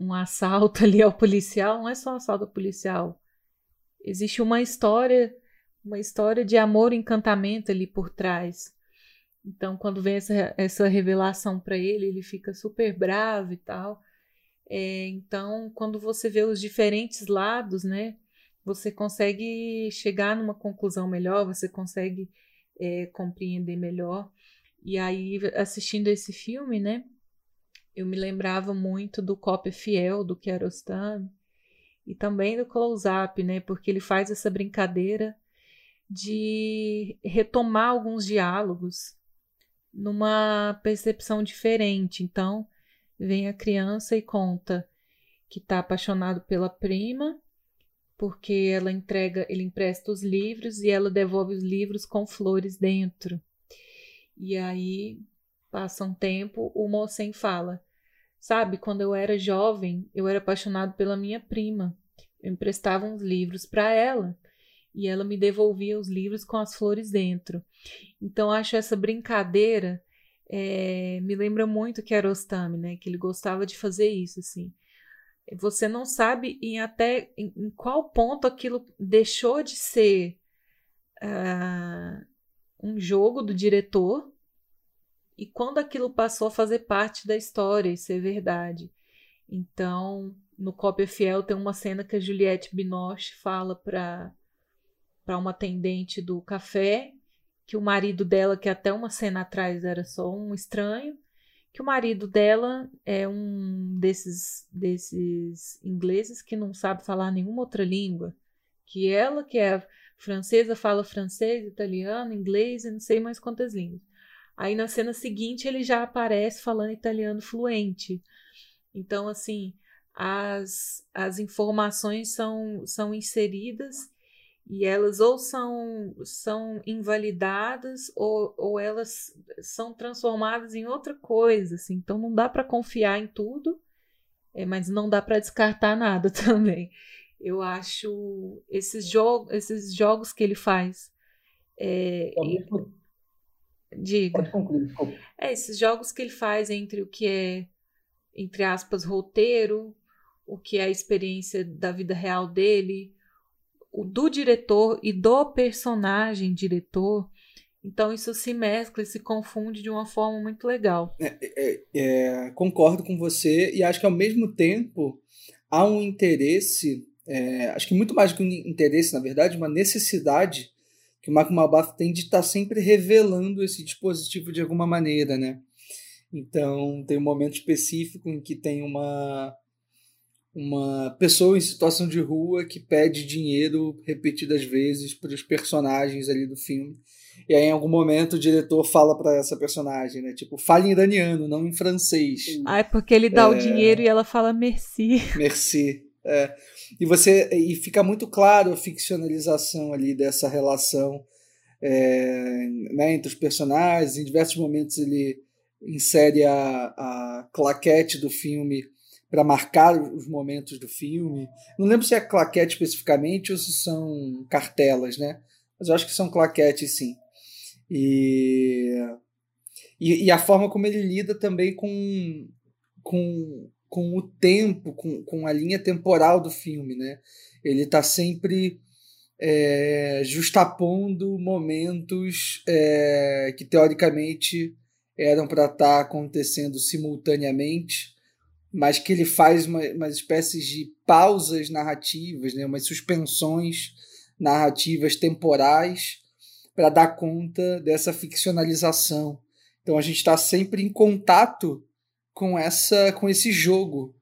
um assalto ali ao policial não é só um assalto ao policial, existe uma história, uma história de amor e encantamento ali por trás. Então, quando vem essa, essa revelação para ele, ele fica super bravo e tal. É, então, quando você vê os diferentes lados, né, você consegue chegar numa conclusão melhor, você consegue é, compreender melhor. E aí, assistindo esse filme, né, eu me lembrava muito do Cópia Fiel, do Kiarostami, e também do close-up, né? Porque ele faz essa brincadeira de retomar alguns diálogos numa percepção diferente. Então, vem a criança e conta que está apaixonado pela prima, porque ela entrega, ele empresta os livros e ela devolve os livros com flores dentro. E aí passa um tempo, o Moçem fala: Sabe, quando eu era jovem, eu era apaixonado pela minha prima. Eu emprestava uns livros para ela e ela me devolvia os livros com as flores dentro. Então, acho essa brincadeira é, me lembra muito que era Ostami, né? Que ele gostava de fazer isso, assim. Você não sabe em até em, em qual ponto aquilo deixou de ser uh, um jogo do diretor e quando aquilo passou a fazer parte da história e ser verdade. Então, no Cópia Fiel tem uma cena que a Juliette Binoche fala para para uma atendente do café que o marido dela, que até uma cena atrás era só um estranho, que o marido dela é um desses desses ingleses que não sabe falar nenhuma outra língua, que ela que é francesa fala francês, italiano, inglês e não sei mais quantas línguas. Aí na cena seguinte ele já aparece falando italiano fluente. Então, assim, as, as informações são, são inseridas e elas ou são, são invalidadas ou, ou elas são transformadas em outra coisa. Assim. Então, não dá para confiar em tudo, é, mas não dá para descartar nada também. Eu acho esses, jo esses jogos que ele faz. É, Diga.
Pode concluir,
É, esses jogos que ele faz entre o que é, entre aspas, roteiro, o que é a experiência da vida real dele, do diretor e do personagem diretor. Então isso se mescla e se confunde de uma forma muito legal.
É, é, é, concordo com você e acho que ao mesmo tempo há um interesse, é, acho que muito mais do que um interesse, na verdade, uma necessidade que o Marco Malbaf tem de estar sempre revelando esse dispositivo de alguma maneira, né? Então, tem um momento específico em que tem uma uma pessoa em situação de rua que pede dinheiro repetidas vezes para os personagens ali do filme. E aí, em algum momento, o diretor fala para essa personagem, né? Tipo, fale em iraniano, não em francês.
Ah, é porque ele dá é... o dinheiro e ela fala merci.
Merci. É. E você e fica muito claro a ficcionalização ali dessa relação é, né, entre os personagens. Em diversos momentos ele insere a, a claquete do filme para marcar os momentos do filme. Não lembro se é claquete especificamente ou se são cartelas, né? Mas eu acho que são claquetes, sim. E, e, e a forma como ele lida também com, com, com o tempo, com, com a linha temporal do filme, né? Ele está sempre é, justapondo momentos é, que teoricamente eram para estar tá acontecendo simultaneamente mas que ele faz uma, umas espécies de pausas narrativas, né, umas suspensões narrativas temporais para dar conta dessa ficcionalização. Então a gente está sempre em contato com essa com esse jogo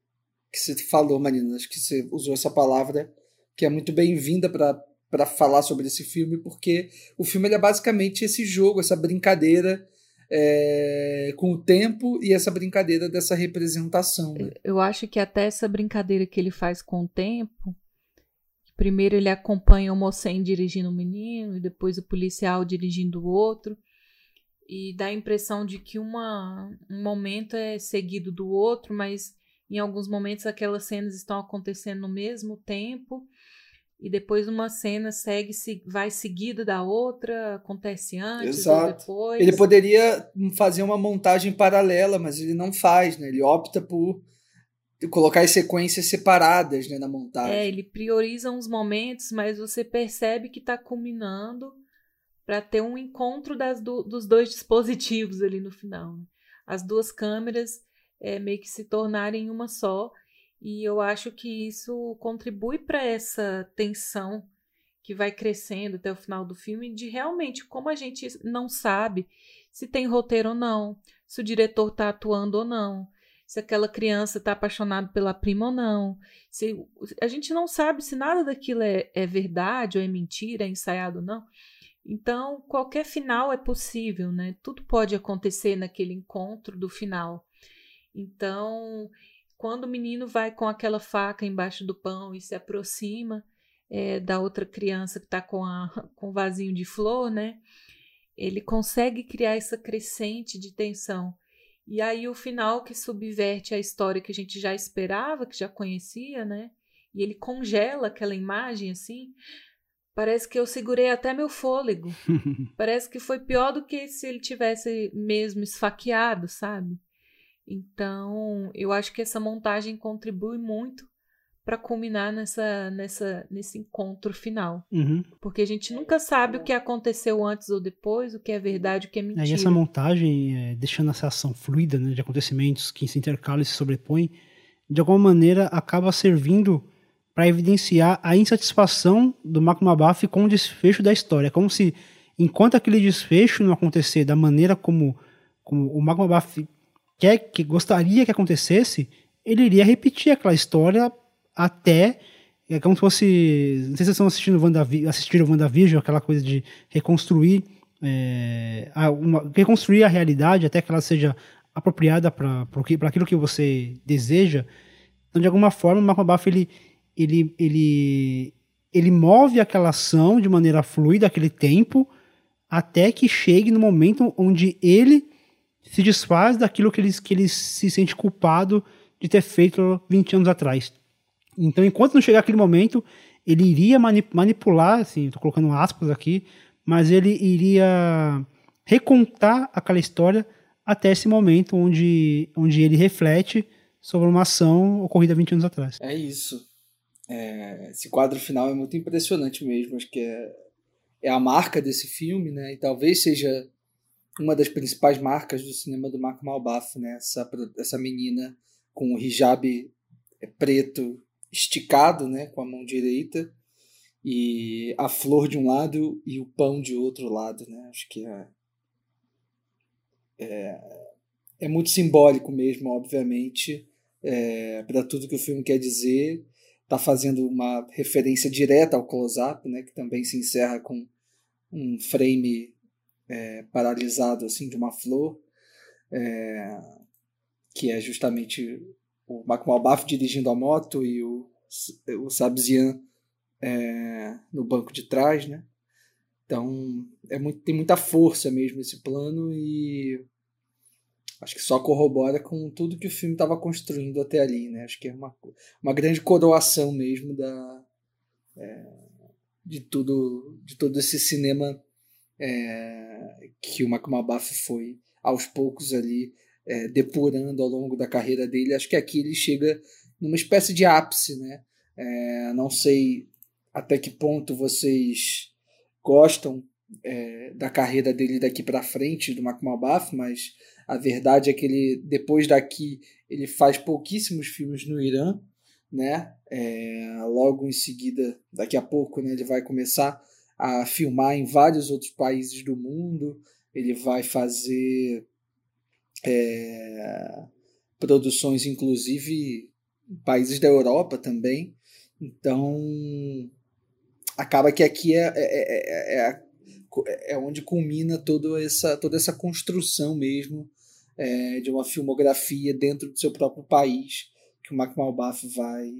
que você falou, Marina. Acho que você usou essa palavra que é muito bem-vinda para falar sobre esse filme, porque o filme é basicamente esse jogo, essa brincadeira é, com o tempo e essa brincadeira dessa representação. Né?
Eu acho que até essa brincadeira que ele faz com o tempo, primeiro ele acompanha o Mossem dirigindo um menino e depois o policial dirigindo o outro e dá a impressão de que uma, um momento é seguido do outro, mas em alguns momentos aquelas cenas estão acontecendo no mesmo tempo e depois uma cena segue vai seguida da outra, acontece antes Exato. ou depois.
Ele poderia fazer uma montagem paralela, mas ele não faz, né? Ele opta por colocar as sequências separadas né, na montagem.
É, ele prioriza uns momentos, mas você percebe que está culminando para ter um encontro das do, dos dois dispositivos ali no final. Né? As duas câmeras é, meio que se tornarem uma só e eu acho que isso contribui para essa tensão que vai crescendo até o final do filme, de realmente como a gente não sabe se tem roteiro ou não, se o diretor está atuando ou não, se aquela criança está apaixonada pela prima ou não. Se, a gente não sabe se nada daquilo é, é verdade ou é mentira, é ensaiado ou não. Então, qualquer final é possível, né? Tudo pode acontecer naquele encontro do final. Então, quando o menino vai com aquela faca embaixo do pão e se aproxima é, da outra criança que está com, a, com o vasinho de flor, né? Ele consegue criar essa crescente de tensão. E aí o final que subverte a história que a gente já esperava, que já conhecia, né? E ele congela aquela imagem assim. Parece que eu segurei até meu fôlego. Parece que foi pior do que se ele tivesse mesmo esfaqueado, sabe? Então, eu acho que essa montagem contribui muito para culminar nessa, nessa, nesse encontro final.
Uhum.
Porque a gente nunca sabe o que aconteceu antes ou depois, o que é verdade, o que é mentira.
É, e essa montagem, é, deixando essa ação fluida né, de acontecimentos que se intercalam e se sobrepõem, de alguma maneira acaba servindo para evidenciar a insatisfação do Marco Mabaf com o desfecho da história. É como se, enquanto aquele desfecho não acontecer da maneira como, como o Marco Mabaf quer, que gostaria que acontecesse, ele iria repetir aquela história até. É como se fosse. Não sei se vocês estão assistindo Wandavi, assistiram WandaVision, aquela coisa de reconstruir. É, a, uma, reconstruir a realidade até que ela seja apropriada para aquilo que você deseja. Então, de alguma forma, o Marco Buff, ele, ele, ele, ele move aquela ação de maneira fluida, aquele tempo, até que chegue no momento onde ele se desfaz daquilo que ele, que ele se sente culpado de ter feito 20 anos atrás. Então, enquanto não chegar aquele momento, ele iria manipular, assim, estou colocando aspas aqui, mas ele iria recontar aquela história até esse momento onde, onde ele reflete sobre uma ação ocorrida 20 anos atrás.
É isso. É, esse quadro final é muito impressionante mesmo. Acho que é, é a marca desse filme, né? E talvez seja uma das principais marcas do cinema do Mark Malbaf, né? Essa, essa menina com o hijab preto esticado, né, com a mão direita, e a flor de um lado e o pão de outro lado, né? Acho que é, é, é muito simbólico mesmo, obviamente, é, para tudo que o filme quer dizer. Está fazendo uma referência direta ao close-up, né? Que também se encerra com um frame é, paralisado assim de uma flor, é, que é justamente o Mark Malbaf dirigindo a moto e o, o Sabzian é, no banco de trás, né? Então é muito, tem muita força mesmo esse plano e acho que só corrobora com tudo que o filme estava construindo até ali, né? Acho que é uma, uma grande coroação mesmo da é, de tudo de todo esse cinema é, que o Macumabaf foi aos poucos ali é, depurando ao longo da carreira dele. Acho que aqui ele chega numa espécie de ápice, né? É, não sei até que ponto vocês gostam é, da carreira dele daqui para frente, do Malbaf, mas a verdade é que ele, depois daqui, ele faz pouquíssimos filmes no Irã, né? É, logo em seguida, daqui a pouco, né, ele vai começar a filmar em vários outros países do mundo. Ele vai fazer é, produções, inclusive, em países da Europa também. Então, acaba que aqui é, é, é, é, onde culmina toda essa, toda essa construção mesmo é, de uma filmografia dentro do seu próprio país que o Mac Malbaf vai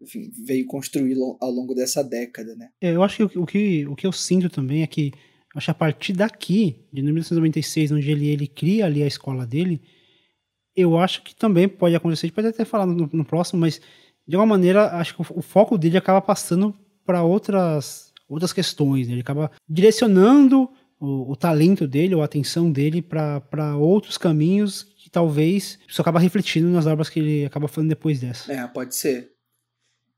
enfim, veio construir ao longo dessa década, né?
eu acho que o, que o que eu sinto também é que acho que a partir daqui, de 1996, onde ele, ele cria ali a escola dele, eu acho que também pode acontecer, a gente pode até falar no, no próximo, mas de alguma maneira acho que o, o foco dele acaba passando para outras, outras questões. Né? Ele acaba direcionando o, o talento dele, ou a atenção dele para outros caminhos talvez isso acaba refletindo nas obras que ele acaba fazendo depois dessa.
É, pode ser.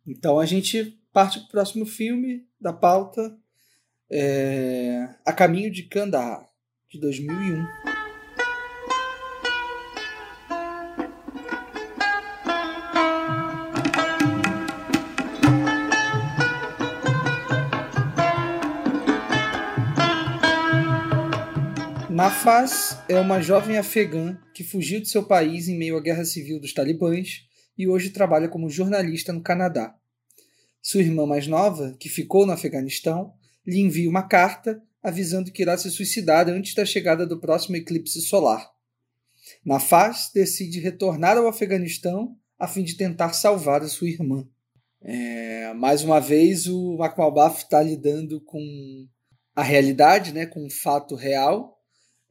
Então a gente parte para o próximo filme da pauta, é A Caminho de Kandahar, de 2001. Nafaz é uma jovem afegã que fugiu de seu país em meio à guerra civil dos talibãs e hoje trabalha como jornalista no Canadá. Sua irmã mais nova, que ficou no Afeganistão, lhe envia uma carta avisando que irá se suicidar antes da chegada do próximo eclipse solar. Nafaz decide retornar ao Afeganistão a fim de tentar salvar a sua irmã. É, mais uma vez, o Makmalbaf está lidando com a realidade, né, com um fato real,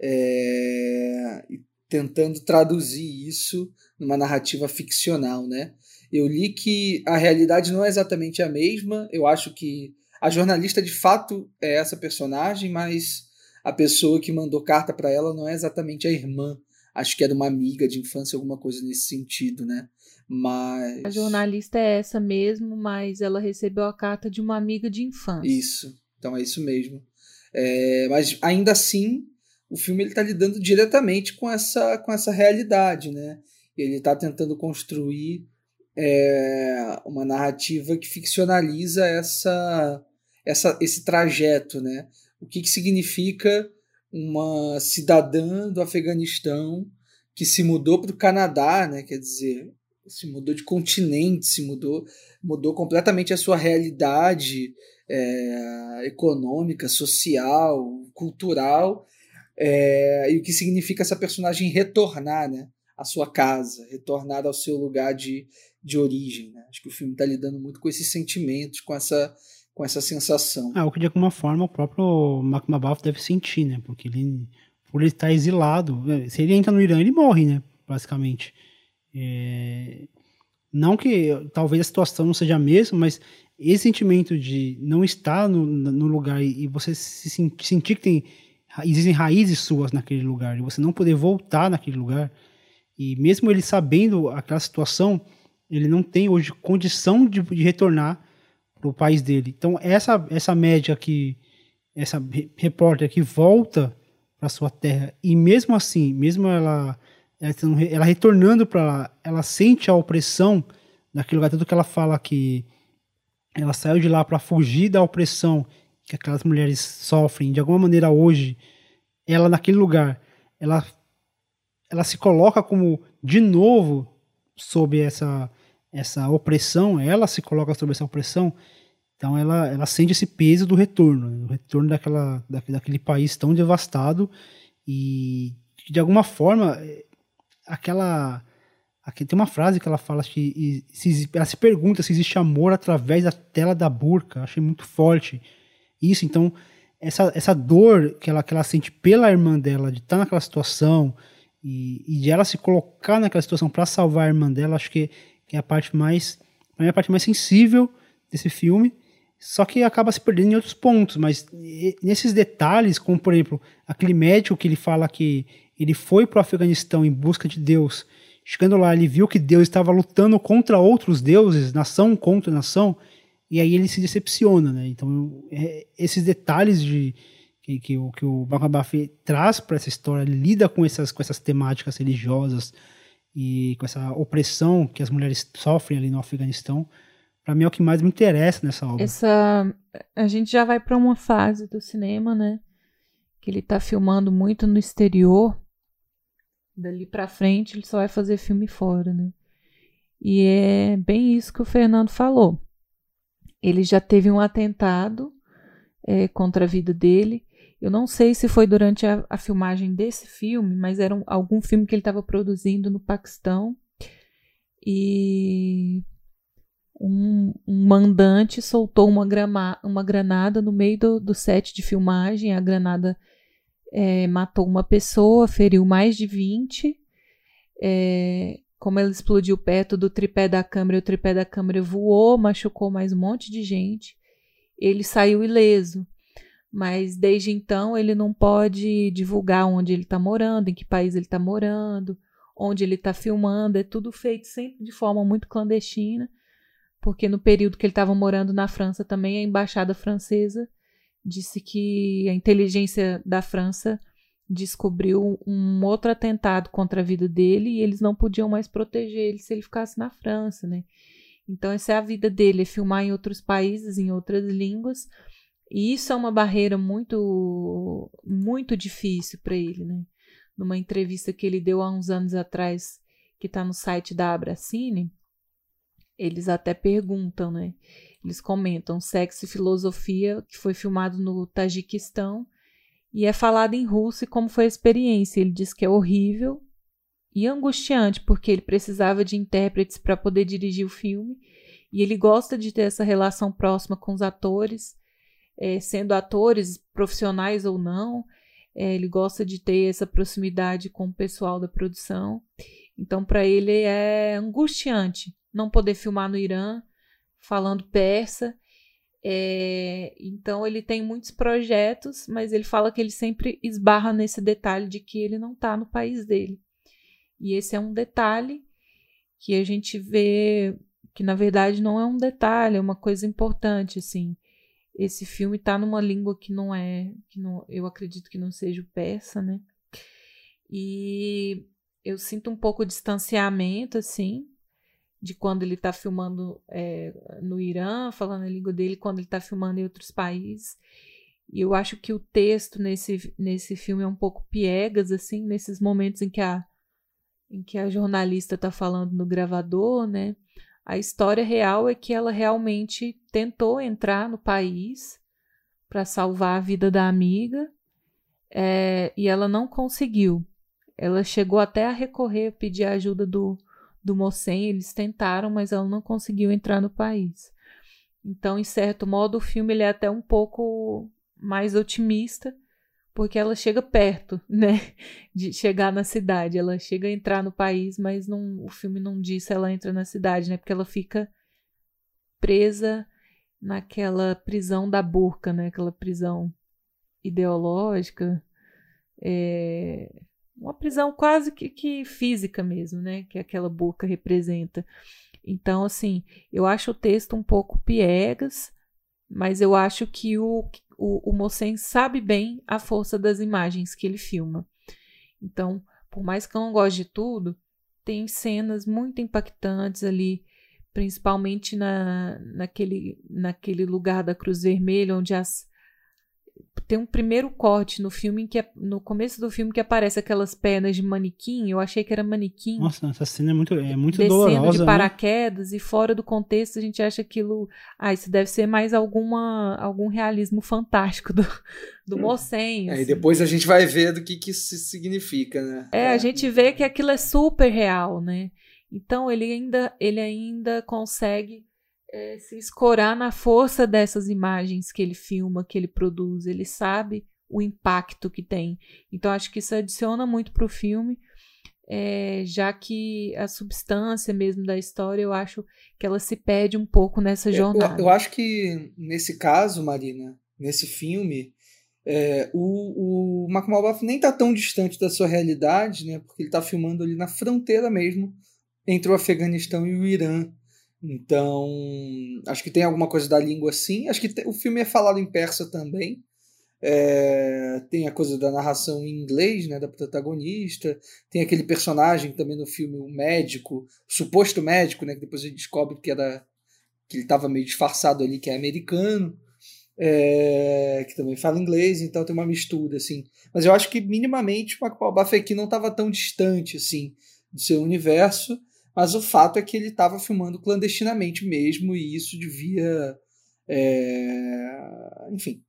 é, tentando traduzir isso numa narrativa ficcional, né? Eu li que a realidade não é exatamente a mesma. Eu acho que a jornalista de fato é essa personagem, mas a pessoa que mandou carta para ela não é exatamente a irmã. Acho que era uma amiga de infância, alguma coisa nesse sentido, né? Mas
a jornalista é essa mesmo, mas ela recebeu a carta de uma amiga de infância.
Isso. Então é isso mesmo. É, mas ainda assim, o filme está lidando diretamente com essa, com essa realidade, né? Ele está tentando construir é, uma narrativa que ficcionaliza essa, essa, esse trajeto, né? O que, que significa uma cidadã do Afeganistão que se mudou para o Canadá, né? Quer dizer, se mudou de continente, se mudou, mudou completamente a sua realidade é, econômica, social, cultural é, e o que significa essa personagem retornar né, à sua casa, retornar ao seu lugar de, de origem. Né? Acho que o filme está lidando muito com esses sentimentos, com essa, com essa sensação.
Ah, o que de alguma forma o próprio Mark Mabalf deve sentir, né? Porque ele, por ele estar exilado, é, se ele entra no Irã, ele morre, né? Basicamente. É... Não que talvez a situação não seja a mesma, mas esse sentimento de não estar no, no lugar e você se sentir que tem existem raízes suas naquele lugar, e você não poder voltar naquele lugar, e mesmo ele sabendo aquela situação, ele não tem hoje condição de, de retornar para o país dele. Então, essa, essa média que, essa repórter que volta para sua terra, e mesmo assim, mesmo ela, ela, ela retornando para lá, ela sente a opressão naquele lugar, tanto que ela fala que ela saiu de lá para fugir da opressão que aquelas mulheres sofrem de alguma maneira hoje, ela naquele lugar, ela ela se coloca como de novo sob essa essa opressão, ela se coloca sob essa opressão, então ela ela sente esse peso do retorno, o retorno daquela daquele país tão devastado e de alguma forma aquela Aqui tem uma frase que ela fala que se, ela se pergunta se existe amor através da tela da burca. Achei muito forte isso. Então, essa, essa dor que ela, que ela sente pela irmã dela, de estar naquela situação e, e de ela se colocar naquela situação para salvar a irmã dela, acho que, que é a parte mais. é a parte mais sensível desse filme. Só que acaba se perdendo em outros pontos, mas nesses detalhes, como por exemplo, aquele médico que ele fala que ele foi para o Afeganistão em busca de Deus Chegando lá, ele viu que Deus estava lutando contra outros deuses, nação contra nação, e aí ele se decepciona, né? Então, é, esses detalhes de que, que, o, que o Bakabaf traz para essa história, lida com essas, com essas temáticas religiosas e com essa opressão que as mulheres sofrem ali no Afeganistão, para mim é o que mais me interessa nessa obra.
Essa, a gente já vai para uma fase do cinema, né? Que ele está filmando muito no exterior Dali para frente ele só vai fazer filme fora, né? E é bem isso que o Fernando falou. Ele já teve um atentado é, contra a vida dele. Eu não sei se foi durante a, a filmagem desse filme, mas era um, algum filme que ele estava produzindo no Paquistão. E um, um, mandante soltou uma, grama, uma granada no meio do, do set de filmagem. A granada é, matou uma pessoa, feriu mais de 20. É, como ela explodiu perto do tripé da câmera, o tripé da câmera voou, machucou mais um monte de gente. Ele saiu ileso, mas desde então ele não pode divulgar onde ele está morando, em que país ele está morando, onde ele está filmando. É tudo feito sempre de forma muito clandestina, porque no período que ele estava morando na França também a embaixada francesa disse que a inteligência da França descobriu um outro atentado contra a vida dele e eles não podiam mais proteger ele se ele ficasse na França, né? Então essa é a vida dele, é filmar em outros países, em outras línguas. E isso é uma barreira muito muito difícil para ele, né? Numa entrevista que ele deu há uns anos atrás, que está no site da Abracine, eles até perguntam, né? Eles comentam Sexo e Filosofia, que foi filmado no Tajiquistão e é falado em russo e como foi a experiência. Ele diz que é horrível e angustiante, porque ele precisava de intérpretes para poder dirigir o filme e ele gosta de ter essa relação próxima com os atores, é, sendo atores profissionais ou não. É, ele gosta de ter essa proximidade com o pessoal da produção. Então, para ele é angustiante não poder filmar no Irã, falando persa. É, então ele tem muitos projetos, mas ele fala que ele sempre esbarra nesse detalhe de que ele não está no país dele. E esse é um detalhe que a gente vê que na verdade não é um detalhe, é uma coisa importante, assim. Esse filme está numa língua que não é, que não, eu acredito que não seja o persa, né? E eu sinto um pouco de distanciamento, assim, de quando ele está filmando é, no Irã, falando a língua dele, quando ele está filmando em outros países. E eu acho que o texto nesse, nesse filme é um pouco piegas, assim, nesses momentos em que a, em que a jornalista está falando no gravador, né? A história real é que ela realmente tentou entrar no país para salvar a vida da amiga é, e ela não conseguiu. Ela chegou até a recorrer, pedir a ajuda do, do Mossem, eles tentaram, mas ela não conseguiu entrar no país. Então, em certo modo, o filme ele é até um pouco mais otimista, porque ela chega perto, né, de chegar na cidade. Ela chega a entrar no país, mas não, o filme não diz se ela entra na cidade, né, porque ela fica presa naquela prisão da burca, né, aquela prisão ideológica. É, uma prisão quase que, que física mesmo, né? Que aquela boca representa. Então, assim, eu acho o texto um pouco piegas, mas eu acho que o, o, o sabe bem a força das imagens que ele filma. Então, por mais que eu não goste de tudo, tem cenas muito impactantes ali, principalmente na, naquele, naquele lugar da Cruz Vermelha, onde as, tem um primeiro corte no filme que é, no começo do filme que aparece aquelas pernas de manequim. Eu achei que era manequim.
Nossa, essa cena é muito, é muito
descendo
dolorosa.
de
né?
paraquedas e fora do contexto a gente acha aquilo. Ah, isso deve ser mais alguma algum realismo fantástico do, do Mossen.
Aí
assim.
depois a gente vai ver do que, que isso significa, né?
É, a gente vê que aquilo é super real, né? Então ele ainda, ele ainda consegue é, se escorar na força dessas imagens que ele filma, que ele produz. Ele sabe o impacto que tem. Então acho que isso adiciona muito para o filme, é, já que a substância mesmo da história, eu acho que ela se perde um pouco nessa jornada.
Eu, eu acho que nesse caso, Marina, nesse filme, é, o, o Malbaff nem tá tão distante da sua realidade, né? Porque ele tá filmando ali na fronteira mesmo entre o Afeganistão e o Irã. Então, acho que tem alguma coisa da língua sim. Acho que te, o filme é falado em persa também. É, tem a coisa da narração em inglês, né, da protagonista. Tem aquele personagem também no filme, o médico, suposto médico, né, que depois a gente descobre que era que ele estava meio disfarçado ali, que é americano, é, que também fala inglês, então tem uma mistura assim. Mas eu acho que minimamente o Mark aqui não estava tão distante assim do seu universo. Mas o fato é que ele estava filmando clandestinamente mesmo, e isso devia. É, enfim.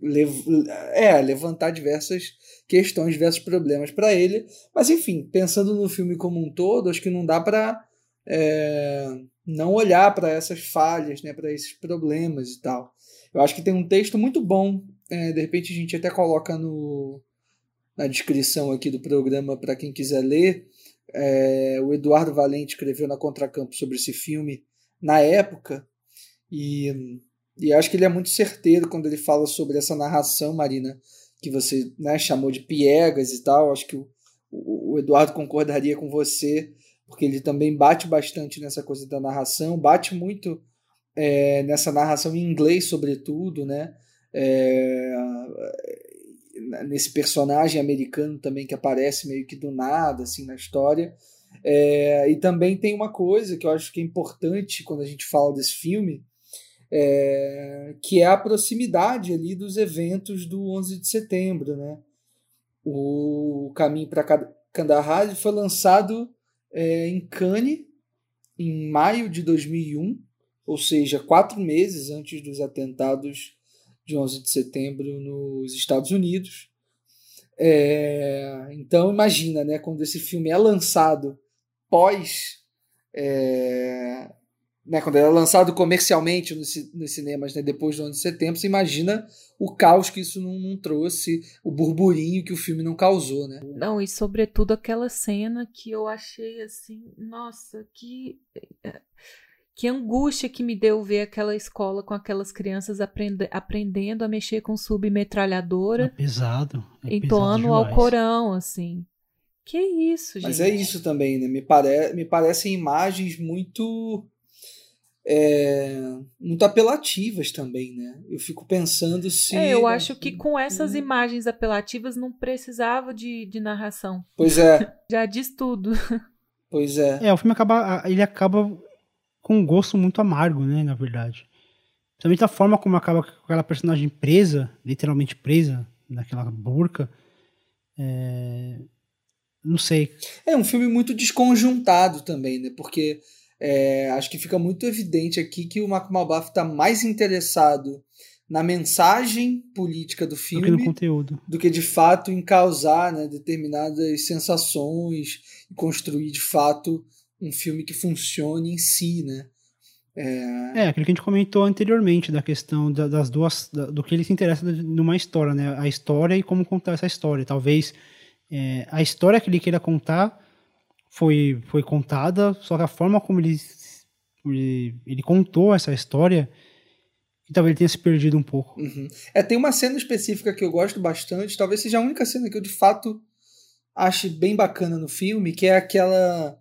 Lev é, levantar diversas questões, diversos problemas para ele. Mas, enfim, pensando no filme como um todo, acho que não dá para é, não olhar para essas falhas, né, para esses problemas e tal. Eu acho que tem um texto muito bom. É, de repente a gente até coloca no, na descrição aqui do programa para quem quiser ler é, o Eduardo Valente escreveu na Contracampo sobre esse filme na época, e, e acho que ele é muito certeiro quando ele fala sobre essa narração, Marina, que você né, chamou de piegas e tal. Acho que o, o, Eduardo concordaria com você, porque ele também bate bastante nessa coisa da narração, bate muito é, nessa narração em inglês, sobretudo, né? É, nesse personagem americano também que aparece meio que do nada assim na história. É, e também tem uma coisa que eu acho que é importante quando a gente fala desse filme é, que é a proximidade ali dos eventos do 11 de setembro né? O Caminho para Kandahar foi lançado é, em Cannes em maio de 2001 ou seja quatro meses antes dos atentados de 11 de setembro nos Estados Unidos. É, então imagina, né, quando esse filme é lançado pós, é, né, quando ele é lançado comercialmente nos, nos cinemas, né, depois do 11 de setembro, você imagina o caos que isso não, não, trouxe, o burburinho que o filme não causou, né?
Não, e sobretudo aquela cena que eu achei assim, nossa, que que angústia que me deu ver aquela escola com aquelas crianças aprend aprendendo a mexer com submetralhadora.
É pesado. É
entoando
pesado
ao Corão, assim. Que isso, gente.
Mas é isso também, né? Me, pare me parecem imagens muito. É, muito apelativas também, né? Eu fico pensando se.
É, eu acho que com essas imagens apelativas não precisava de, de narração.
Pois é.
Já diz tudo.
Pois é.
É, o filme acaba. Ele acaba com um gosto muito amargo, né, na verdade. Principalmente a forma como acaba com aquela personagem presa, literalmente presa, naquela burca. É... Não sei.
É um filme muito desconjuntado também, né? Porque é, acho que fica muito evidente aqui que o Malbaf está mais interessado na mensagem política do filme
do que no conteúdo.
Do que de fato em causar né, determinadas sensações e construir de fato um filme que funcione em si, né?
É... é, aquilo que a gente comentou anteriormente, da questão da, das duas, da, do que ele se interessa numa história, né? A história e como contar essa história. Talvez é, a história que ele queira contar foi, foi contada, só que a forma como ele, ele, ele contou essa história, talvez ele tenha se perdido um pouco.
Uhum. É, tem uma cena específica que eu gosto bastante, talvez seja a única cena que eu de fato acho bem bacana no filme, que é aquela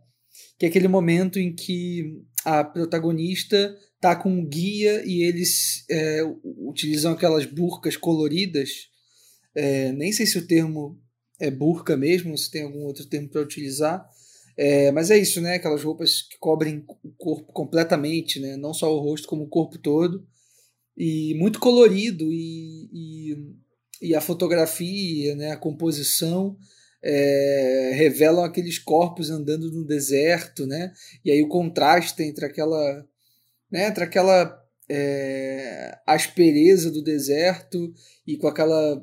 que é aquele momento em que a protagonista tá com um guia e eles é, utilizam aquelas burcas coloridas. É, nem sei se o termo é burca mesmo, se tem algum outro termo para utilizar. É, mas é isso, né? Aquelas roupas que cobrem o corpo completamente, né? Não só o rosto, como o corpo todo. E muito colorido e, e, e a fotografia, né? A composição é, revelam aqueles corpos andando no deserto, né? E aí o contraste entre aquela, né? Entre aquela é, aspereza do deserto e com aquela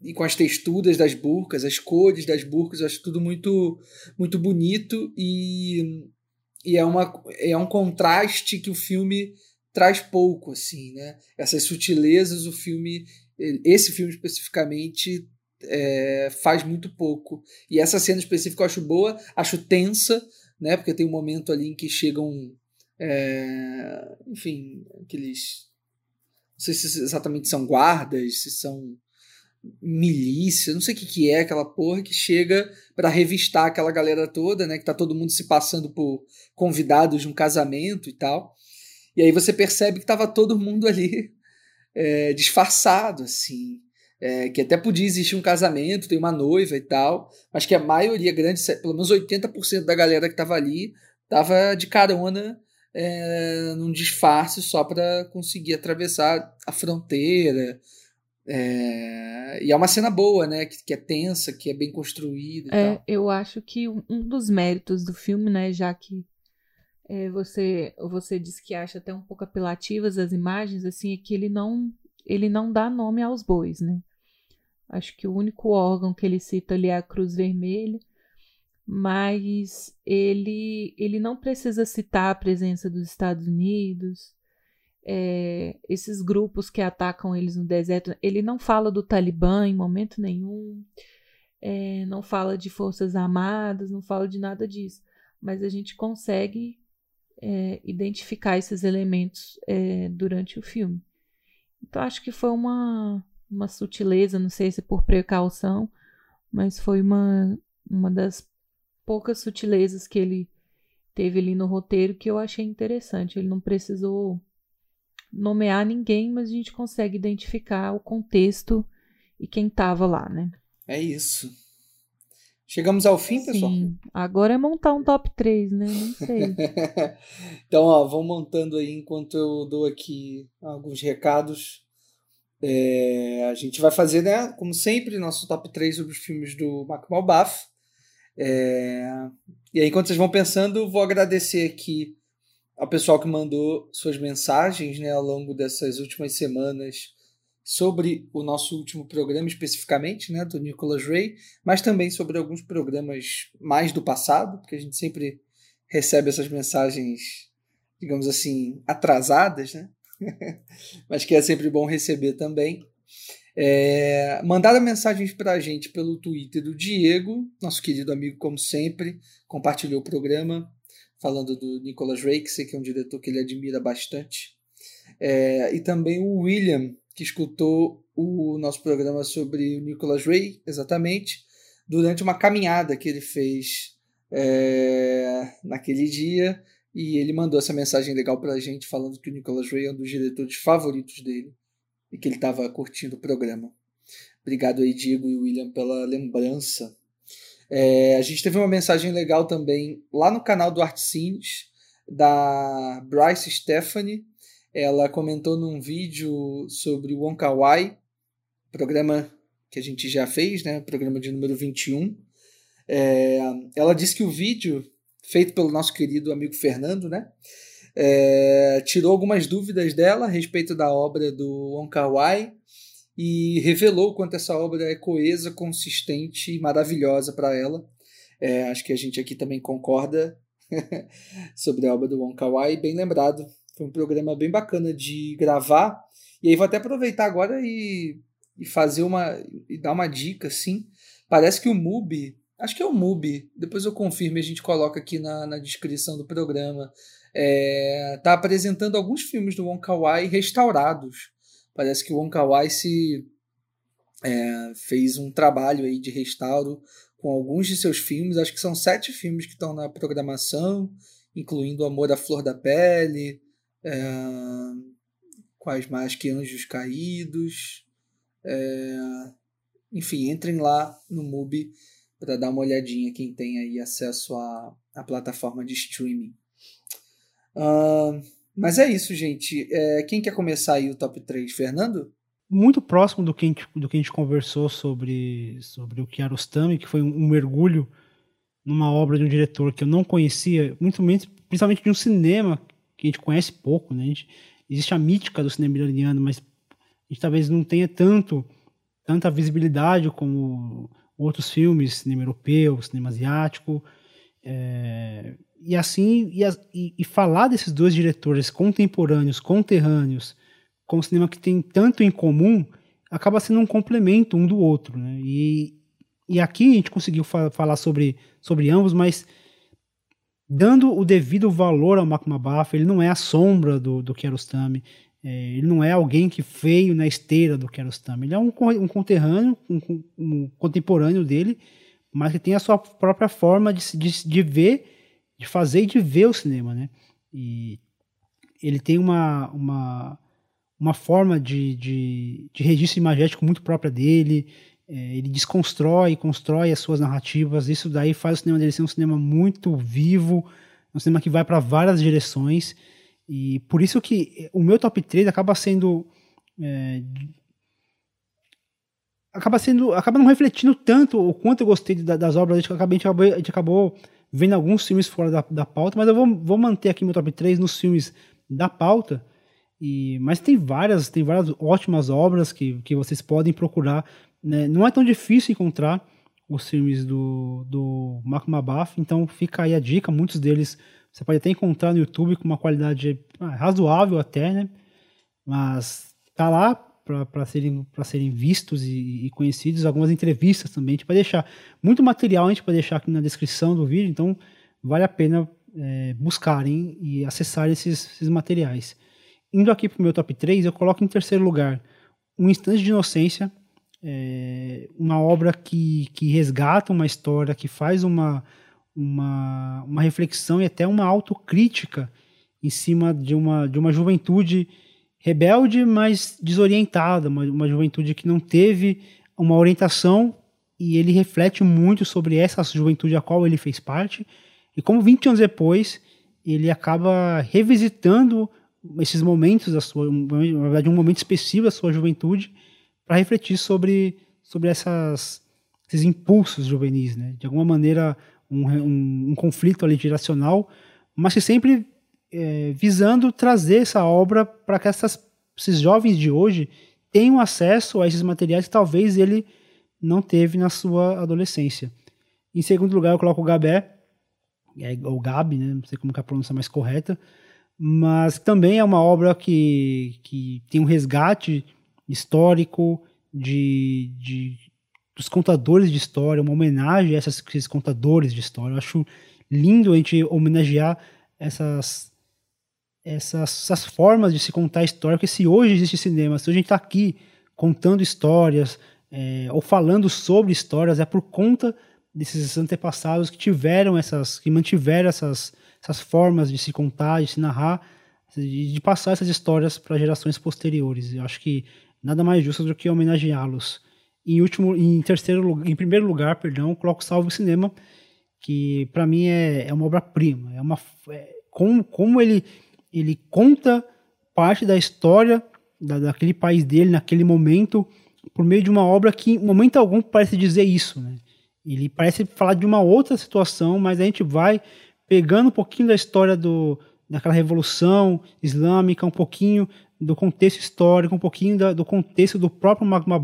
e com as texturas das burcas, as cores das burcas, eu acho tudo muito muito bonito e, e é, uma, é um contraste que o filme traz pouco assim, né? Essas sutilezas o filme esse filme especificamente é, faz muito pouco. E essa cena específica eu acho boa, acho tensa, né? Porque tem um momento ali em que chegam, é, enfim, aqueles. Não sei se exatamente são guardas, se são milícia, não sei o que, que é aquela porra que chega para revistar aquela galera toda, né? Que tá todo mundo se passando por convidados de um casamento e tal. E aí você percebe que tava todo mundo ali é, disfarçado, assim. É, que até podia existir um casamento, tem uma noiva e tal, mas que a maioria grande, pelo menos 80% da galera que tava ali, tava de carona é, num disfarce só para conseguir atravessar a fronteira, é, e é uma cena boa, né? Que, que, é tensa, que é bem construída.
É, eu acho que um dos méritos do filme, né? Já que é, você você disse que acha até um pouco apelativas as imagens, assim, é que ele não ele não dá nome aos bois, né? Acho que o único órgão que ele cita ali é a Cruz Vermelha, mas ele ele não precisa citar a presença dos Estados Unidos é, esses grupos que atacam eles no deserto. Ele não fala do Talibã em momento nenhum, é, não fala de forças armadas, não fala de nada disso. Mas a gente consegue é, identificar esses elementos é, durante o filme. Então acho que foi uma, uma sutileza, não sei se por precaução, mas foi uma, uma das poucas sutilezas que ele teve ali no roteiro que eu achei interessante. Ele não precisou nomear ninguém, mas a gente consegue identificar o contexto e quem estava lá, né?
É isso. Chegamos ao fim, pessoal? Sim.
Agora é montar um top 3, né? Não sei.
então, ó, vão montando aí enquanto eu dou aqui alguns recados. É, a gente vai fazer, né, como sempre, nosso top 3 sobre os filmes do Mark Malbaf. É, e aí, enquanto vocês vão pensando, vou agradecer aqui ao pessoal que mandou suas mensagens né, ao longo dessas últimas semanas sobre o nosso último programa especificamente, né, do Nicholas Ray, mas também sobre alguns programas mais do passado, porque a gente sempre recebe essas mensagens, digamos assim, atrasadas, né? mas que é sempre bom receber também. É, mandaram mensagens para a gente pelo Twitter do Diego, nosso querido amigo, como sempre, compartilhou o programa falando do Nicholas Ray, que é um diretor que ele admira bastante. É, e também o William, que escutou o nosso programa sobre o Nicholas Ray, exatamente, durante uma caminhada que ele fez é, naquele dia. E ele mandou essa mensagem legal pra gente, falando que o Nicholas Ray é um dos diretores favoritos dele e que ele estava curtindo o programa. Obrigado aí, Diego e William, pela lembrança é, a gente teve uma mensagem legal também lá no canal do Artcines, da Bryce Stephanie. Ela comentou num vídeo sobre o Wonkawai, programa que a gente já fez, né? Programa de número 21. É, ela disse que o vídeo, feito pelo nosso querido amigo Fernando, né? É, tirou algumas dúvidas dela a respeito da obra do Wonkawai e revelou o quanto essa obra é coesa, consistente e maravilhosa para ela. É, acho que a gente aqui também concorda sobre a obra do Wong Kar Wai, bem lembrado. Foi um programa bem bacana de gravar. E aí vou até aproveitar agora e, e fazer uma e dar uma dica assim. Parece que o MUBI, acho que é o MUBI, depois eu confirmo e a gente coloca aqui na, na descrição do programa. É, tá apresentando alguns filmes do Wong Kar Wai restaurados Parece que o Wong Wai se é, fez um trabalho aí de restauro com alguns de seus filmes. Acho que são sete filmes que estão na programação, incluindo Amor à Flor da Pele, é, quais mais que Anjos Caídos. É, enfim, entrem lá no MUBI para dar uma olhadinha quem tem aí acesso à, à plataforma de streaming. Uh, mas é isso, gente. É, quem quer começar aí o top 3? Fernando?
Muito próximo do que a gente, do que a gente conversou sobre, sobre o Kiarostami, que foi um, um mergulho numa obra de um diretor que eu não conhecia, muito menos, principalmente de um cinema que a gente conhece pouco, né? Gente, existe a mítica do cinema iraniano, mas a gente talvez não tenha tanto tanta visibilidade como outros filmes, cinema europeu, cinema asiático, é, e assim e, e, falar desses dois diretores contemporâneos, conterrâneos, com um cinema que tem tanto em comum, acaba sendo um complemento um do outro, né? E, e aqui a gente conseguiu fa falar sobre, sobre ambos, mas dando o devido valor ao Makmabaf, ele não é a sombra do, do Kiarostami, é, ele não é alguém que veio na esteira do Kiarostami, ele é um, um conterrâneo, um, um, contemporâneo dele, mas que tem a sua própria forma de, de, de ver, de fazer e de ver o cinema, né? E ele tem uma, uma, uma forma de, de, de registro imagético muito própria dele, é, ele desconstrói, constrói as suas narrativas. Isso daí faz o cinema dele ser um cinema muito vivo, um cinema que vai para várias direções. E por isso que o meu top 3 acaba sendo. É, acaba sendo. acaba não refletindo tanto o quanto eu gostei das obras. A gente acabou, a gente acabou vendo alguns filmes fora da, da pauta, mas eu vou, vou manter aqui meu top 3 nos filmes da pauta. E, mas tem várias, tem várias ótimas obras que, que vocês podem procurar né? Não é tão difícil encontrar os filmes do, do Marco Mabaf, então fica aí a dica. Muitos deles você pode até encontrar no YouTube com uma qualidade ah, razoável até, né? Mas tá lá para serem, serem vistos e, e, conhecidos. Algumas entrevistas também. A gente vai deixar muito material, a gente vai deixar aqui na descrição do vídeo, então vale a pena é, buscarem e acessar esses, esses materiais. Indo aqui para o meu top 3, eu coloco em terceiro lugar Um Instante de Inocência, é, uma obra que, que resgata uma história, que faz uma, uma, uma reflexão e até uma autocrítica em cima de uma, de uma juventude rebelde, mas desorientada, uma, uma juventude que não teve uma orientação e ele reflete muito sobre essa juventude a qual ele fez parte e como 20 anos depois ele acaba revisitando esses momentos da sua, na verdade um momento específico da sua juventude para refletir sobre, sobre essas, esses impulsos juvenis, né? De alguma maneira, um, um, um conflito ali geracional, mas que sempre é, visando trazer essa obra para que essas, esses jovens de hoje tenham acesso a esses materiais que talvez ele não teve na sua adolescência. Em segundo lugar, eu coloco o Gabé, é, ou Gabi, né? não sei como é a pronúncia mais correta, mas também é uma obra que, que tem um resgate histórico de, de dos contadores de história, uma homenagem a essas, esses contadores de história. Eu acho lindo a gente homenagear essas, essas, essas formas de se contar história, porque se hoje existe cinema, se hoje a gente está aqui contando histórias é, ou falando sobre histórias, é por conta desses antepassados que tiveram essas, que mantiveram essas, essas formas de se contar, de se narrar, de, de passar essas histórias para gerações posteriores. Eu acho que nada mais justo do que homenageá-los. Em último, em terceiro, em primeiro lugar, perdão, coloco Salve o Cinema, que para mim é, é uma obra-prima. É uma é, como, como ele ele conta parte da história da, daquele país dele naquele momento por meio de uma obra que em momento algum parece dizer isso, né? Ele parece falar de uma outra situação, mas a gente vai pegando um pouquinho da história do, daquela revolução islâmica, um pouquinho do contexto histórico, um pouquinho da, do contexto do próprio Magma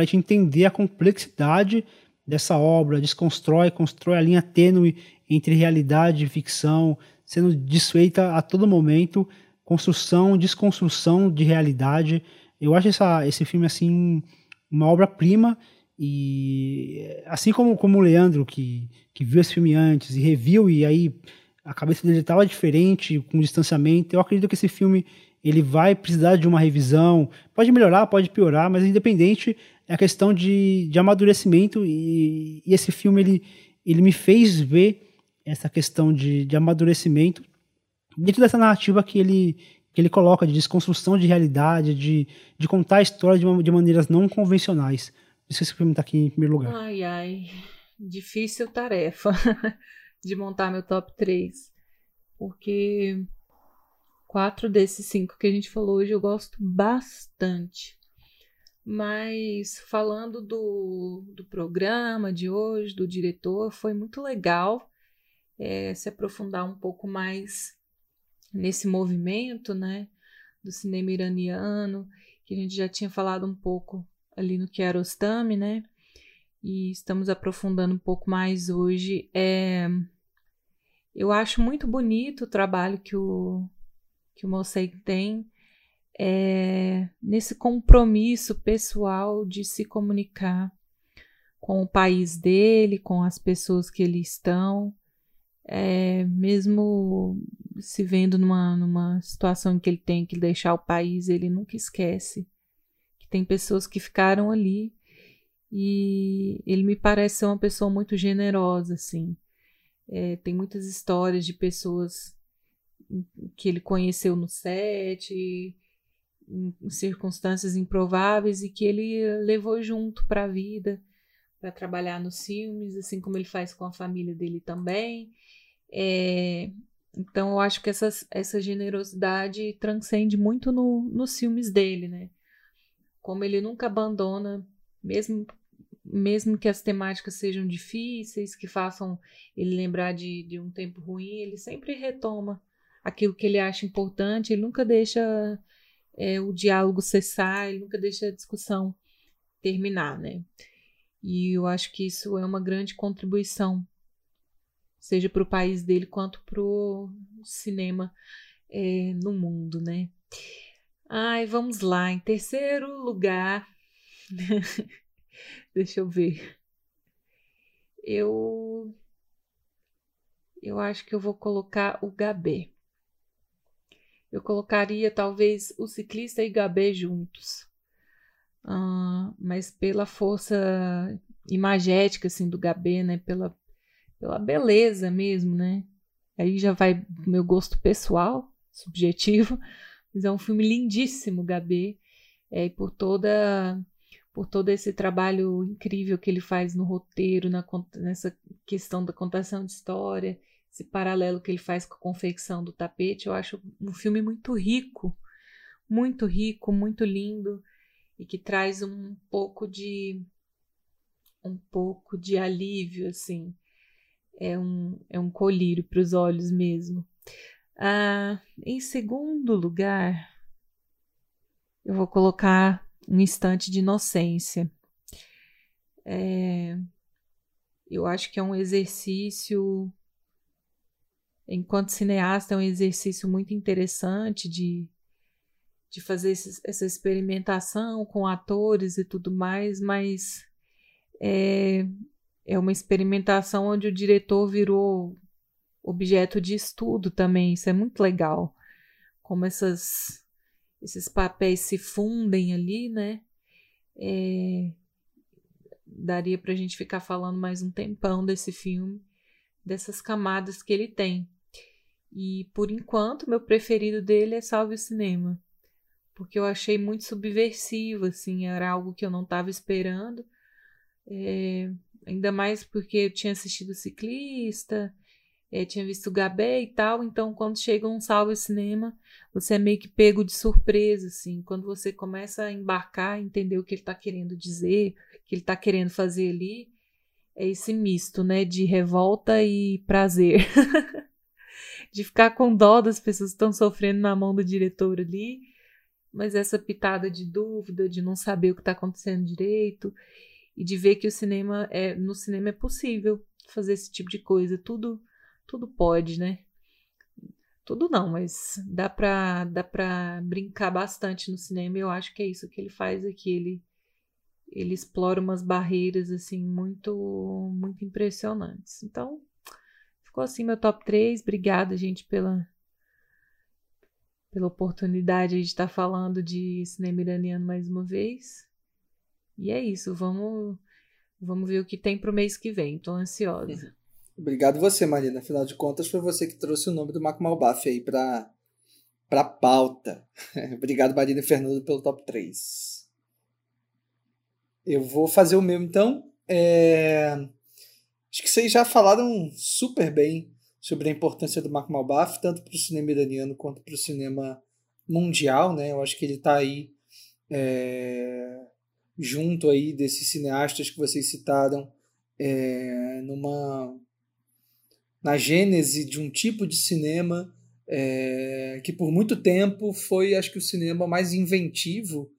para a gente entender a complexidade dessa obra, desconstrói, constrói a linha tênue entre realidade e ficção, sendo desfeita a todo momento, construção, desconstrução de realidade. Eu acho essa, esse filme assim uma obra-prima e assim como, como o Leandro que, que viu esse filme antes e reviu e aí a cabeça dele estava diferente com distanciamento, eu acredito que esse filme ele vai precisar de uma revisão. Pode melhorar, pode piorar, mas independente, é a questão de, de amadurecimento. E, e esse filme ele, ele me fez ver essa questão de, de amadurecimento dentro dessa narrativa que ele, que ele coloca de desconstrução de realidade, de, de contar a história de, uma, de maneiras não convencionais. Por isso que esse filme está aqui em primeiro lugar.
Ai, ai. difícil tarefa de montar meu top 3. Porque quatro desses cinco que a gente falou hoje eu gosto bastante. Mas falando do, do programa de hoje, do diretor, foi muito legal é, se aprofundar um pouco mais nesse movimento, né, do cinema iraniano, que a gente já tinha falado um pouco ali no Kiarostami, né, e estamos aprofundando um pouco mais hoje. É, eu acho muito bonito o trabalho que o, que o Mosaic tem é, nesse compromisso pessoal de se comunicar com o país dele, com as pessoas que ele estão, é, mesmo se vendo numa, numa situação em que ele tem que deixar o país, ele nunca esquece que tem pessoas que ficaram ali e ele me parece ser uma pessoa muito generosa, assim. É, tem muitas histórias de pessoas que ele conheceu no set, em circunstâncias improváveis e que ele levou junto para a vida, para trabalhar nos filmes, assim como ele faz com a família dele também. É, então eu acho que essa, essa generosidade transcende muito no, nos filmes dele, né? Como ele nunca abandona, mesmo, mesmo que as temáticas sejam difíceis, que façam ele lembrar de, de um tempo ruim, ele sempre retoma aquilo que ele acha importante, ele nunca deixa é, o diálogo cessar, ele nunca deixa a discussão terminar, né? E eu acho que isso é uma grande contribuição seja para o país dele quanto para o cinema é, no mundo, né? Ai, vamos lá. Em terceiro lugar, deixa eu ver. Eu eu acho que eu vou colocar o Gabé. Eu colocaria talvez o ciclista e Gabé juntos. Uh, mas pela força imagética assim do Gabé, né, pela pela beleza mesmo, né? Aí já vai meu gosto pessoal, subjetivo, mas é um filme lindíssimo, Gabê, é, e por toda por todo esse trabalho incrível que ele faz no roteiro, na, nessa questão da contação de história, esse paralelo que ele faz com a confecção do tapete, eu acho um filme muito rico, muito rico, muito lindo e que traz um pouco de um pouco de alívio assim é um, é um colírio para os olhos mesmo. Ah, em segundo lugar, eu vou colocar um instante de inocência. É, eu acho que é um exercício, enquanto cineasta, é um exercício muito interessante de, de fazer essa experimentação com atores e tudo mais, mas é, é uma experimentação onde o diretor virou objeto de estudo também. Isso é muito legal. Como essas, esses papéis se fundem ali, né? É, daria para a gente ficar falando mais um tempão desse filme, dessas camadas que ele tem. E por enquanto, meu preferido dele é Salve o Cinema, porque eu achei muito subversivo, assim, era algo que eu não estava esperando. É, Ainda mais porque eu tinha assistido Ciclista, é, tinha visto Gabé e tal, então quando chega um salve cinema, você é meio que pego de surpresa, assim, quando você começa a embarcar, entender o que ele está querendo dizer, o que ele está querendo fazer ali, é esse misto, né, de revolta e prazer. de ficar com dó das pessoas que estão sofrendo na mão do diretor ali, mas essa pitada de dúvida, de não saber o que está acontecendo direito, e de ver que o cinema é no cinema é possível fazer esse tipo de coisa. Tudo tudo pode, né? Tudo não, mas dá pra, dá pra brincar bastante no cinema. Eu acho que é isso que ele faz aqui. Ele, ele explora umas barreiras assim muito muito impressionantes. Então, ficou assim meu top 3. Obrigada, gente, pela pela oportunidade de estar falando de cinema iraniano mais uma vez. E é isso, vamos, vamos ver o que tem para o mês que vem. Estou ansiosa.
Obrigado você, Marina. Afinal de contas, foi você que trouxe o nome do Mac Malbaf aí para para pauta. Obrigado, Marina e Fernando, pelo top 3. Eu vou fazer o mesmo então. É... acho que vocês já falaram super bem sobre a importância do Mark Malbaf, tanto para o cinema iraniano quanto para o cinema mundial, né? Eu acho que ele está aí é, junto aí desses cineastas que vocês citaram é, numa na gênese de um tipo de cinema é, que por muito tempo foi, acho que, o cinema mais inventivo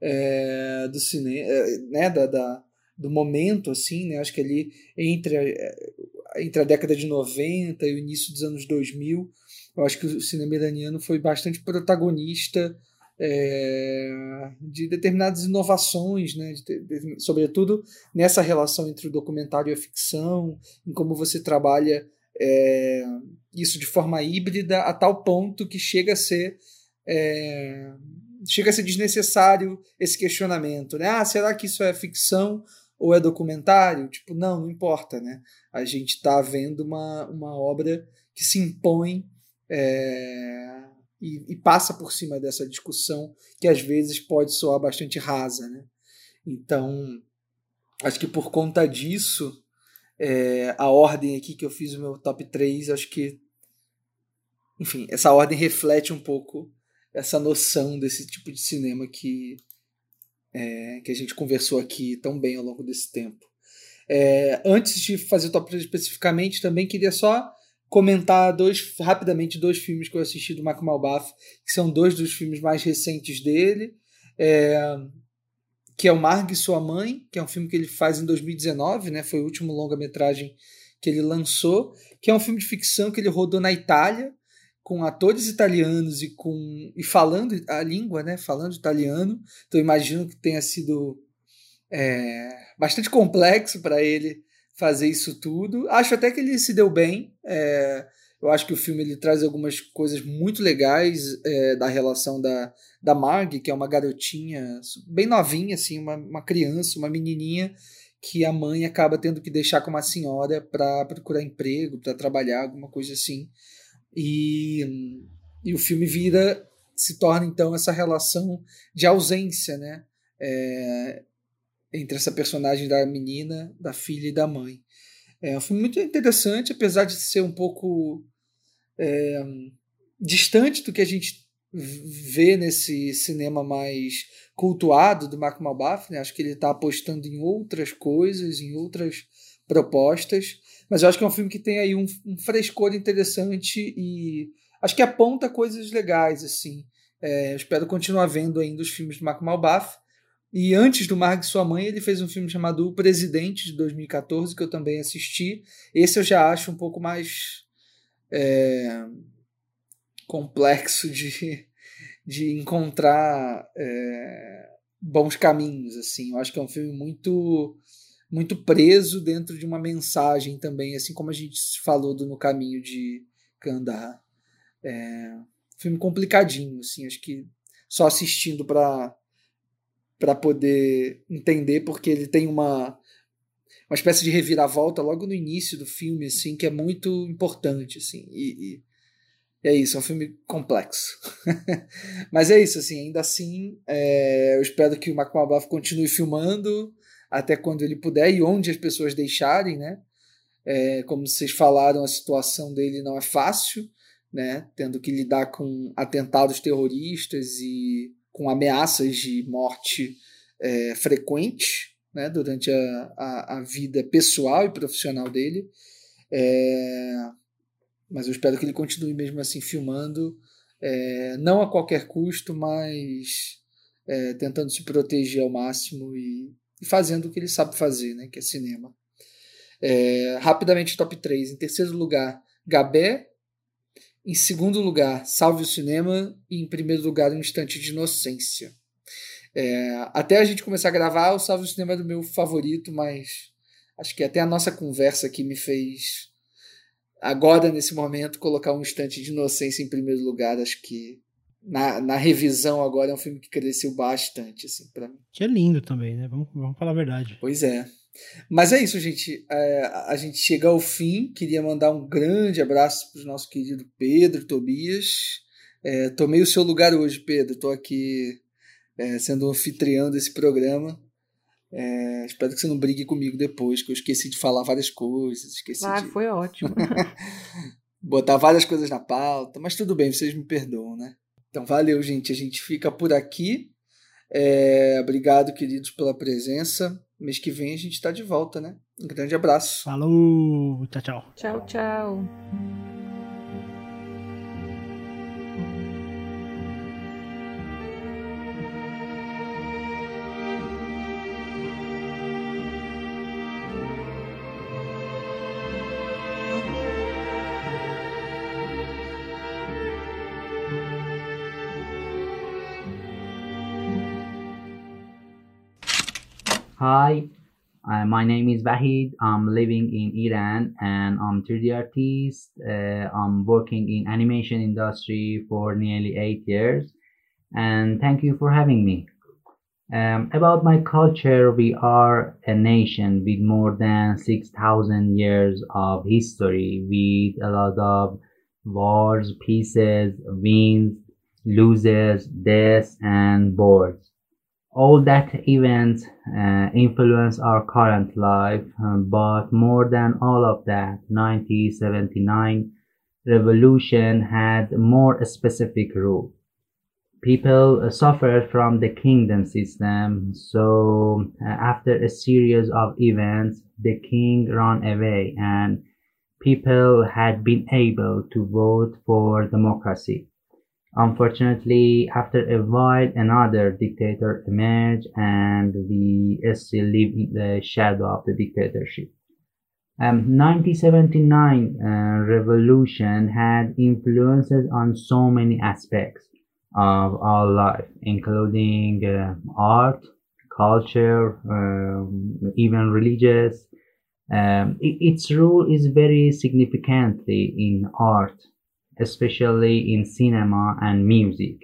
é, do cinema, é, né, da, da, do momento, assim, né, acho que ali entre a, entre a década de 90 e o início dos anos 2000, eu acho que o cinema iraniano foi bastante protagonista é, de determinadas inovações, né, de, de, sobretudo nessa relação entre o documentário e a ficção, em como você trabalha é, isso de forma híbrida a tal ponto que chega a ser é, chega a ser desnecessário esse questionamento, né? Ah, será que isso é ficção ou é documentário? Tipo, não, não importa, né? A gente está vendo uma, uma obra que se impõe é, e, e, passa por cima dessa discussão que às vezes pode soar bastante rasa, né? Então, acho que por conta disso é, a ordem aqui que eu fiz o meu top 3, acho que. Enfim, essa ordem reflete um pouco essa noção desse tipo de cinema que, é, que a gente conversou aqui tão bem ao longo desse tempo. É, antes de fazer o top 3 especificamente, também queria só comentar dois, rapidamente dois filmes que eu assisti do Mark Malbaf, que são dois dos filmes mais recentes dele. É, que é o Marg e Sua Mãe, que é um filme que ele faz em 2019, né? Foi o último longa-metragem que ele lançou, que é um filme de ficção que ele rodou na Itália, com atores italianos e com e falando a língua, né? Falando italiano. Então imagino que tenha sido é, bastante complexo para ele fazer isso tudo. Acho até que ele se deu bem. É, eu acho que o filme ele traz algumas coisas muito legais é, da relação da, da Marg, que é uma garotinha bem novinha, assim, uma, uma criança, uma menininha que a mãe acaba tendo que deixar com uma senhora para procurar emprego, para trabalhar, alguma coisa assim. E, e o filme vira, se torna então essa relação de ausência, né? É, entre essa personagem da menina, da filha e da mãe. É um filme muito interessante, apesar de ser um pouco é, distante do que a gente vê nesse cinema mais cultuado do Mark Malbaf. Né? Acho que ele está apostando em outras coisas, em outras propostas. Mas eu acho que é um filme que tem aí um, um frescor interessante e acho que aponta coisas legais. assim. É, espero continuar vendo ainda os filmes do Mark Malbaf. E antes do Mark e Sua Mãe, ele fez um filme chamado O Presidente, de 2014, que eu também assisti. Esse eu já acho um pouco mais é, complexo de, de encontrar é, bons caminhos. assim Eu acho que é um filme muito muito preso dentro de uma mensagem também, assim como a gente falou do No Caminho de Kandahar. É, filme complicadinho, assim, acho que só assistindo para para poder entender, porque ele tem uma, uma espécie de reviravolta logo no início do filme, assim, que é muito importante, assim, e, e é isso, é um filme complexo. Mas é isso, assim, ainda assim, é, eu espero que o Malbaf continue filmando até quando ele puder e onde as pessoas deixarem, né? É, como vocês falaram, a situação dele não é fácil, né? Tendo que lidar com atentados terroristas e com ameaças de morte é, frequentes né, durante a, a, a, vida pessoal e profissional dele. É, mas eu espero que ele continue mesmo assim filmando, é, não a qualquer custo, mas é, tentando se proteger ao máximo e, e, fazendo o que ele sabe fazer, né, que é cinema. É, rapidamente, top 3. Em terceiro lugar, Gabé. Em segundo lugar, Salve o Cinema. E em primeiro lugar, Um Instante de Inocência. É, até a gente começar a gravar, o Salve o Cinema é do meu favorito, mas acho que até a nossa conversa aqui me fez, agora nesse momento, colocar Um Instante de Inocência em primeiro lugar. Acho que na, na revisão agora é um filme que cresceu bastante, assim, para mim.
Que é lindo também, né? Vamos, vamos falar a verdade.
Pois é. Mas é isso, gente. É, a gente chega ao fim. Queria mandar um grande abraço para o nosso querido Pedro Tobias. É, tomei o seu lugar hoje, Pedro. Estou aqui é, sendo anfitrião desse programa. É, espero que você não brigue comigo depois, que eu esqueci de falar várias coisas. Esqueci
Ah,
de
foi ótimo.
botar várias coisas na pauta, mas tudo bem, vocês me perdoam, né? Então, valeu, gente. A gente fica por aqui. É, obrigado, queridos, pela presença. Mês que vem a gente está de volta, né? Um grande abraço.
Falou! Tchau, tchau.
tchau, tchau.
Hi, uh, my name is Vahid. I'm living in Iran and I'm 3D artist. Uh, I'm working in animation industry for nearly eight years. And thank you for having me. Um, about my culture, we are a nation with more than 6,000 years of history with a lot of wars, pieces, wins, losers, deaths, and boards all that events uh, influence our current life um, but more than all of that 1979 revolution had more specific rule. People uh, suffered from the kingdom system so uh, after a series of events the king ran away and people had been able to vote for democracy Unfortunately, after a while, another dictator emerged and we still live in the shadow of the dictatorship. Um, 1979 uh, revolution had influences on so many aspects of our life, including uh, art, culture, um, even religious. Um, it, its role is very significantly in art especially in cinema and music.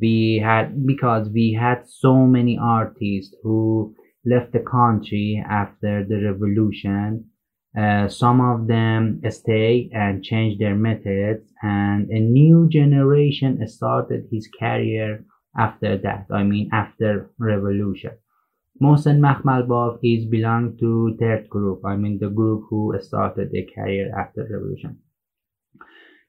We had, because we had so many artists who left the country after the revolution. Uh, some of them stay and change their methods and a new generation started his career after that. I mean, after revolution. Mohsen Makhmalbaf is belong to third group. I mean, the group who started their career after revolution.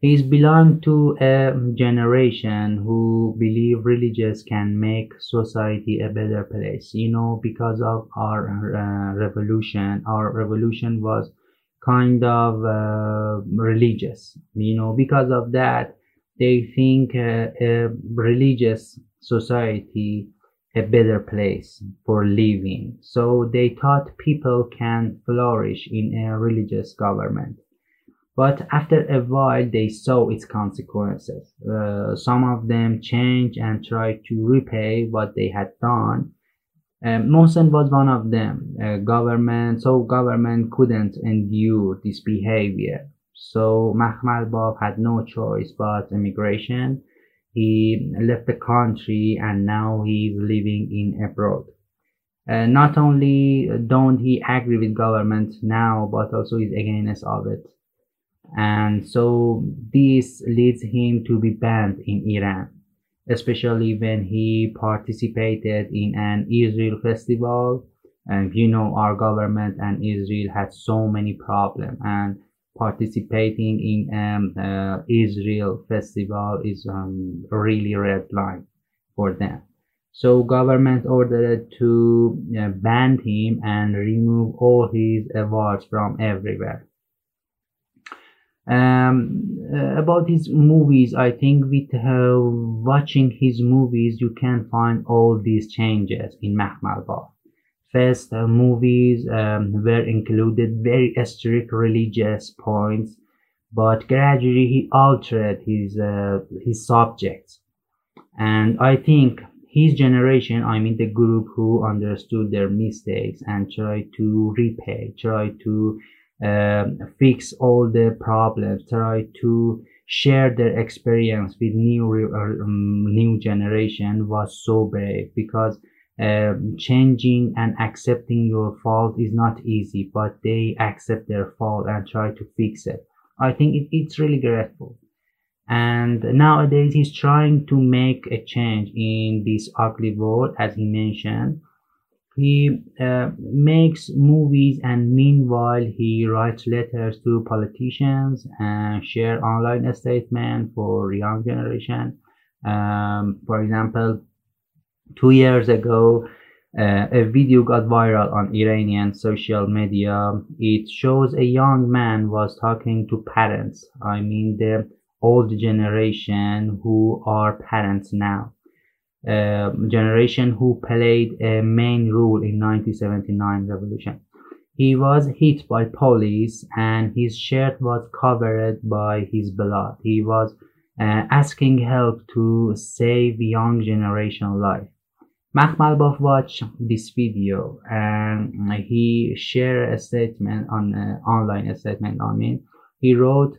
He's belong to a generation who believe religious can make society a better place. You know, because of our uh, revolution, our revolution was kind of uh, religious. You know, because of that, they think uh, a religious society a better place for living. So they thought people can flourish in a religious government but after a while they saw its consequences. Uh, some of them changed and tried to repay what they had done. Um, Mohsen was one of them. Uh, government, so government couldn't endure this behavior. So Mahmalbaf had no choice but immigration. He left the country and now he's living in abroad. Uh, not only don't he agree with government now, but also is against of it and so this leads him to be banned in Iran, especially when he participated in an Israel festival. And you know, our government and Israel had so many problems, and participating in um, uh, Israel festival is um, really red line for them. So government ordered to uh, ban him and remove all his awards from everywhere um, uh, about his movies i think with uh, watching his movies you can find all these changes in mahmalbaf first uh, movies um, were included very strict religious points but gradually he altered his uh, his subjects. And i think his generation i mean the group who understood their mistakes and tried to repay tried to um, fix all the problems, try to share their experience with new um, new generation was so brave because um, changing and accepting your fault is not easy, but they accept their fault and try to fix it. I think it, it's really grateful. And nowadays he's trying to make a change in this ugly world, as he mentioned He uh, makes movies and meanwhile he writes letters to politicians and share online statement for young generation. Um, for example, two years ago, uh, a video got viral on Iranian social media. It shows a young man was talking to parents. I mean the old generation who are parents now uh, generation who played a main role in 1979 revolution. He was hit by police and his shirt was covered by his blood. He was uh, asking help to save young generation life. Makhmalbaf watched this video and he shared a statement on uh, online a statement on me. He wrote,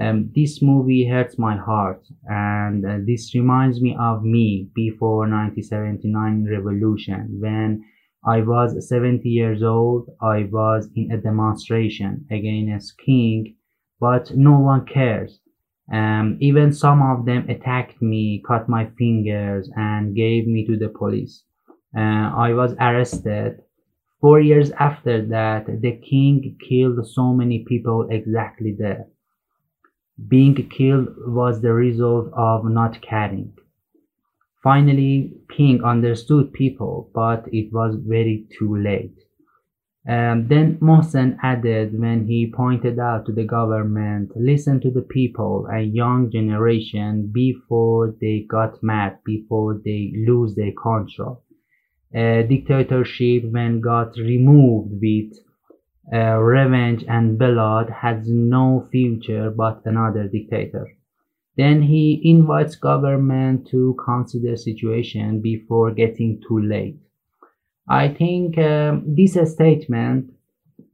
um, this movie hurts my heart and uh, this reminds me of me before 1979 revolution when I was 70 years old. I was in a demonstration against king, but no one cares. Um, even some of them attacked me, cut my fingers and gave me to the police. Uh, I was arrested. Four years after that, the king killed so many people exactly there being killed was the result of not caring. Finally, Ping understood people, but it was very too late. Um, then Mohsen added when he pointed out to the government, listen to the people, a young generation, before they got mad, before they lose their control. A dictatorship when got removed with uh, revenge and blood has no future but another dictator. Then he invites government to consider situation before getting too late. I think um, this statement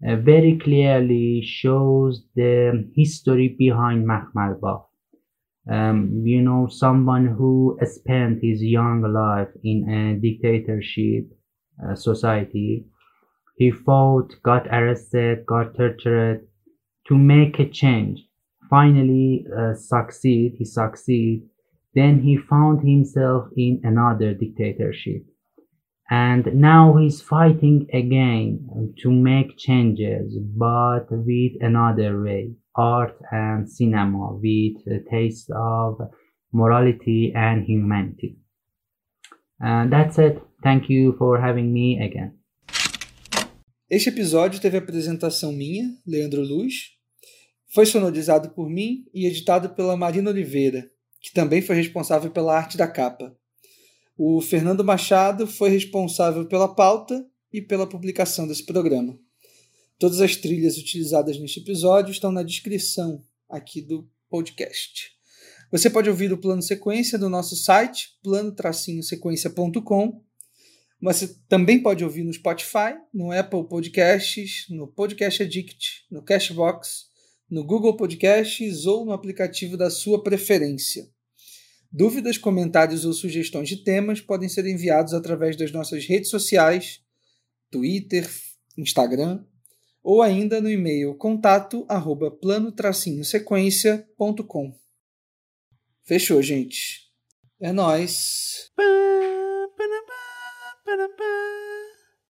uh, very clearly shows the history behind Mahmalbaf. Um, you know, someone who spent his young life in a dictatorship uh, society he fought, got arrested, got tortured to make a change. Finally, uh, succeed. He succeed. Then he found himself in another dictatorship. And now he's fighting again to make changes, but with another way. Art and cinema with a taste of morality and humanity. And that's it. Thank you for having me again.
Este episódio teve apresentação minha, Leandro Luz, foi sonorizado por mim e editado pela Marina Oliveira, que também foi responsável pela arte da capa. O Fernando Machado foi responsável pela pauta e pela publicação desse programa. Todas as trilhas utilizadas neste episódio estão na descrição aqui do podcast. Você pode ouvir o plano sequência do nosso site, plano-sequência.com você também pode ouvir no Spotify, no Apple Podcasts, no Podcast Addict, no Cashbox, no Google Podcasts ou no aplicativo da sua preferência. Dúvidas, comentários ou sugestões de temas podem ser enviados através das nossas redes sociais, Twitter, Instagram, ou ainda no e-mail contato arroba plano-sequência.com. Fechou, gente. É nóis. Ba-da-ba.